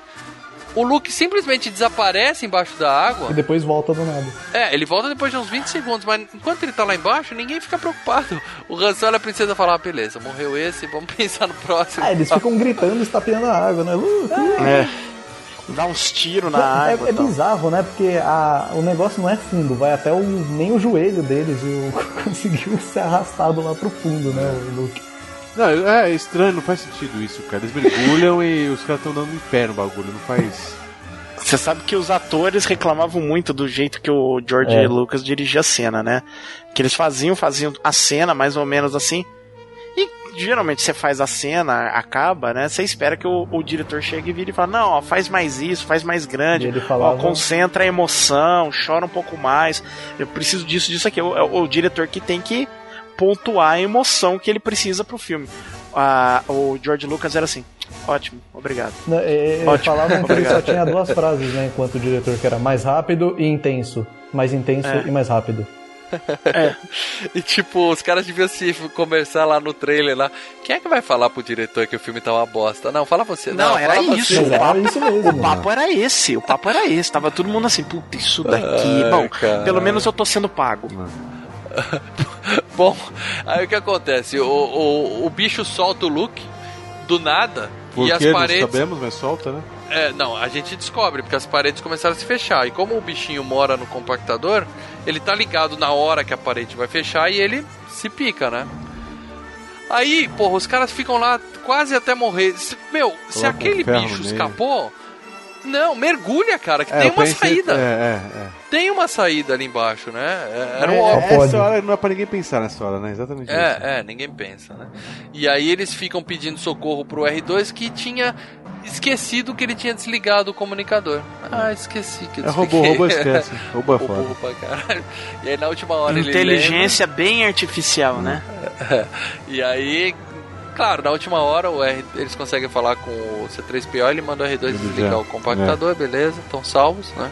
O Luke simplesmente desaparece embaixo da água. E depois volta do nada. É, ele volta depois de uns 20 segundos, mas enquanto ele tá lá embaixo, ninguém fica preocupado. O Han Solo e a princesa falam, ah, beleza, morreu esse, vamos pensar no próximo. Ah, eles ficam gritando, estapeando a água, né? Luke, Luke. É. Dá uns tiros na É, água. é tal. bizarro, né? Porque a, o negócio não é fundo, vai até o, nem o joelho deles e o conseguiu ser arrastado lá pro fundo, né? O Luke. Não, é estranho, não faz sentido isso, cara. Eles mergulham e os caras estão dando em pé no bagulho, não faz. Você sabe que os atores reclamavam muito do jeito que o George É. Lucas dirigia a cena, né? Que eles faziam, faziam a cena mais ou menos assim. E geralmente você faz a cena, acaba, né? Você espera que o, o diretor chegue e vire e fale, não, ó, faz mais isso, faz mais grande, E ele ó, falava- concentra a emoção, chora um pouco mais. Eu preciso disso, disso aqui. É o, é o diretor que tem que pontuar a emoção que ele precisa pro filme. Ah, o George Lucas era assim, ótimo, obrigado. Né, é, Ótimo. falavam que ele só tinha duas frases, né? Enquanto o diretor, que era mais rápido e intenso. Mais intenso É. e mais rápido. É. e tipo, os caras deviam se conversar lá no trailer lá. Quem é que vai falar pro diretor que o filme tá uma bosta? Não, fala você. Não, Não, era fala isso. você. O papo, o papo era esse. O papo era esse. Tava todo mundo assim, puta, isso daqui. Ai, Bom, cara. pelo menos eu tô sendo pago. Bom, aí o que acontece? O, o, o bicho solta o Luke do nada Por e as não paredes. sabemos, mas solta, né? É, não, a gente descobre, porque as paredes começaram a se fechar. E como o bichinho mora no compactador, ele tá ligado na hora que a parede vai fechar e ele se pica, né? Aí, porra, os caras ficam lá quase até morrer. Se- Meu, se Coloca um aquele no bicho meio. escapou. Não, mergulha, cara, que É, tem uma pensei- saída. É, é, é. Tem uma saída ali embaixo, né? É, Era um é, óbvio. essa hora não é pra ninguém pensar nessa hora, né? Exatamente isso. É, é, ninguém pensa, né? E aí eles ficam pedindo socorro pro R2 que tinha esquecido que ele tinha desligado o comunicador. Ah, esqueci que eu É, robô, desliguei. robô esquece. Robô é Robô foda. pra caralho. E aí na última hora ele Inteligência bem artificial, né? lembra. E aí, claro, na última hora o R, eles conseguem falar com o C3PO, ele manda o R2 desligar o compactador, beleza, estão salvos, né?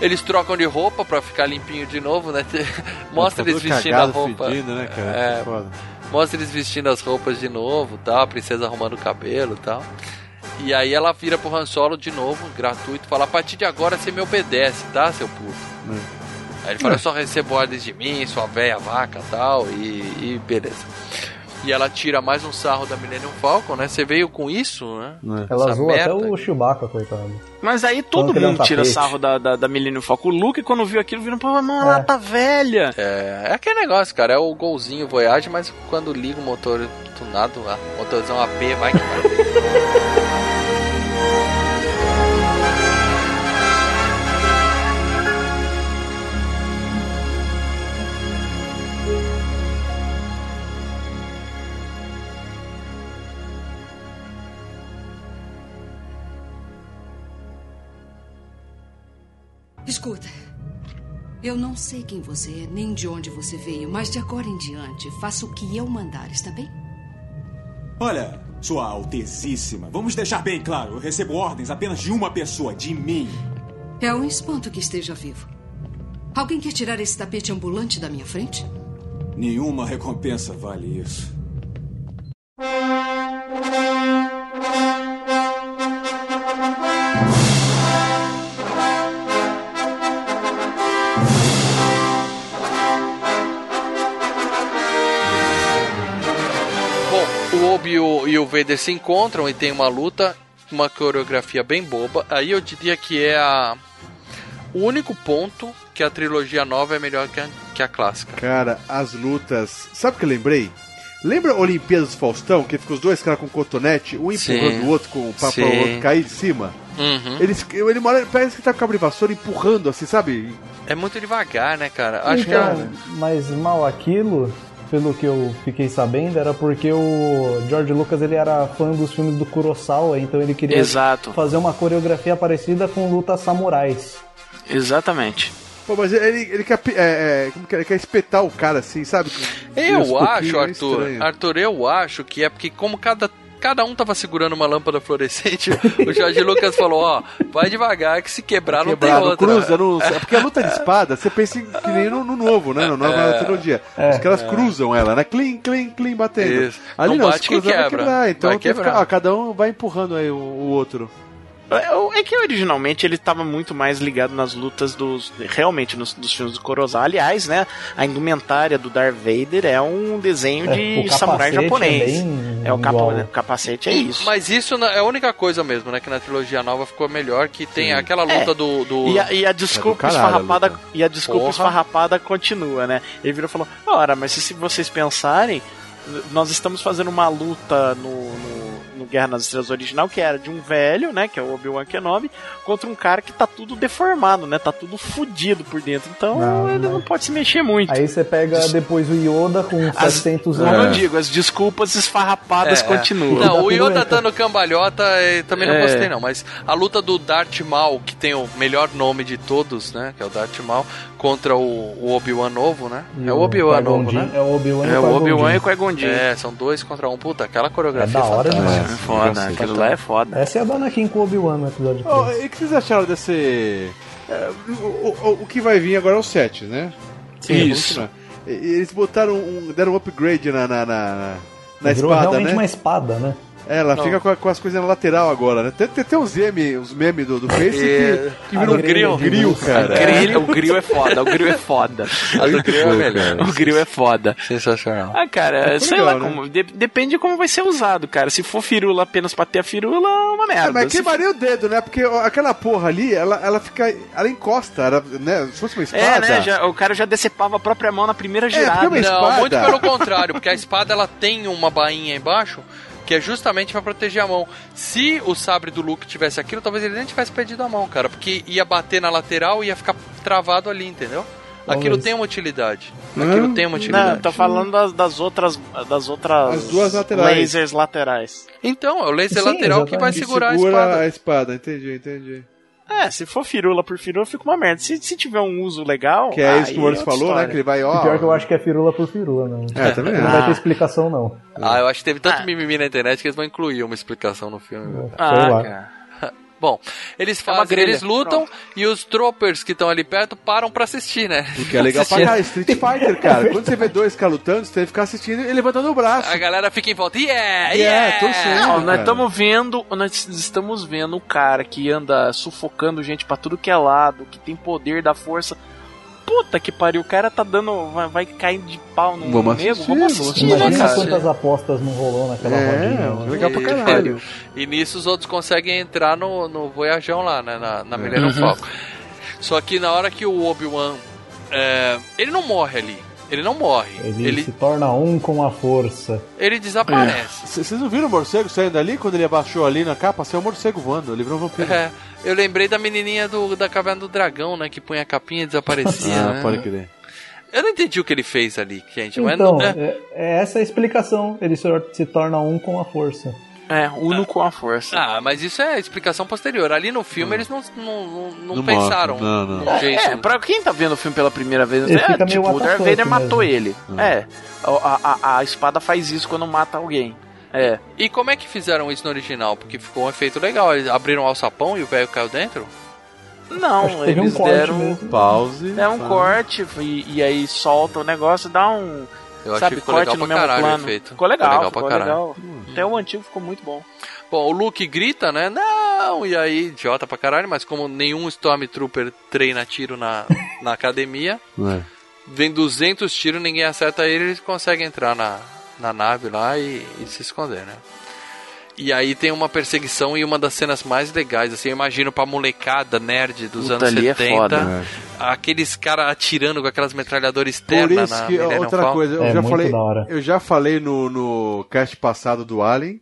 Eles trocam de roupa pra ficar limpinho de novo, né? Mostra Tá eles vestindo cagado, a roupa. fedido, né, cara? É, foda. Mostra eles vestindo as roupas de novo, tal, a princesa arrumando o cabelo e tal. E aí ela vira pro Han Solo de novo, gratuito, fala, a partir de agora você me obedece, tá, seu puto? Aí ele fala, eu só recebo ordens de mim, sua velha vaca tal, e, e beleza. E ela tira mais um sarro da Millennium Falcon, né? Você veio com isso, né? Ela Essa zoa até o Chewbacca, coitado. Mas aí todo ele é mundo tira tapete. sarro da, da, da Millennium Falcon. O Luke, quando viu aquilo, virou, pô, mano, ela tá velha. É, é aquele negócio, cara, é o golzinho Voyage, mas quando liga o motor tunado, ah, motorzão AP, vai que vai. Escuta. Eu não sei quem você é, nem de onde você veio, mas de agora em diante, faça o que eu mandar, está bem? Olha, Sua Altezíssima, vamos deixar bem claro: eu recebo ordens apenas de uma pessoa, de mim. É um espanto que esteja vivo. Alguém quer tirar esse tapete ambulante da minha frente? Nenhuma recompensa vale isso. E o- e o Vader se encontram e tem uma luta, uma coreografia bem boba. Aí eu diria que é a o único ponto que a trilogia nova é melhor que a, que a clássica. Cara, as lutas. Sabe o que eu lembrei? Lembra a Olimpíadas do Faustão, que fica os dois caras com cotonete, um Sim. empurrando o outro com o papo o outro cair de cima? Uhum. Eles, ele mora, parece que tá com a vassoura empurrando, assim, sabe? É muito devagar, né, cara? Acho que então, é... mas mal aquilo, pelo que eu fiquei sabendo, era porque o George Lucas ele era fã dos filmes do Kurosawa, então ele queria Exato. fazer uma coreografia parecida com lutas samurais. Exatamente. Pô, mas ele, ele quer, é, é, como que é? ele quer espetar o cara, assim, sabe? Eu acho, é Arthur, estranho. Arthur, eu acho que é porque como cada cada um tava segurando uma lâmpada fluorescente, o Jorge Lucas falou, ó, vai devagar que se quebrar não tem Quebrar, não outra. cruza, não, é porque a luta de espada, você pensa em- que nem no, no novo, né? No nova É. trilogia. É. Os caras É. cruzam ela, né? Clim, clim, clim, batendo. Isso. Ali Não não, bate se que vai quebra. quebrar. Então Vai tem que quebrar. ficar- ó, cada um vai empurrando aí o, o outro. É é que originalmente ele estava muito mais ligado nas lutas dos. Realmente, nos, dos filmes do Kurosawa. Aliás, né? A indumentária do Darth Vader é um desenho É, de o samurai capacete japonês. é bem É, o, capa- igual. o capacete, é isso. Mas isso é a única coisa mesmo, né? Que na trilogia nova ficou melhor, que tem Sim. aquela luta É. do, do- E a, e a desculpa É esfarrapada e a desculpa Porra. esfarrapada continua, né? Ele virou e falou: "Ora, mas se, se vocês pensarem, nós estamos fazendo uma luta no, no Guerra nas Estrelas original que era de um velho, né, que é o Obi-Wan Kenobi, contra um cara que tá tudo deformado, né? Tá tudo fudido por dentro. Então, Não, ele não pode se mexer muito. Aí você pega depois o Yoda com As, 700 como eu anos. digo, as desculpas esfarrapadas É, é. continuam. Não, o Yoda dando cambalhota eh, também não É. gostei não, mas a luta do Darth Maul, que tem o melhor nome de todos, né, que é o Darth Maul, contra o, o Obi-Wan novo, né? E É o Obi-Wan novo, né? É o Obi-Wan e É o e Qui-Gon Jinn. É, são dois contra um. Puta, aquela coreografia É da hora fantástica. demais. É foda, Sim. aquilo lá é foda. Essa é a da Anakin com o Obi-Wan no episódio 3. Ó, e o que vocês acharam desse. é, o, o- o- que vai vir agora é o 7, né? Isso. E- e Eles botaram um. deram um upgrade na, na, na, na espada, realmente né? uma espada, né? É, ela Não. fica com, com as coisas na lateral agora, né? Tem, tem, tem uns memes, uns memes do, do Face É. que, que viram do grill. grill, cara. O grill, o grill é foda, o grill é foda. A do grill é melhor. O grill é foda. Sensacional. Ah, cara, Ficou sei legal, lá né? como. de- depende de como vai ser usado, cara. Se for firula apenas pra ter a firula, é uma merda. É, mas Se queimaria o dedo, né? Porque aquela porra ali, ela, ela fica. Ela encosta, ela, né? Se fosse uma espada. É, né? já- o cara já decepava a própria mão na primeira girada. Não, muito pelo contrário, porque a espada ela tem uma bainha embaixo que é justamente pra proteger a mão. Se o sabre do Luke tivesse aquilo, talvez ele nem tivesse perdido a mão, cara, porque ia bater na lateral e ia ficar travado ali, entendeu? Aquilo tem uma utilidade. Aquilo tem uma Não, utilidade. tô falando das, das outras. Das outras. As duas laterais. Lasers laterais. Então, é o laser Sim, lateral que vai exatamente. segurar Que segura a espada. a espada, entendi, entendi. É, se for firula por firula, fica uma merda. Se, se tiver um uso legal. Que é isso que o Maurício outra falou, né? história. Que ele vai, ó. E pior que eu acho que é firula por firula, não. É, também Não é. vai Ah. ter explicação, não. Ah, eu acho que teve tanto mimimi na internet que eles vão incluir uma explicação no filme. viu? Ah, lá. cara. Bom, eles É fazem, grelha. eles lutam e os troopers que estão ali perto param pra assistir, né? Porque é legal pra caralho. Street Fighter, cara. Quando você vê dois caras lutando, você tem que ficar assistindo e levantando o braço. A galera fica em volta. Yeah, Yeah, yeah! torcendo. Ó, nós estamos vendo, nós estamos vendo o cara que anda sufocando gente pra tudo que é lado, que tem poder da força. Puta que pariu, o cara tá dando. Vai, vai cair de pau no Vamos nego. assistir, Vamos assistir, né, Imagina cara? quantas apostas não rolou naquela É, rodinha. né? legal pra E- caralho. E nisso os outros conseguem entrar no, no Voyajão lá, né? Na, na Millennium Uhum. Falcon. Só que na hora que o Obi-Wan. é, ele não morre ali. Ele não morre. Ele, Ele, se torna um com a força. ele desaparece. Vocês não viram o morcego saindo ali? Quando ele abaixou ali na capa, saiu o morcego voando. Ele virou um vampiro. É, eu lembrei da menininha do, da Caverna do Dragão, né? Que punha a capinha e desaparecia. Ah, né? pode crer. Eu não entendi o que ele fez ali, gente. Mas Então, não, é, é, é essa a explicação. Ele se, se torna um com a força. É, uno com a força. Ah, mas isso é explicação posterior. Ali no filme eles não, não, não, não Não pensaram não, não. no jeito. É, pra quem tá vendo o filme pela primeira vez, Ele é, tipo, o Darth Vader matou mesmo. ele. É, a, a, a espada faz isso quando mata alguém. É. E como é que fizeram isso no original? Porque ficou um efeito legal. Eles abriram o alçapão e o velho caiu dentro? Não, um eles corte deram. Pause. É um corte e, e aí solta o negócio, dá um. Eu achei sabe, que ficou corte legal no pra mesmo caralho o plano. efeito. Ficou legal, Ficou legal ficou legal. Até o antigo ficou muito bom. Bom, o Luke grita, né? Não! E aí, idiota pra caralho, mas como nenhum Stormtrooper treina tiro na, na academia, É. vem 200 tiros, ninguém acerta ele, ele consegue entrar na, na nave lá e, e se esconder, né? E aí tem uma perseguição e uma das cenas mais legais, assim, eu imagino pra molecada nerd dos Puta, anos ali é 70, foda. aqueles caras atirando com aquelas metralhadoras Por externas isso na que, Millennium outra coisa, eu É já muito falei, eu já falei no, no cast passado do Alien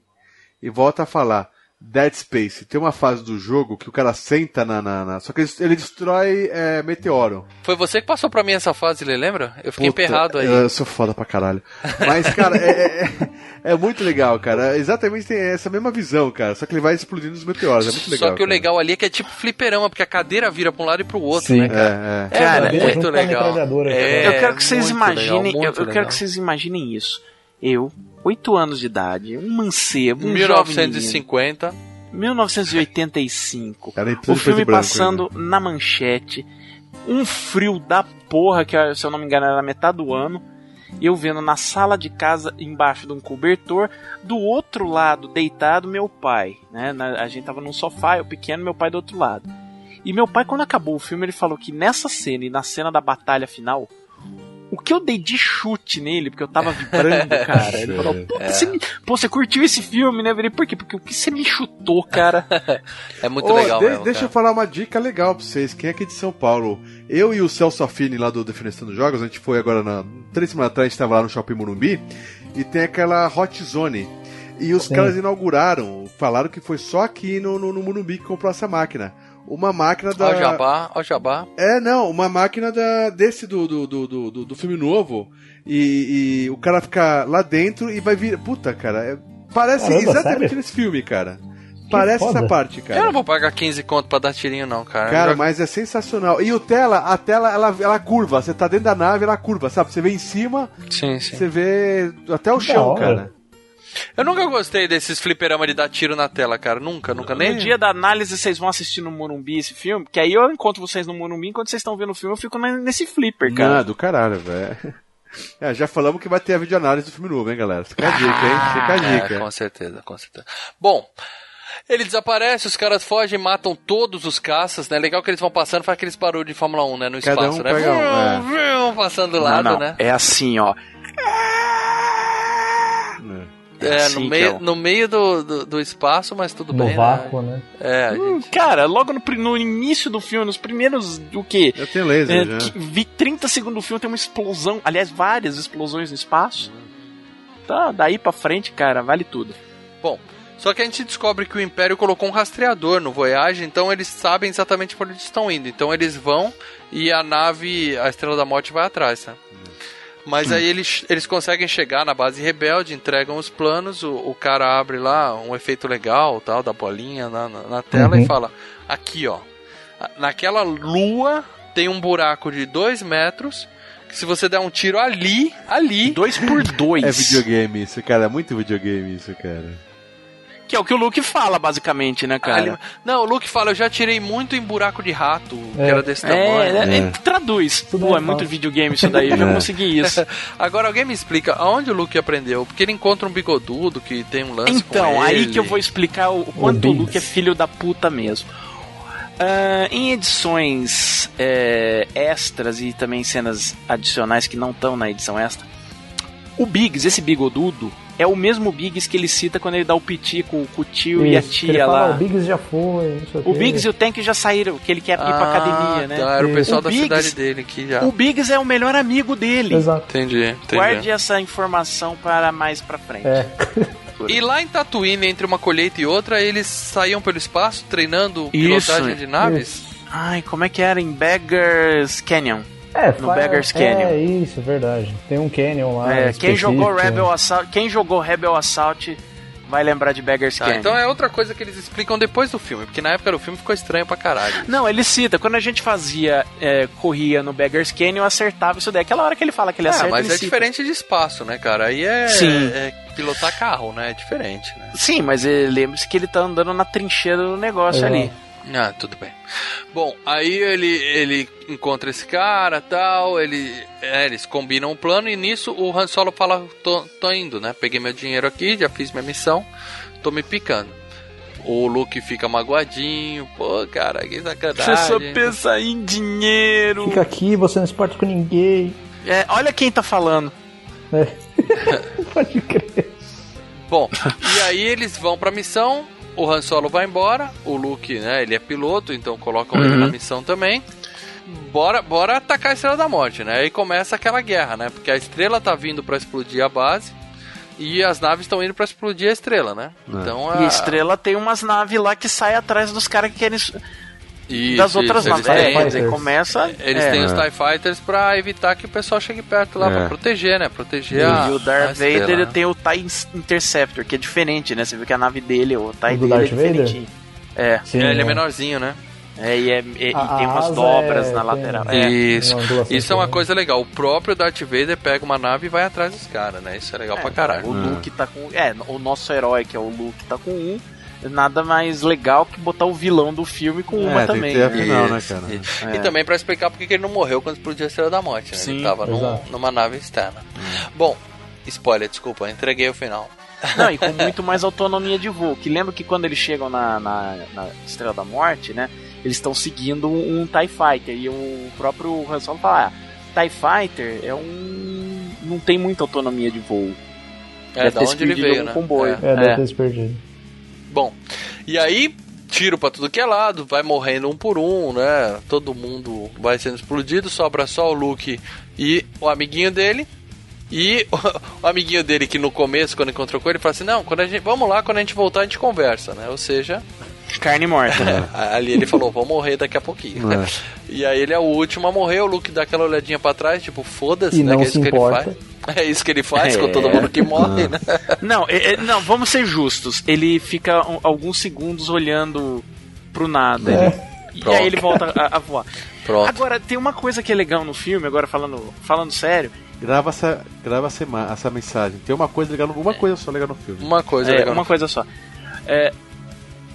e volto a falar. Dead Space, tem uma fase do jogo que o cara senta na. na- na- só que ele, ele destrói é, meteoro. Foi você que passou pra mim essa fase, Lê, lembra? Eu fiquei Puta, emperrado aí. Eu sou foda pra caralho. Mas, cara, é, é- é muito legal, cara. Exatamente tem essa mesma visão, cara. Só que ele vai explodindo os meteoros. É muito legal. Só que o cara. legal ali é que é tipo fliperama, porque a cadeira vira pra um lado e pro outro, Sim. né, cara? É, é. É, Cara, muito com a legal. É, eu quero que vocês muito imaginem. legal, eu muito eu quero que vocês imaginem isso. Eu, 8 anos de idade, um mancebo, um jovem menino, 1950. 1985. Era em O filme branco passando na manchete. Um frio da porra, que se eu não me engano era metade do ano. Eu vendo na sala de casa, embaixo de um cobertor. Do outro lado, deitado, meu pai. Né? A gente tava num sofá, eu pequeno, meu pai do outro lado. E meu pai, quando acabou o filme, ele falou que nessa cena e na cena da batalha final, o que eu dei de chute nele, porque eu tava vibrando, cara. Ele falou, pô, você, me- pô, você curtiu esse filme, né? Eu falei, por quê? Porque o que você me chutou, cara. É muito Ô, legal de- mesmo, Deixa cara. eu falar uma dica legal pra vocês. Quem é aqui de São Paulo? Eu e o Celso Affini lá do Defenestrando Jogos, a gente foi agora na. Três semanas atrás, a gente tava lá no Shopping Morumbi e tem aquela Hot Zone. E os Sim. caras inauguraram, falaram que foi só aqui no, no, no Morumbi que comprou essa máquina. Uma máquina da. Ó o jabá, jabá. É, não, uma máquina da, desse do, do, do, do, do- filme novo. E, e o cara fica lá dentro e vai vir. Puta, cara, é- parece Caramba, exatamente sério? nesse filme, cara. Parece foda. essa parte, cara. Eu não vou pagar 15 conto pra dar tirinho, não, cara. Cara, Eu- mas é sensacional. E o tela, a tela, ela, ela curva. Você tá dentro da nave, ela curva, sabe? Você vê em cima, Sim, sim. você vê até o Que chão, cara. Eu nunca gostei desses fliperama de dar tiro na tela, cara. Nunca, nunca nem. No dia da análise, vocês vão assistir no Morumbi esse filme, que aí eu encontro vocês no Morumbi, enquanto vocês estão vendo o filme, eu fico nesse flipper, cara. Não, do caralho, velho. É, já falamos que vai ter a videoanálise do filme novo, hein, galera? Fica a dica, hein? Fica a É, dica. com certeza, com certeza. Bom, ele desaparece, os caras fogem, matam todos os caças, né? Legal que eles vão passando, faz aqueles barulhos de Fórmula 1, né? No Cada espaço, um né? pega um, é. Vrum, Passando do Não, lado, não, né? É assim, ó. É, assim no meio, é no meio do, do, do espaço, mas tudo No bem. vácuo, né? É, a Hum, gente... Cara, logo no, no início do filme, nos primeiros. O quê? Eu tenho laser É, já. que- vi 30 segundos do filme, tem uma explosão. Aliás, várias explosões no espaço. Tá, daí pra frente, cara, vale tudo. Bom, só que a gente descobre que o Império colocou um rastreador no Voyage, então eles sabem exatamente por onde estão indo. Então eles vão e a nave, a Estrela da Morte, vai atrás, né? Mas aí eles, eles conseguem chegar na base rebelde, entregam os planos, o, o cara abre lá um efeito legal, tal, da bolinha na, na, na tela Uhum. e fala: aqui ó, naquela lua tem um buraco de 2 metros. Que se você der um tiro ali, ali. 2 por 2 É videogame isso, cara. É muito videogame isso, cara. Que é o que o Luke fala, basicamente, né, cara? Ali- Não, o Luke fala, eu já tirei muito em buraco de rato, que É. era desse É, tamanho. é, é, traduz. Tudo Pô, é é muito videogame isso daí, eu já É. consegui isso. Agora alguém me explica aonde o Luke aprendeu? Porque ele encontra um bigodudo que tem um lance Então, com aí ele. que eu vou explicar o, o quanto o Biggs. Luke é filho da puta mesmo. Ah, em edições é, extras e também cenas adicionais que não estão na edição extra, o Biggs, esse bigodudo, é o mesmo Biggs que ele cita quando ele dá o piti com, com o tio e a Isso, que ele tia fala, lá. "Ah, O Biggs já foi, não sei o O quê." Biggs e o Tank já saíram, que ele quer ir pra Ah, academia, né? tá, era o pessoal da Biggs- cidade dele aqui já. O Biggs é o melhor amigo dele. Exato. Entendi, entendi. Guarde essa informação para mais pra frente. É. E lá em Tatooine, entre uma colheita e outra, eles saíam pelo espaço treinando Isso, pilotagem de naves? Ai, como é que era? Em Beggars Canyon. É, no fa- Beggars Canyon. É isso, verdade. Tem um Canyon lá. É, quem jogou Rebel Assault, quem jogou Rebel Assault vai lembrar de Beggars Tá, Canyon. então é outra coisa que eles explicam depois do filme, porque na época do filme ficou estranho pra caralho. Não, ele cita, quando a gente fazia, é, corria no Beggars Canyon, eu acertava isso daí. Aquela hora que ele fala que ele Ah, acerta, mas ele é cita. diferente de espaço, né, cara? Aí é, Sim. é pilotar carro, né? É diferente, né? Sim, mas ele- lembre-se que ele tá andando na trincheira do negócio É. ali. Ah, tudo bem. Bom, aí ele, ele encontra esse cara tal, ele, é, eles combinam um plano e nisso o Han Solo fala, tô, tô indo, né? Peguei meu dinheiro aqui, já fiz minha missão, tô me picando. O Luke fica magoadinho, pô, cara, que sacanagem. Você só pensa em dinheiro. Fica aqui, você não se importa com ninguém. É, olha quem tá falando. É. Pode crer. Bom, e aí eles vão pra missão, o Han Solo vai embora, o Luke, né, ele é piloto, então colocam ele Uhum. na missão também. Bora, bora atacar a Estrela da Morte, né? Aí começa aquela guerra, né? Porque a estrela tá vindo pra explodir a base e as naves estão indo pra explodir a estrela, né? Então E a estrela tem umas naves lá que saem atrás dos caras que querem. Isso, das outras isso, naves. eles É, começa. Eles é. têm os TIE Fighters pra evitar que o pessoal chegue perto lá, É. pra proteger, né? Proteger E a. o a Darth estrela, Vader né? tem o TIE Interceptor, que é diferente, né? Você viu que a nave dele, o TIE O do dele é Darth Vader? diferentinho. É. Sim, É, ele é é. menorzinho, né? É, e, é, e- e A- tem umas dobras é- na tem- lateral. É. Isso. Isso é uma diferente. coisa legal. O próprio Darth Vader pega uma nave e vai atrás dos caras, né? Isso é legal pra caralho. O Luke tá com. É, o nosso herói, que é o Luke, tá com um. Nada mais legal que botar o vilão do filme com uma É, tem que também. ter a né? né, cara? É. E também pra explicar porque que ele não morreu quando explodiu a Estrela da Morte, né? Sim, ele tava num- numa nave externa. Bom, spoiler, desculpa, entreguei o final. Não, e com muito mais autonomia de voo. Que lembra que quando eles chegam na, na, na Estrela da Morte, né? Eles estão seguindo um, um TIE Fighter. E o próprio Han Solo fala: ah, TIE Fighter é um. não tem muita autonomia de voo. É, Deve da ter onde ele veio, um né? comboio. É. É, deve É. ter se perdido. Bom, e aí, tiro pra tudo que é lado, vai morrendo um por um, né? Todo mundo vai sendo explodido, sobra só o Luke e o amiguinho dele. E o, amiguinho dele que no começo, quando encontrou com ele, fala assim: Não, quando a gente, vamos lá, quando a gente voltar, a gente conversa, né? Ou seja, Carne morta. ali ele falou: Vou morrer daqui a pouquinho. É. E aí ele é o último a morrer, o Luke dá aquela olhadinha pra trás, tipo, foda-se, né? não que é isso que importa. ele faz. É isso que ele faz com É. todo mundo que morre, né? Não, é- é- não, vamos ser justos. Ele fica um- alguns segundos olhando pro nada. É. ele- e Pronto. aí ele volta a, a voar. Pronto. Agora, tem uma coisa que é legal no filme, agora falando, falando sério. grava essa, grava essa, essa mensagem. Tem uma coisa legal, uma coisa só legal no filme. Uma coisa É, legal. uma coisa só. É,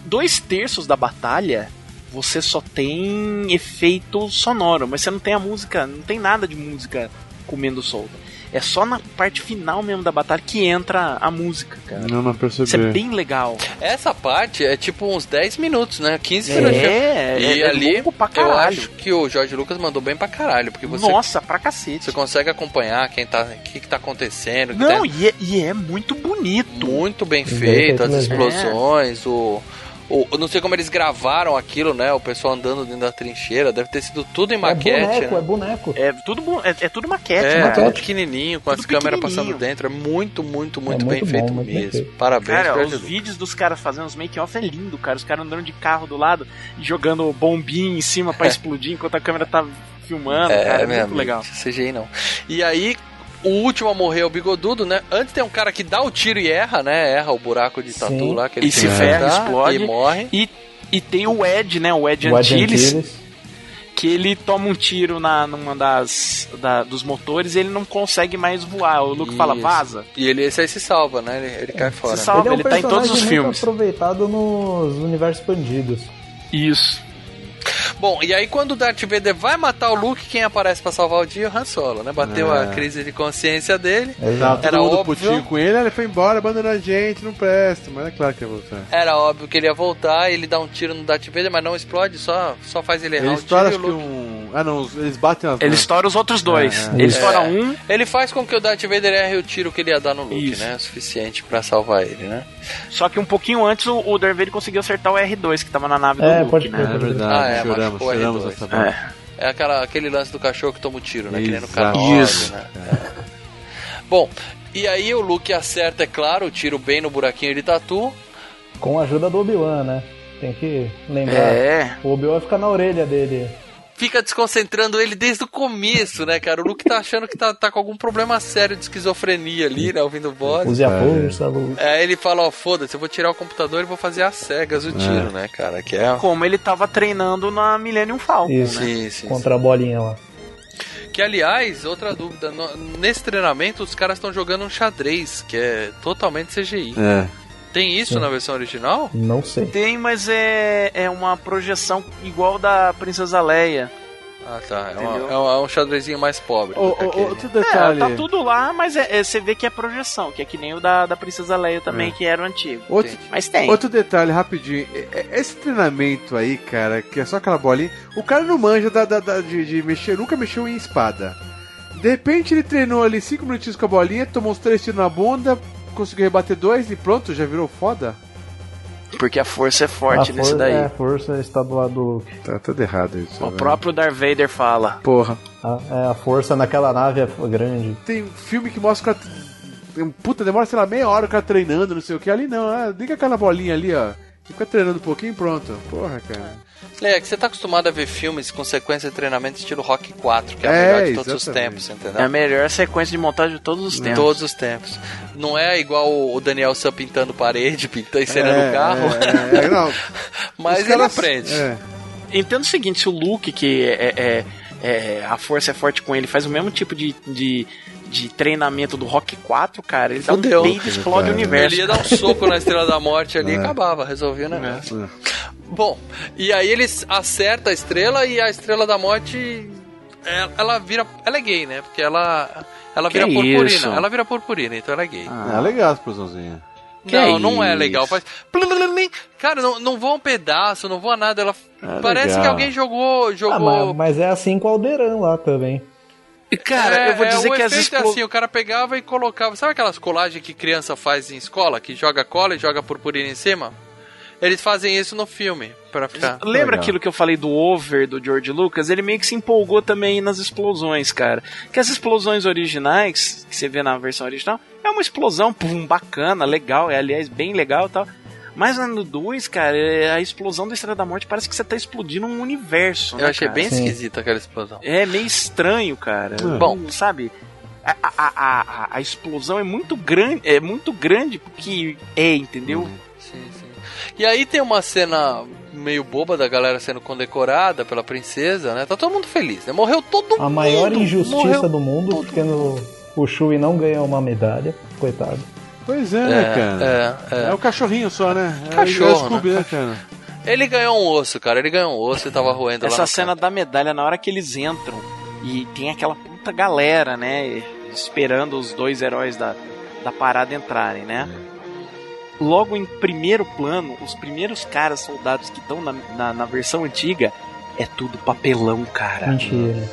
dois terços da batalha você só tem efeito sonoro, mas você não tem a música, não tem nada de música comendo solta. É só na parte final mesmo da batalha que entra a música, cara. Não, não percebi. Isso é bem legal. Essa parte é tipo uns 10 minutos, né? 15 É, minutos. filme. é, e é ali longo pra eu caralho. acho que o Jorge Lucas mandou bem pra caralho, porque você Nossa, pra cacete. você consegue acompanhar quem tá, o que, que tá acontecendo. que Não, tá- e é, e é muito bonito. muito bem Bem feito, feito as explosões, o, o não sei como eles gravaram aquilo, né? O pessoal andando dentro da trincheira, deve ter sido tudo em maquete, boneco, né? é boneco. É tudo, é, é tudo maquete, É, né? tudo pequenininho, com Tudo as câmeras passando dentro. É muito, muito, muito, É bem bom, feito muito bem mesmo. feito. Parabéns, Cara, os vídeos dos caras fazendo os make-off é lindo, cara. Os caras andando de carro do lado e jogando bombinha em cima pra explodir enquanto a câmera tá filmando, cara. É meu muito amigo, legal. CGI não. E aí, o último a morrer é o bigodudo, né? Antes tem um cara que dá o tiro e erra, né? Erra o buraco de tatu Sim. lá. Que ele e se ferra, explode. E morre. E, e tem o Ed, né? O Ed O Ed Antilles. Antilles. Que ele toma um tiro na, numa das da- dos motores e ele não consegue mais voar. O Luke fala, Isso. vaza. E ele esse aí se salva, né? Ele, ele cai fora. Se salva, ele é um ele tá em todos os filmes. aproveitado nos universos expandidos. Isso. Bom, e aí quando o Darth Vader vai matar o Luke, quem aparece pra salvar o dia é o Han Solo, né? Bateu É. a crise de consciência dele. Tava Era todo putinho com ele, ele foi embora, abandonou a gente, não presta, mas é claro que ia voltar. Era óbvio que ele ia voltar, ele dá um tiro no Darth Vader, mas não explode, só, só faz ele errar Ele o tiro e o acho que um. Ah não, eles batem as Ele mãos. estoura os outros dois. É, ele é. estoura É. um. Ele faz com que o Darth Vader erre o tiro que ele ia dar no Luke, Isso. né? O suficiente pra salvar ele, né? Só que um pouquinho antes o, o Darth Vader conseguiu acertar o R2 que tava na nave É, do Luke, pode né? crer, É verdade, Ah, é, choramos, machucou o choramos R2. essa parte. É aquela, aquele lance do cachorro que toma o tiro, né? Que nem no Exato. canal. Isso. Né? É. Bom, e aí o Luke acerta, é claro, o tiro bem no buraquinho de tatu. Com a ajuda do Obi-Wan, né? Tem que lembrar. É. O Obi-Wan fica na orelha dele. Fica desconcentrando ele desde o começo, né, cara? O Luke tá achando que tá, tá com algum problema sério de esquizofrenia ali, né? Ouvindo voz. Use a força, Luke. Aí ele fala, ó, foda-se, eu vou tirar o computador e vou fazer às cegas o tiro, né, cara? Que é... Como ele tava treinando na Millennium Falcon, Isso. né? Sim, sim, Contra a bolinha lá. Que, aliás, outra dúvida, no- nesse treinamento os caras estão jogando um xadrez, que é totalmente CGI. É. Tem isso Sim. na versão original? Não sei. Tem, mas é, é uma projeção igual da Princesa Leia. Ah, tá. É, uma- é um- é um xadrezinho mais pobre. Ô, do que ô, aquele. outro É, detalhe. tá tudo lá, mas é- é- você vê que é projeção, que é que nem o da, da Princesa Leia também, É. que era o antigo. Outro, Mas tem. outro detalhe, rapidinho. É- é- Esse treinamento aí, cara, que é só aquela bolinha. O cara não manja da, da- da- de, de mexer, nunca mexeu em espada. De repente ele treinou ali 5 minutinhos com a bolinha, tomou uns 3 tiros na bunda, conseguiu rebater dois e pronto, já virou foda? Porque a força é forte a nesse força, daí. É, a força está do lado do Luke. Tá tudo errado isso. O velho. próprio Darth Vader fala. Porra. A, é, a força naquela nave é grande. Tem filme que mostra o cara. um Puta, demora, sei lá, meia hora o cara treinando, não sei o que. Ali não, ah, liga aquela bolinha ali, ó. Fica treinando um pouquinho e pronto. Porra, cara. Leia, que você tá acostumado a ver filmes com sequência de treinamento estilo Rock 4, que é a É, melhor de todos os exatamente. tempos, É entendeu? a melhor sequência de montagem de todos os tempos. todos os tempos. Não é igual o Daniel Sam pintando parede, pintando, encenando É, o carro. é, é, não. Mas Os ele caras- aprende. É. Entendo o seguinte, se o Luke, que é, é- é- a força é forte com ele, faz o mesmo tipo de, de, de treinamento do Rock 4, cara, ele Fudeu. dá um e explode o universo. Ele ia dar um soco na Estrela da Morte ali e É. acabava, resolvia o negócio. É. Bom, e aí eles acerta a estrela e a Estrela da Morte ela, ela vira. Ela é gay, né? Porque ela. Ela Que vira purpurina. isso? Ela vira purpurina, então ela é gay. É legal a explosãozinha. Que não, é não é legal. Faz. Cara, não, não voa um pedaço, não voa nada. Ela. É Parece legal. que alguém jogou. Ah, jogou mas, mas é assim com o Alderan lá também. Cara, É, eu vou é, dizer o que as efeito é assim, o cara pegava e colocava. Sabe aquelas colagens que criança faz em escola, que joga cola e joga purpurina em cima? Eles fazem isso no filme, pra ficar. Lembra Legal. aquilo que eu falei do over do George Lucas? Ele meio que se empolgou também nas explosões, cara. Que as explosões originais, que você vê na versão original, é uma explosão, pum, bacana, legal, é aliás bem legal e tal. Mas no 2, cara, é- a explosão da Estrela da Morte parece que você tá explodindo um universo, né, Eu achei cara? bem Sim. esquisita aquela explosão. É meio estranho, cara. É. Bom, sabe? A, a, a, a- a explosão é muito grande, é muito grande porque é, entendeu? Sim, sim. E aí tem uma cena meio boba da galera sendo condecorada pela princesa, né? Tá todo mundo feliz, né? Morreu todo mundo. A maior injustiça do mundo, porque no, O Shui não ganhou uma medalha, coitado. Pois é, né, É, cara? é, é. o cachorrinho só, né? É, Cachorro, é o Scooby, né? né, cara? Ele ganhou um osso, cara. Ele ganhou um osso e tava roendo lá Essa cena da medalha, na hora que eles entram e tem aquela puta galera, né? Esperando os dois heróis da, da parada entrarem, né? Logo em primeiro plano, os primeiros caras soldados que estão na, na, na versão antiga é tudo papelão, cara. Mentira.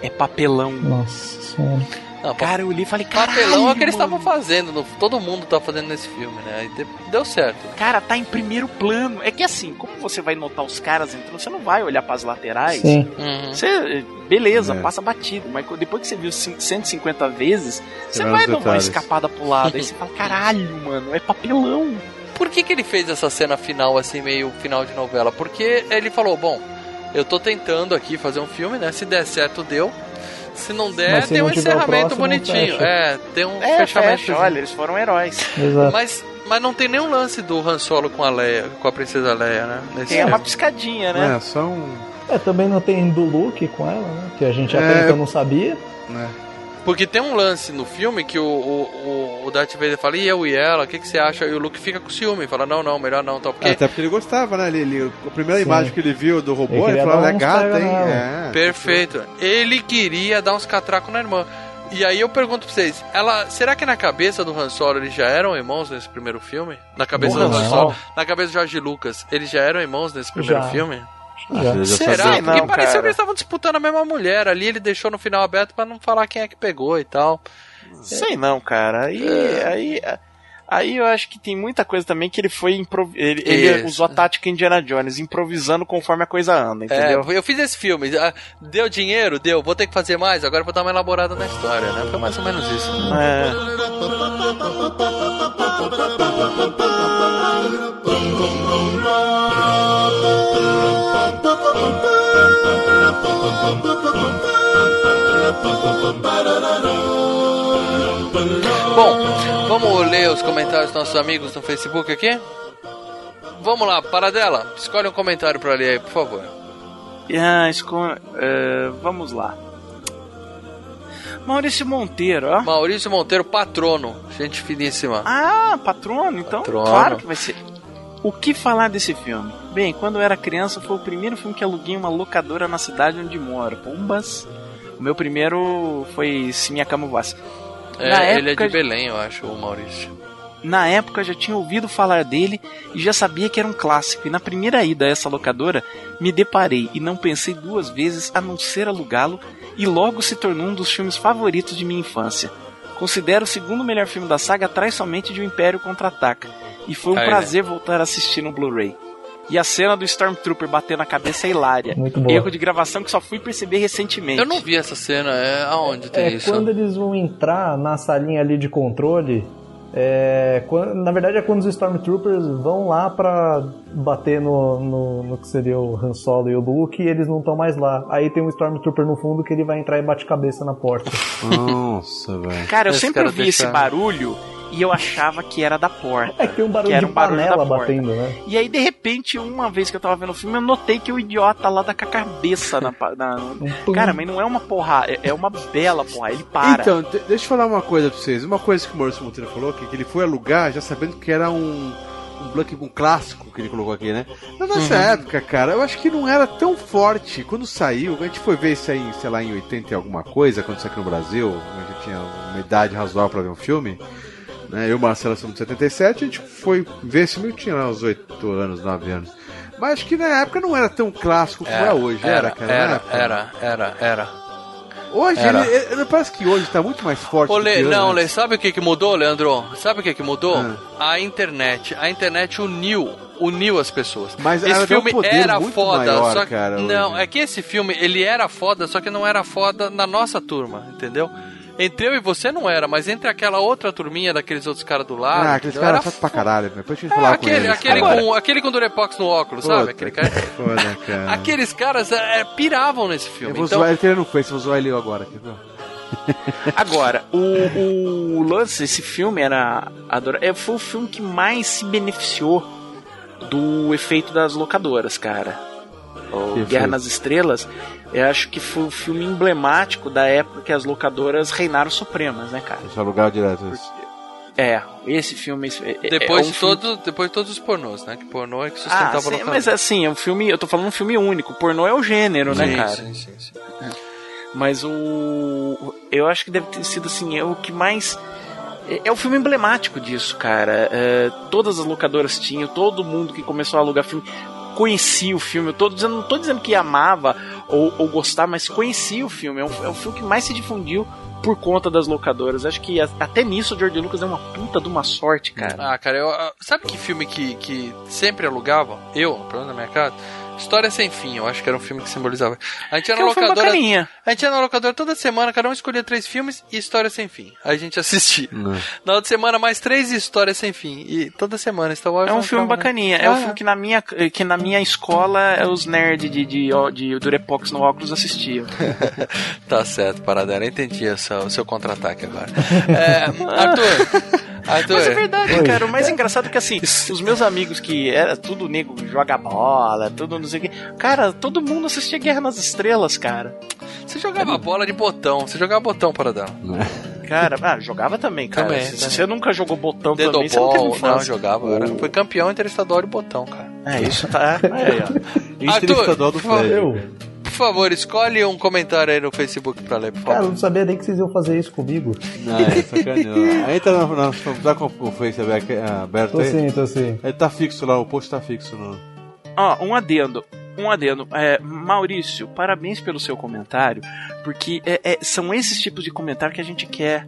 É papelão. Nossa senhora. Não, Cara, eu li e falei, caralho, Papelão é o que eles estavam fazendo. no- todo mundo tá fazendo nesse filme, né? E de- deu certo. Cara, tá em primeiro plano. É que assim, como você vai notar os caras entrando, você não vai olhar pras laterais. Sim. Uhum. Você, beleza, É. passa batido, mas depois que você viu cin- 150 vezes, você vai vai dar uma escapada pro lado. Aí você fala, caralho, mano, é papelão. Por que, que ele fez essa cena final, assim, meio final de novela? Porque ele falou, bom, eu tô tentando aqui fazer um filme, né? Se der certo, deu. Se não der, Mas tem um encerramento próximo, bonitinho. É, tem um É, fechamento. fecha, olha, eles foram heróis. Exato. Mas, mas não tem nenhum lance do Han Solo com a Leia, com a princesa Leia, né? Nesse Tem uma piscadinha, né? É, só um. É, também não tem do Luke com ela, né? Que a gente É, até então não sabia. Né? Porque tem um lance no filme que o, o, o, Darth Vader fala, e eu e ela, o que, que você acha? E o Luke fica com ciúme, fala, não, não, melhor não, tal. Porque É, até porque ele gostava, né? Ele, ele- a primeira Sim. imagem que ele viu do robô, Ele ele, falou, pega tem. nela. É. Perfeito. Ele queria dar uns catracos na irmã. E aí eu pergunto pra vocês, ela, será que na cabeça do Han Solo eles já eram irmãos nesse primeiro filme? Na cabeça do Han não. Solo, na cabeça do Jorge Lucas, eles já eram irmãos nesse primeiro Já. filme? Já. Já Será? Porque Não, cara. que eles estavam disputando a mesma mulher. Ali ele deixou no final aberto pra não falar quem é que pegou e tal. Sei não, cara. Aí, aí, aí eu acho que tem muita coisa também que ele foi improv... ele, ele usou a tática Indiana Jones, improvisando conforme a coisa anda, É, entendeu? eu fiz esse filme. ah, Deu dinheiro? Deu. Vou ter que fazer mais. Agora vou dar uma elaborada na história, né? Foi mais ou menos isso. É. Bom, vamos ler os comentários dos nossos amigos no Facebook aqui? Vamos lá, Paradela, escolhe um comentário pra ler aí, por favor. Ah, esco- é, vamos lá. Maurício Monteiro, ó. Maurício Monteiro, patrono, gente finíssima. Ah, patrono, então Patrono. claro que vai ser. O que falar desse filme? Bem, quando eu era criança foi o primeiro filme que aluguei em uma locadora na cidade onde moro. Pumbas. O meu primeiro foi Se Minha Cama Voasse. É, Na ele é de Belém, eu acho, o Maurício. Na época já tinha ouvido falar dele e já sabia que era um clássico. E na primeira ida a essa locadora, me deparei e não pensei duas vezes a não ser alugá-lo e logo se tornou um dos filmes favoritos de minha infância. Considero o segundo melhor filme da saga atrás somente de O Império Contra-Ataca. E foi um Aí, prazer voltar a assistir no Blu-ray. E a cena do Stormtrooper batendo a cabeça é hilária. Muito boa. Erro de gravação que só fui perceber recentemente. Eu não vi essa cena, é aonde tem É isso? quando eles vão entrar na salinha ali de controle. É, quando- na verdade é quando os Stormtroopers vão lá pra bater no, no, no que seria o Han Solo e o Luke e eles não estão mais lá. Aí tem um Stormtrooper no fundo que ele vai entrar e bate cabeça na porta. Nossa, velho. Cara, eu Esse sempre cara ouvi deixa- esse barulho e eu achava que era da porta. É que tem um barulho Que era de um barulho panela da porta. batendo, né? E aí, de repente, uma vez que eu tava vendo o filme, eu notei que o idiota lá dá com a cabeça na. na- Cara, mas não é uma porra, é- é uma bela porra. Ele para. Então, de- deixa eu falar uma coisa pra vocês. Uma coisa que o Maurício Monteiro falou, que, que ele foi alugar já sabendo que era um, um, Blank, um clássico que ele colocou aqui, né? Na nossa Uhum. época, cara, eu acho que não era tão forte. Quando saiu, a gente foi ver isso aí, sei lá, em 80 e alguma coisa, quando saiu aqui no Brasil, a gente tinha uma idade razoável pra ver um filme. Né? Eu e o Marcelo somos de 77, a gente foi ver esse filme, eu tinha lá uns 8 anos, 9 anos. Mas acho que na época não era tão clássico como é, hoje, era, cara? na Era, era, era, era. Hoje, Era. ele, ele- parece que hoje tá muito mais forte. Ô, do que Lê, não, antes. Lê, sabe o que, que mudou, Leandro? Sabe o que, que mudou? Ah. A internet. A internet uniu, uniu as pessoas. Mas esse um filme poder era foda, maior, só que. cara, não, hoje. é que esse filme, ele era foda, só que não era foda na nossa turma, entendeu? Entre eu e você não era, mas entre aquela outra turminha daqueles outros caras do lado. Ah, aqueles caras chato pra caralho, meu. Depois a gente É, falar com aquele, eles. aquele, cara. com, aquele com Durepox no óculos, sabe? Puta Aquele cara. Foda, cara. Aqueles caras é, piravam nesse Eu filme. vou Então, zoar ele, ele não fez, vou zoar ele agora? Agora, o, o lance desse filme era. Adora, é, foi o filme que mais se beneficiou do efeito das locadoras, cara. O Guerra nas Estrelas. Eu acho que foi o filme emblemático da época que as locadoras reinaram supremas, né, cara? Esse é o lugar direto. esse. É, esse filme. é- é- Depois, é um de filme- todo, depois de todos os pornôs, né? Que pornô é que sustentava Ah, o sim, mas assim, é um filme. Eu tô falando um filme único. Pornô é o gênero, né, Sim, cara? sim, sim, sim. Mas o. Eu acho que deve ter sido assim, é o que mais. é- É o filme emblemático disso, cara. É, todas as locadoras tinham, todo mundo que começou a alugar filme conhecia o filme. Eu tô dizendo, não tô dizendo que amava ou, ou gostava, mas conhecia o filme. É um, é filme que mais se difundiu por conta das locadoras. Acho que até nisso o George Lucas é uma puta de uma sorte, cara. Ah, cara, eu, ah, sabe que filme que, que sempre alugavam? Eu, pelo menos na minha casa? História Sem Fim, eu acho que era um filme que simbolizava. A gente ia Que na é um locadora. A gente ia na locadora toda semana, cada um escolhia três filmes e História Sem Fim. Aí a gente assistia. Na outra semana, mais três Histórias Sem Fim. E toda semana Star Wars É um não filme entrava, né? bacaninha. É um Ah, filme que na minha, que na minha escola é os nerds de, de, de, Durepox no óculos assistiam. Tá certo, Paradela. Entendi o seu, seu contra-ataque agora. É, Arthur. Arthur. Mas é verdade, cara. O mais engraçado é que assim, os meus amigos que era tudo nego joga bola, tudo não sei o que. Cara, todo mundo assistia Guerra nas Estrelas, cara. Você jogava bola de botão. Você jogava botão, Paradela. Cara, ah, jogava também, cara. Também, Se também. você nunca jogou botão também, você não teve não, jogava. Era, foi campeão interestadual de botão, cara. É, isso tá. Aí, ó. Interestadual do por favor, favor, escolhe um comentário aí no Facebook pra ler, por Cara, eu favor. não sabia nem que vocês iam fazer isso comigo. Não, é sacaneou. Entra na, na, tá com o Face aberto- aberto Tô aí? sim, tô sim. Ele tá fixo lá, o post tá fixo no. Ó, um adendo. Um adendo. É, Maurício, parabéns pelo seu comentário, porque é- é- são esses tipos de comentário que a gente quer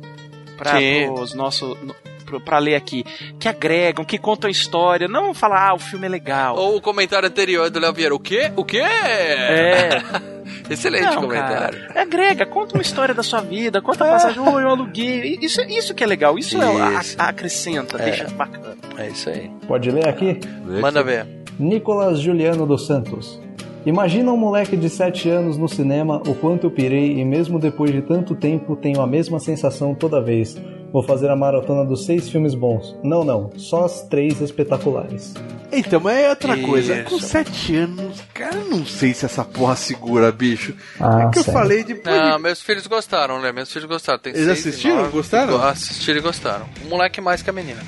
para os nossos. pro- Pra ler aqui, que agregam, que contam história, não falar, ah, o filme é legal. Ou o comentário anterior do Léo Vieira. O quê? O quê? É. Excelente Não, comentário. cara, agrega, conta uma história da sua vida, conta a passagem, oh, eu aluguei. Isso, isso que é legal, isso, é Isso. a- a- acrescenta, É. deixa bacana. É isso aí. Pode ler aqui? Manda ver. Nicolas Juliano dos Santos. Imagina um moleque de 7 anos no cinema, o quanto eu pirei e mesmo depois de tanto tempo tenho a mesma sensação toda vez. Vou fazer a maratona dos seis filmes bons. Não, não, só as três espetaculares. Então, mas é outra coisa. Isso. Com 7 anos, cara, eu não sei se essa porra segura, bicho. Ah, é que eu sério? falei depois. Não, de- meus filhos gostaram, né? Meus filhos gostaram. Tem Eles seis e assistiram? nove. Gostaram? Assistiram e gostaram. O moleque mais que a menina.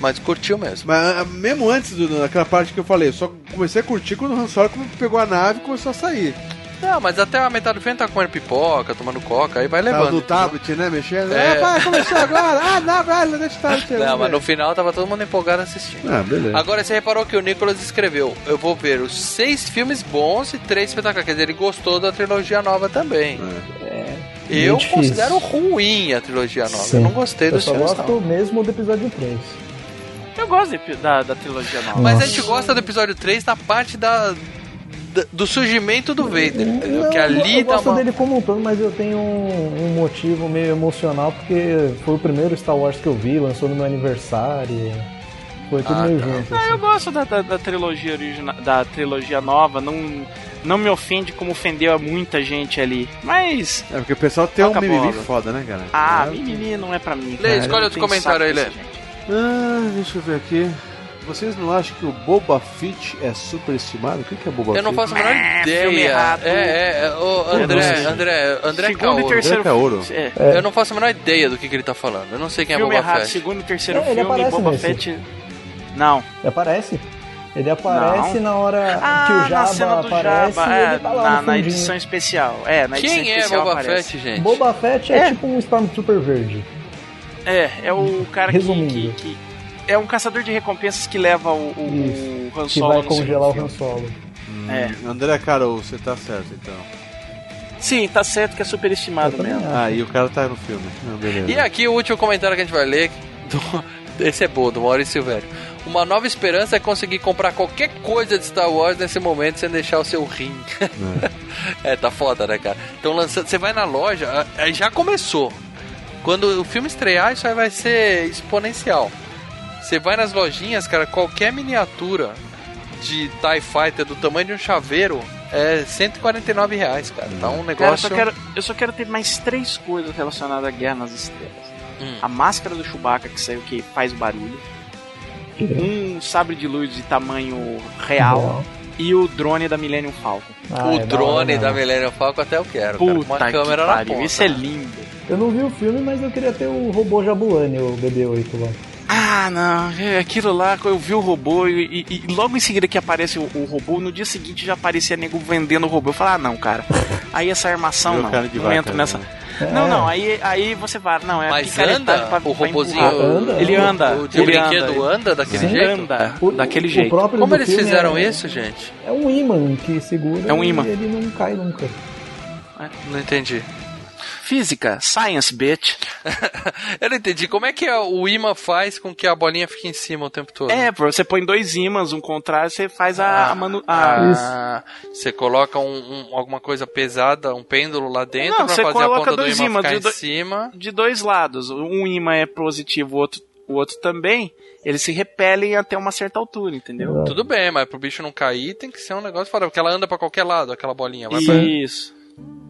Mas curtiu mesmo. Mas ah, mesmo antes do- daquela parte que eu falei, eu só comecei a curtir quando o Han Solo pegou a nave e começou a sair. Não, mas até a metade do filme tá comendo pipoca, tomando coca, aí vai Tava levando. no tablet, né, mexendo. É. É, começou agora. Ah, não, vai, deixa o tablet. Não, mas no final tava todo mundo empolgado assistindo. Ah, beleza. Agora você reparou que o Nicolas escreveu: Eu vou ver os seis filmes bons e três espetaculares. Quer dizer, ele gostou da trilogia nova também. Eu meio difícil. considero ruim a trilogia nova. Sim. Eu não gostei Eu dos só filmes, gosto não. mesmo do episódio 3. Eu gosto de- da, da trilogia nova. Mas a gente gosta do episódio 3 na parte da- do surgimento do Vader, entendeu? Não, que eu- ali eu dá gosto uma... dele como um todo, mas eu tenho um, um motivo meio emocional, porque foi o primeiro Star Wars que eu vi, lançou no meu aniversário. Foi tudo Ah, meio tá. junto. Ah, assim. eu gosto da, da, da trilogia original, da trilogia nova, não, não me ofende como ofendeu a muita gente ali. Mas. É porque o pessoal tem Toca um mimimi bola. foda, né, cara? Ah, É. mimimi não é pra mim. Lê, escolhe Eu outro comentário aí, Lê. Ah, deixa eu ver aqui. Vocês não acham que o Boba Fett é superestimado? O que que é Boba Eu não Fett? faço a menor É, ideia. É, é, é, ô, André. André, André Segundo Caouro. e terceiro Caouro. filme. É. Eu não faço a menor ideia do que, que ele tá falando. Eu não sei quem filme é Boba errado, Fett. segundo e terceiro É, ele filme, Boba nesse. Fett. Não. Ele aparece? Ele aparece Não. na hora Ah, que o na Jabba cena do aparece Jabba, e é, ele tá lá na, no na edição especial. É, na edição Quem é especial Boba aparece. Fett, gente? Boba Fett é, É. tipo um Stormtrooper verde. É, é o cara que, Resumindo. que, que- É um caçador de recompensas que leva o, o, o Han Que Solo vai no congelar o Han Solo. Hum, É. André Caouro, você tá certo, então. Sim, tá certo que é superestimado mesmo. Ah, e o cara tá no filme. Não, beleza. E aqui o último comentário que a gente vai ler. do- esse é bom, do Maurício Silvério. Uma nova esperança é conseguir comprar qualquer coisa de Star Wars nesse momento sem deixar o seu rim. é, tá foda, né, cara? Então lançando. Você vai na loja, aí já começou. Quando o filme estrear, isso aí vai ser exponencial. Você vai nas lojinhas, cara, qualquer miniatura de TIE Fighter do tamanho de um chaveiro é 149 reais, cara. Tá um Cara, eu negócio. só, quero, eu só quero ter mais três coisas relacionadas à Guerra nas Estrelas. Hum. A máscara do Chewbacca, que saiu que faz barulho. Um sabre de luz de tamanho real. e o drone da Millennium Falcon. Ah, o é da drone hora, da, né? Millennium Falcon até eu quero. cara, Puta uma que câmera na pariu, ponta. isso é lindo. Eu não vi o filme, mas eu queria ter o robô Jabulani, o BB-8 lá. Ah, não, é aquilo lá, eu vi o robô e, e- e logo em seguida que aparece o, o robô, no dia seguinte já aparecia nego vendendo o robô. Eu falei, ah, não, cara. Aí essa armação não, cara de não vaca, entra nessa. né? Não, É. não, aí, aí você vai, não, é Mas anda? pra- O empurrar. anda? Ele anda, O, o ele brinquedo anda, daquele Sim, jeito? anda, O- daquele o jeito. Como eles fizeram é, isso, gente? É um imã que segura É um imã. e ele não cai nunca. Não entendi. Física, science, bitch. eu não entendi. Como é que a- o imã faz com que a bolinha fique em cima o tempo todo? É, você põe dois ímãs, um contrário, você faz a, a, manu- a- Ah, você coloca um- um- alguma coisa pesada, um pêndulo lá dentro Não, pra você fazer a ponta do imã ímãs ficar de em do- cima. de dois lados. Um imã é positivo, o outro, o outro também. Eles se repelem até uma certa altura, entendeu? Tudo bem, mas pro bicho não cair tem que ser um negócio fora, porque ela anda pra qualquer lado, aquela bolinha. Vai pra- Isso.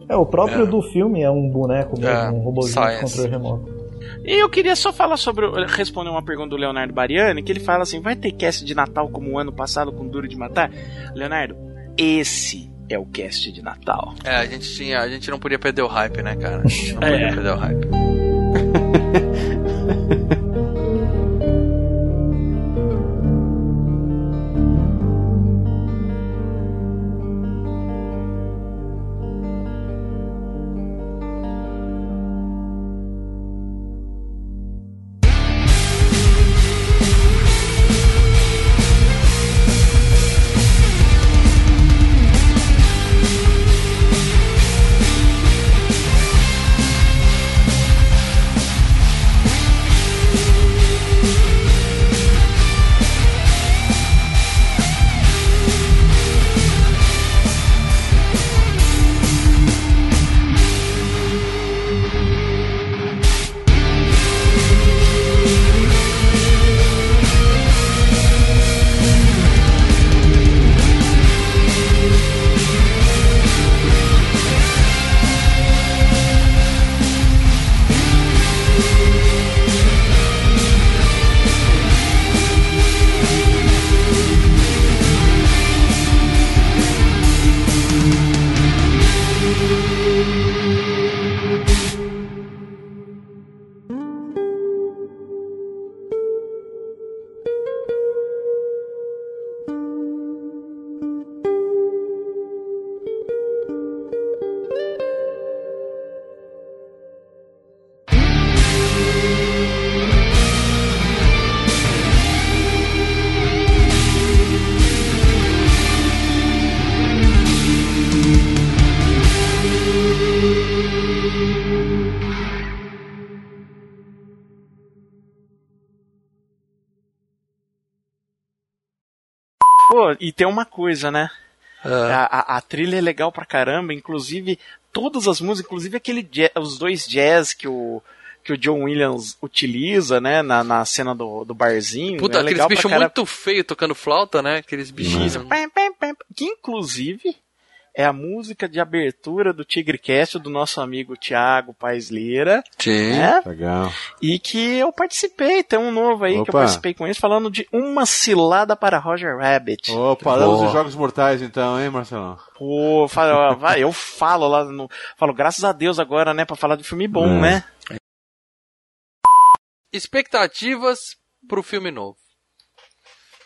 É, o próprio É. do filme é um boneco mesmo, É, um robôzinho de science. controle remoto. E eu queria só falar sobre. responder uma pergunta do Leonardo Bariani, que ele fala assim: vai ter cast de Natal como o ano passado com Duro de Matar? Leonardo, esse é o cast de Natal. É, a gente tinha, a gente não podia perder o hype, né, cara? A gente não É. podia perder o hype. Pô, e tem uma coisa, né? Ah. A, a- a trilha é legal pra caramba, inclusive todas as músicas, inclusive aquele jazz- os dois jazz que o que o John Williams utiliza, né, na, na cena do, do barzinho. Puta, é aqueles bichos caramba. muito feios tocando flauta, né? Aqueles bichinhos. Que inclusive é a música de abertura do Tigrecast do nosso amigo Thiago Paes Lira. Sim. né? Legal. E que eu participei, tem um novo aí que eu Opa. participei com eles, falando de Uma Cilada para Roger Rabbit. Ô, paramos Boa. os Jogos Mortais então, hein, Marcelão? Pô, fala- vai, eu falo lá no. Falo, graças a Deus agora, né, pra falar de filme bom, É. né? Expectativas pro filme novo.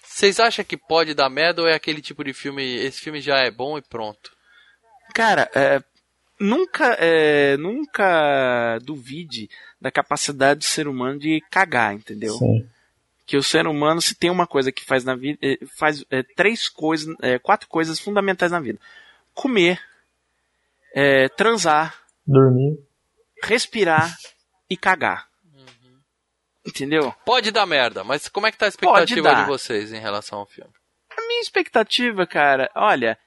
Vocês acham que pode dar merda ou é aquele tipo de filme, esse filme já é bom e pronto? Cara, é, nunca, é, nunca duvide da capacidade do ser humano de cagar, entendeu? Sim. Que o ser humano, se tem uma coisa que faz na vida, é, faz é, três coisas, é, quatro coisas fundamentais na vida: comer, é, transar, Dormir. respirar e cagar. Entendeu? Pode dar merda, mas como é que tá a expectativa de vocês em relação ao filme? A minha expectativa, cara, olha,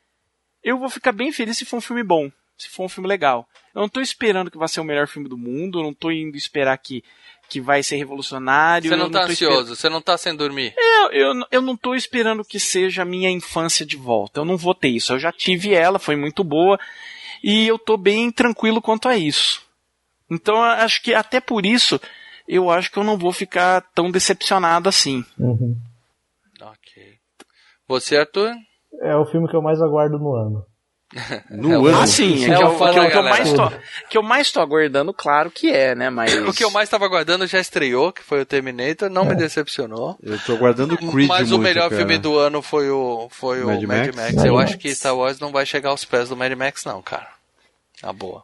eu vou ficar bem feliz se for um filme bom, se for um filme legal. Eu não tô esperando que vai ser o melhor filme do mundo, eu não tô indo esperar que, que vai ser revolucionário. Você não tá ansioso, você não tá sem dormir. Eu, eu, eu não tô esperando que seja a minha infância de volta. Eu não vou ter isso. Eu já tive ela, foi muito boa. E eu tô bem tranquilo quanto a isso. Então eu acho que até por isso eu acho que eu não vou ficar tão decepcionado assim. Uhum. Ok. Você, Arthur? É o filme que eu mais aguardo no ano. No Ah, sim, é, É que, o que, eu, que eu mais tô, que eu mais tô aguardando, claro que é, né? Mas. O que eu mais tava aguardando já estreou, que foi o Terminator, não me decepcionou. Eu tô aguardando o Creed Mas o muito, melhor cara. filme do ano foi o, foi o Mad Mad, Max? Max. Mad Eu Max. acho que Star Wars não vai chegar aos pés do Mad Max, não, cara. Na boa.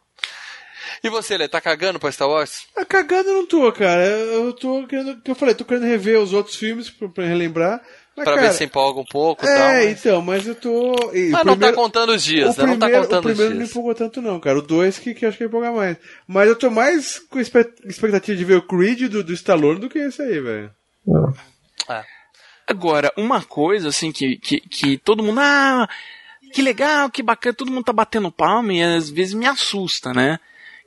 E você, Lê, tá cagando pra Star Wars? Ah, Cagando eu não tô, cara. Eu eu tô querendo. que Eu falei, tô querendo rever os outros filmes pra, pra relembrar. Mas, pra cara, ver se empolga um pouco e É, tal. Mas, então, mas eu tô. e mas o não primeiro- tá contando os dias, o né? Não tá primeiro- contando O primeiro os não me dias. empolgou tanto, não, cara. O 2 que, que eu acho que ia empolgar mais. Mas eu tô mais com expectativa de ver o Creed do, do Stallone do que esse aí, velho. Agora, uma coisa assim que, que, que todo mundo. Ah, que legal, que bacana, todo mundo tá batendo palma e às vezes me assusta, né?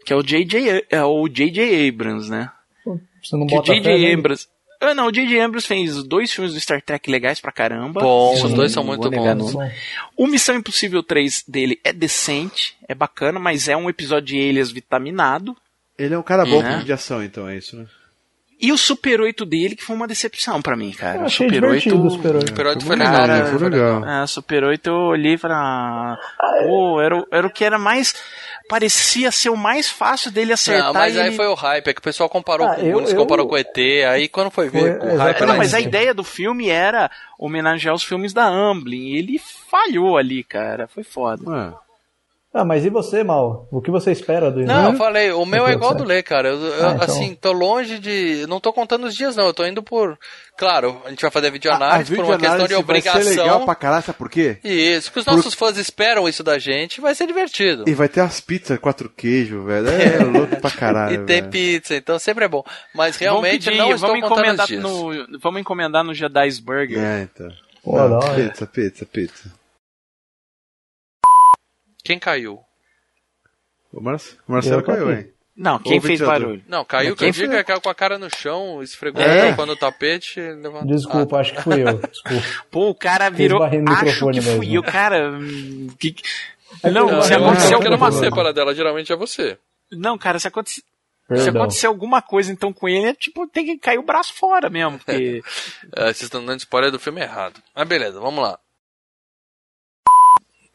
Que é o J.J. É o J.J. Abrams, né? Você não Que o bota J.J. nele? Abrams. Ah, não, o J.J. Abrams fez dois filmes do Star Trek legais pra caramba. Bom, os dois são muito bons. não. O Missão Impossível 3 dele é decente, é bacana, mas é um episódio de Elias vitaminado. Ele é um cara bom Né? de ação, então, é isso, né? E o Super 8 dele, que foi uma decepção pra mim, cara. Eu o achei Super divertido 8. o Super 8. Super 8 Foi legal, né? né? Foi legal. É, Super 8 eu olhei e falei, ah, pô, era, o- era o que era mais. Parecia ser o mais fácil dele acertar. Não, mas e aí ele- foi o hype, é que o pessoal comparou Ah, com o eu- Goonies, eu- comparou com o ET, aí quando foi ver, Foi, o hype É, não, mas a ideia do filme era homenagear os filmes da Amblin. E ele falhou ali, cara. Foi foda. Ah, Ah, mas e você, Mal? O que você espera do Não, eu falei, o meu é igual do Lê, cara. Eu, eu, Ah, então. Assim, tô longe de. Não tô contando os dias, não. Eu tô indo por. Claro, a gente vai fazer videoanálise por uma questão de vai ser legal obrigação. pra caralho, sabe por quê? Isso, que os Por- nossos fãs esperam isso da gente, vai ser divertido. E vai ter as pizzas quatro queijos, velho. É louco pra caralho. E tem velho. pizza, então sempre é bom. Mas realmente vamos pedir, não estou vamos contando os encomendar dias. no, Vamos encomendar no Jedi's Burger. É, então. Pô, Não, da hora. pizza, pizza, pizza. Quem caiu? O o Marcelo Eu caiu, hein? Não, quem fez barulho? Não, caiu Mas que eu quem digo é caiu com a cara no chão, esfregou É? a no tapete levantou. Desculpa, acho que fui eu. Desculpa. Pô, o cara virou. Acho que fui mesmo. eu, cara. hum, que- É Não, verdade. se eu aconteceu alguma coisa. para dela, geralmente é você. Não, cara, se acontecer. Se acontecer alguma coisa então com ele, é tipo, tem que cair o braço fora mesmo. Porque. É, vocês estão dando spoiler do filme errado. Mas beleza, vamos lá.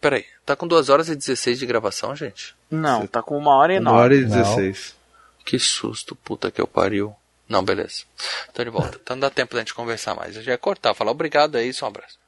Peraí, tá com 2 horas e 16 de gravação, gente? Não, tá com uma hora e Uma nove. hora e Não. 16. Que susto, puta que eu pariu. Não, beleza. Tô de volta. Então não dá tempo da gente conversar mais. Eu já ia cortar, falar obrigado, é isso, um abraço.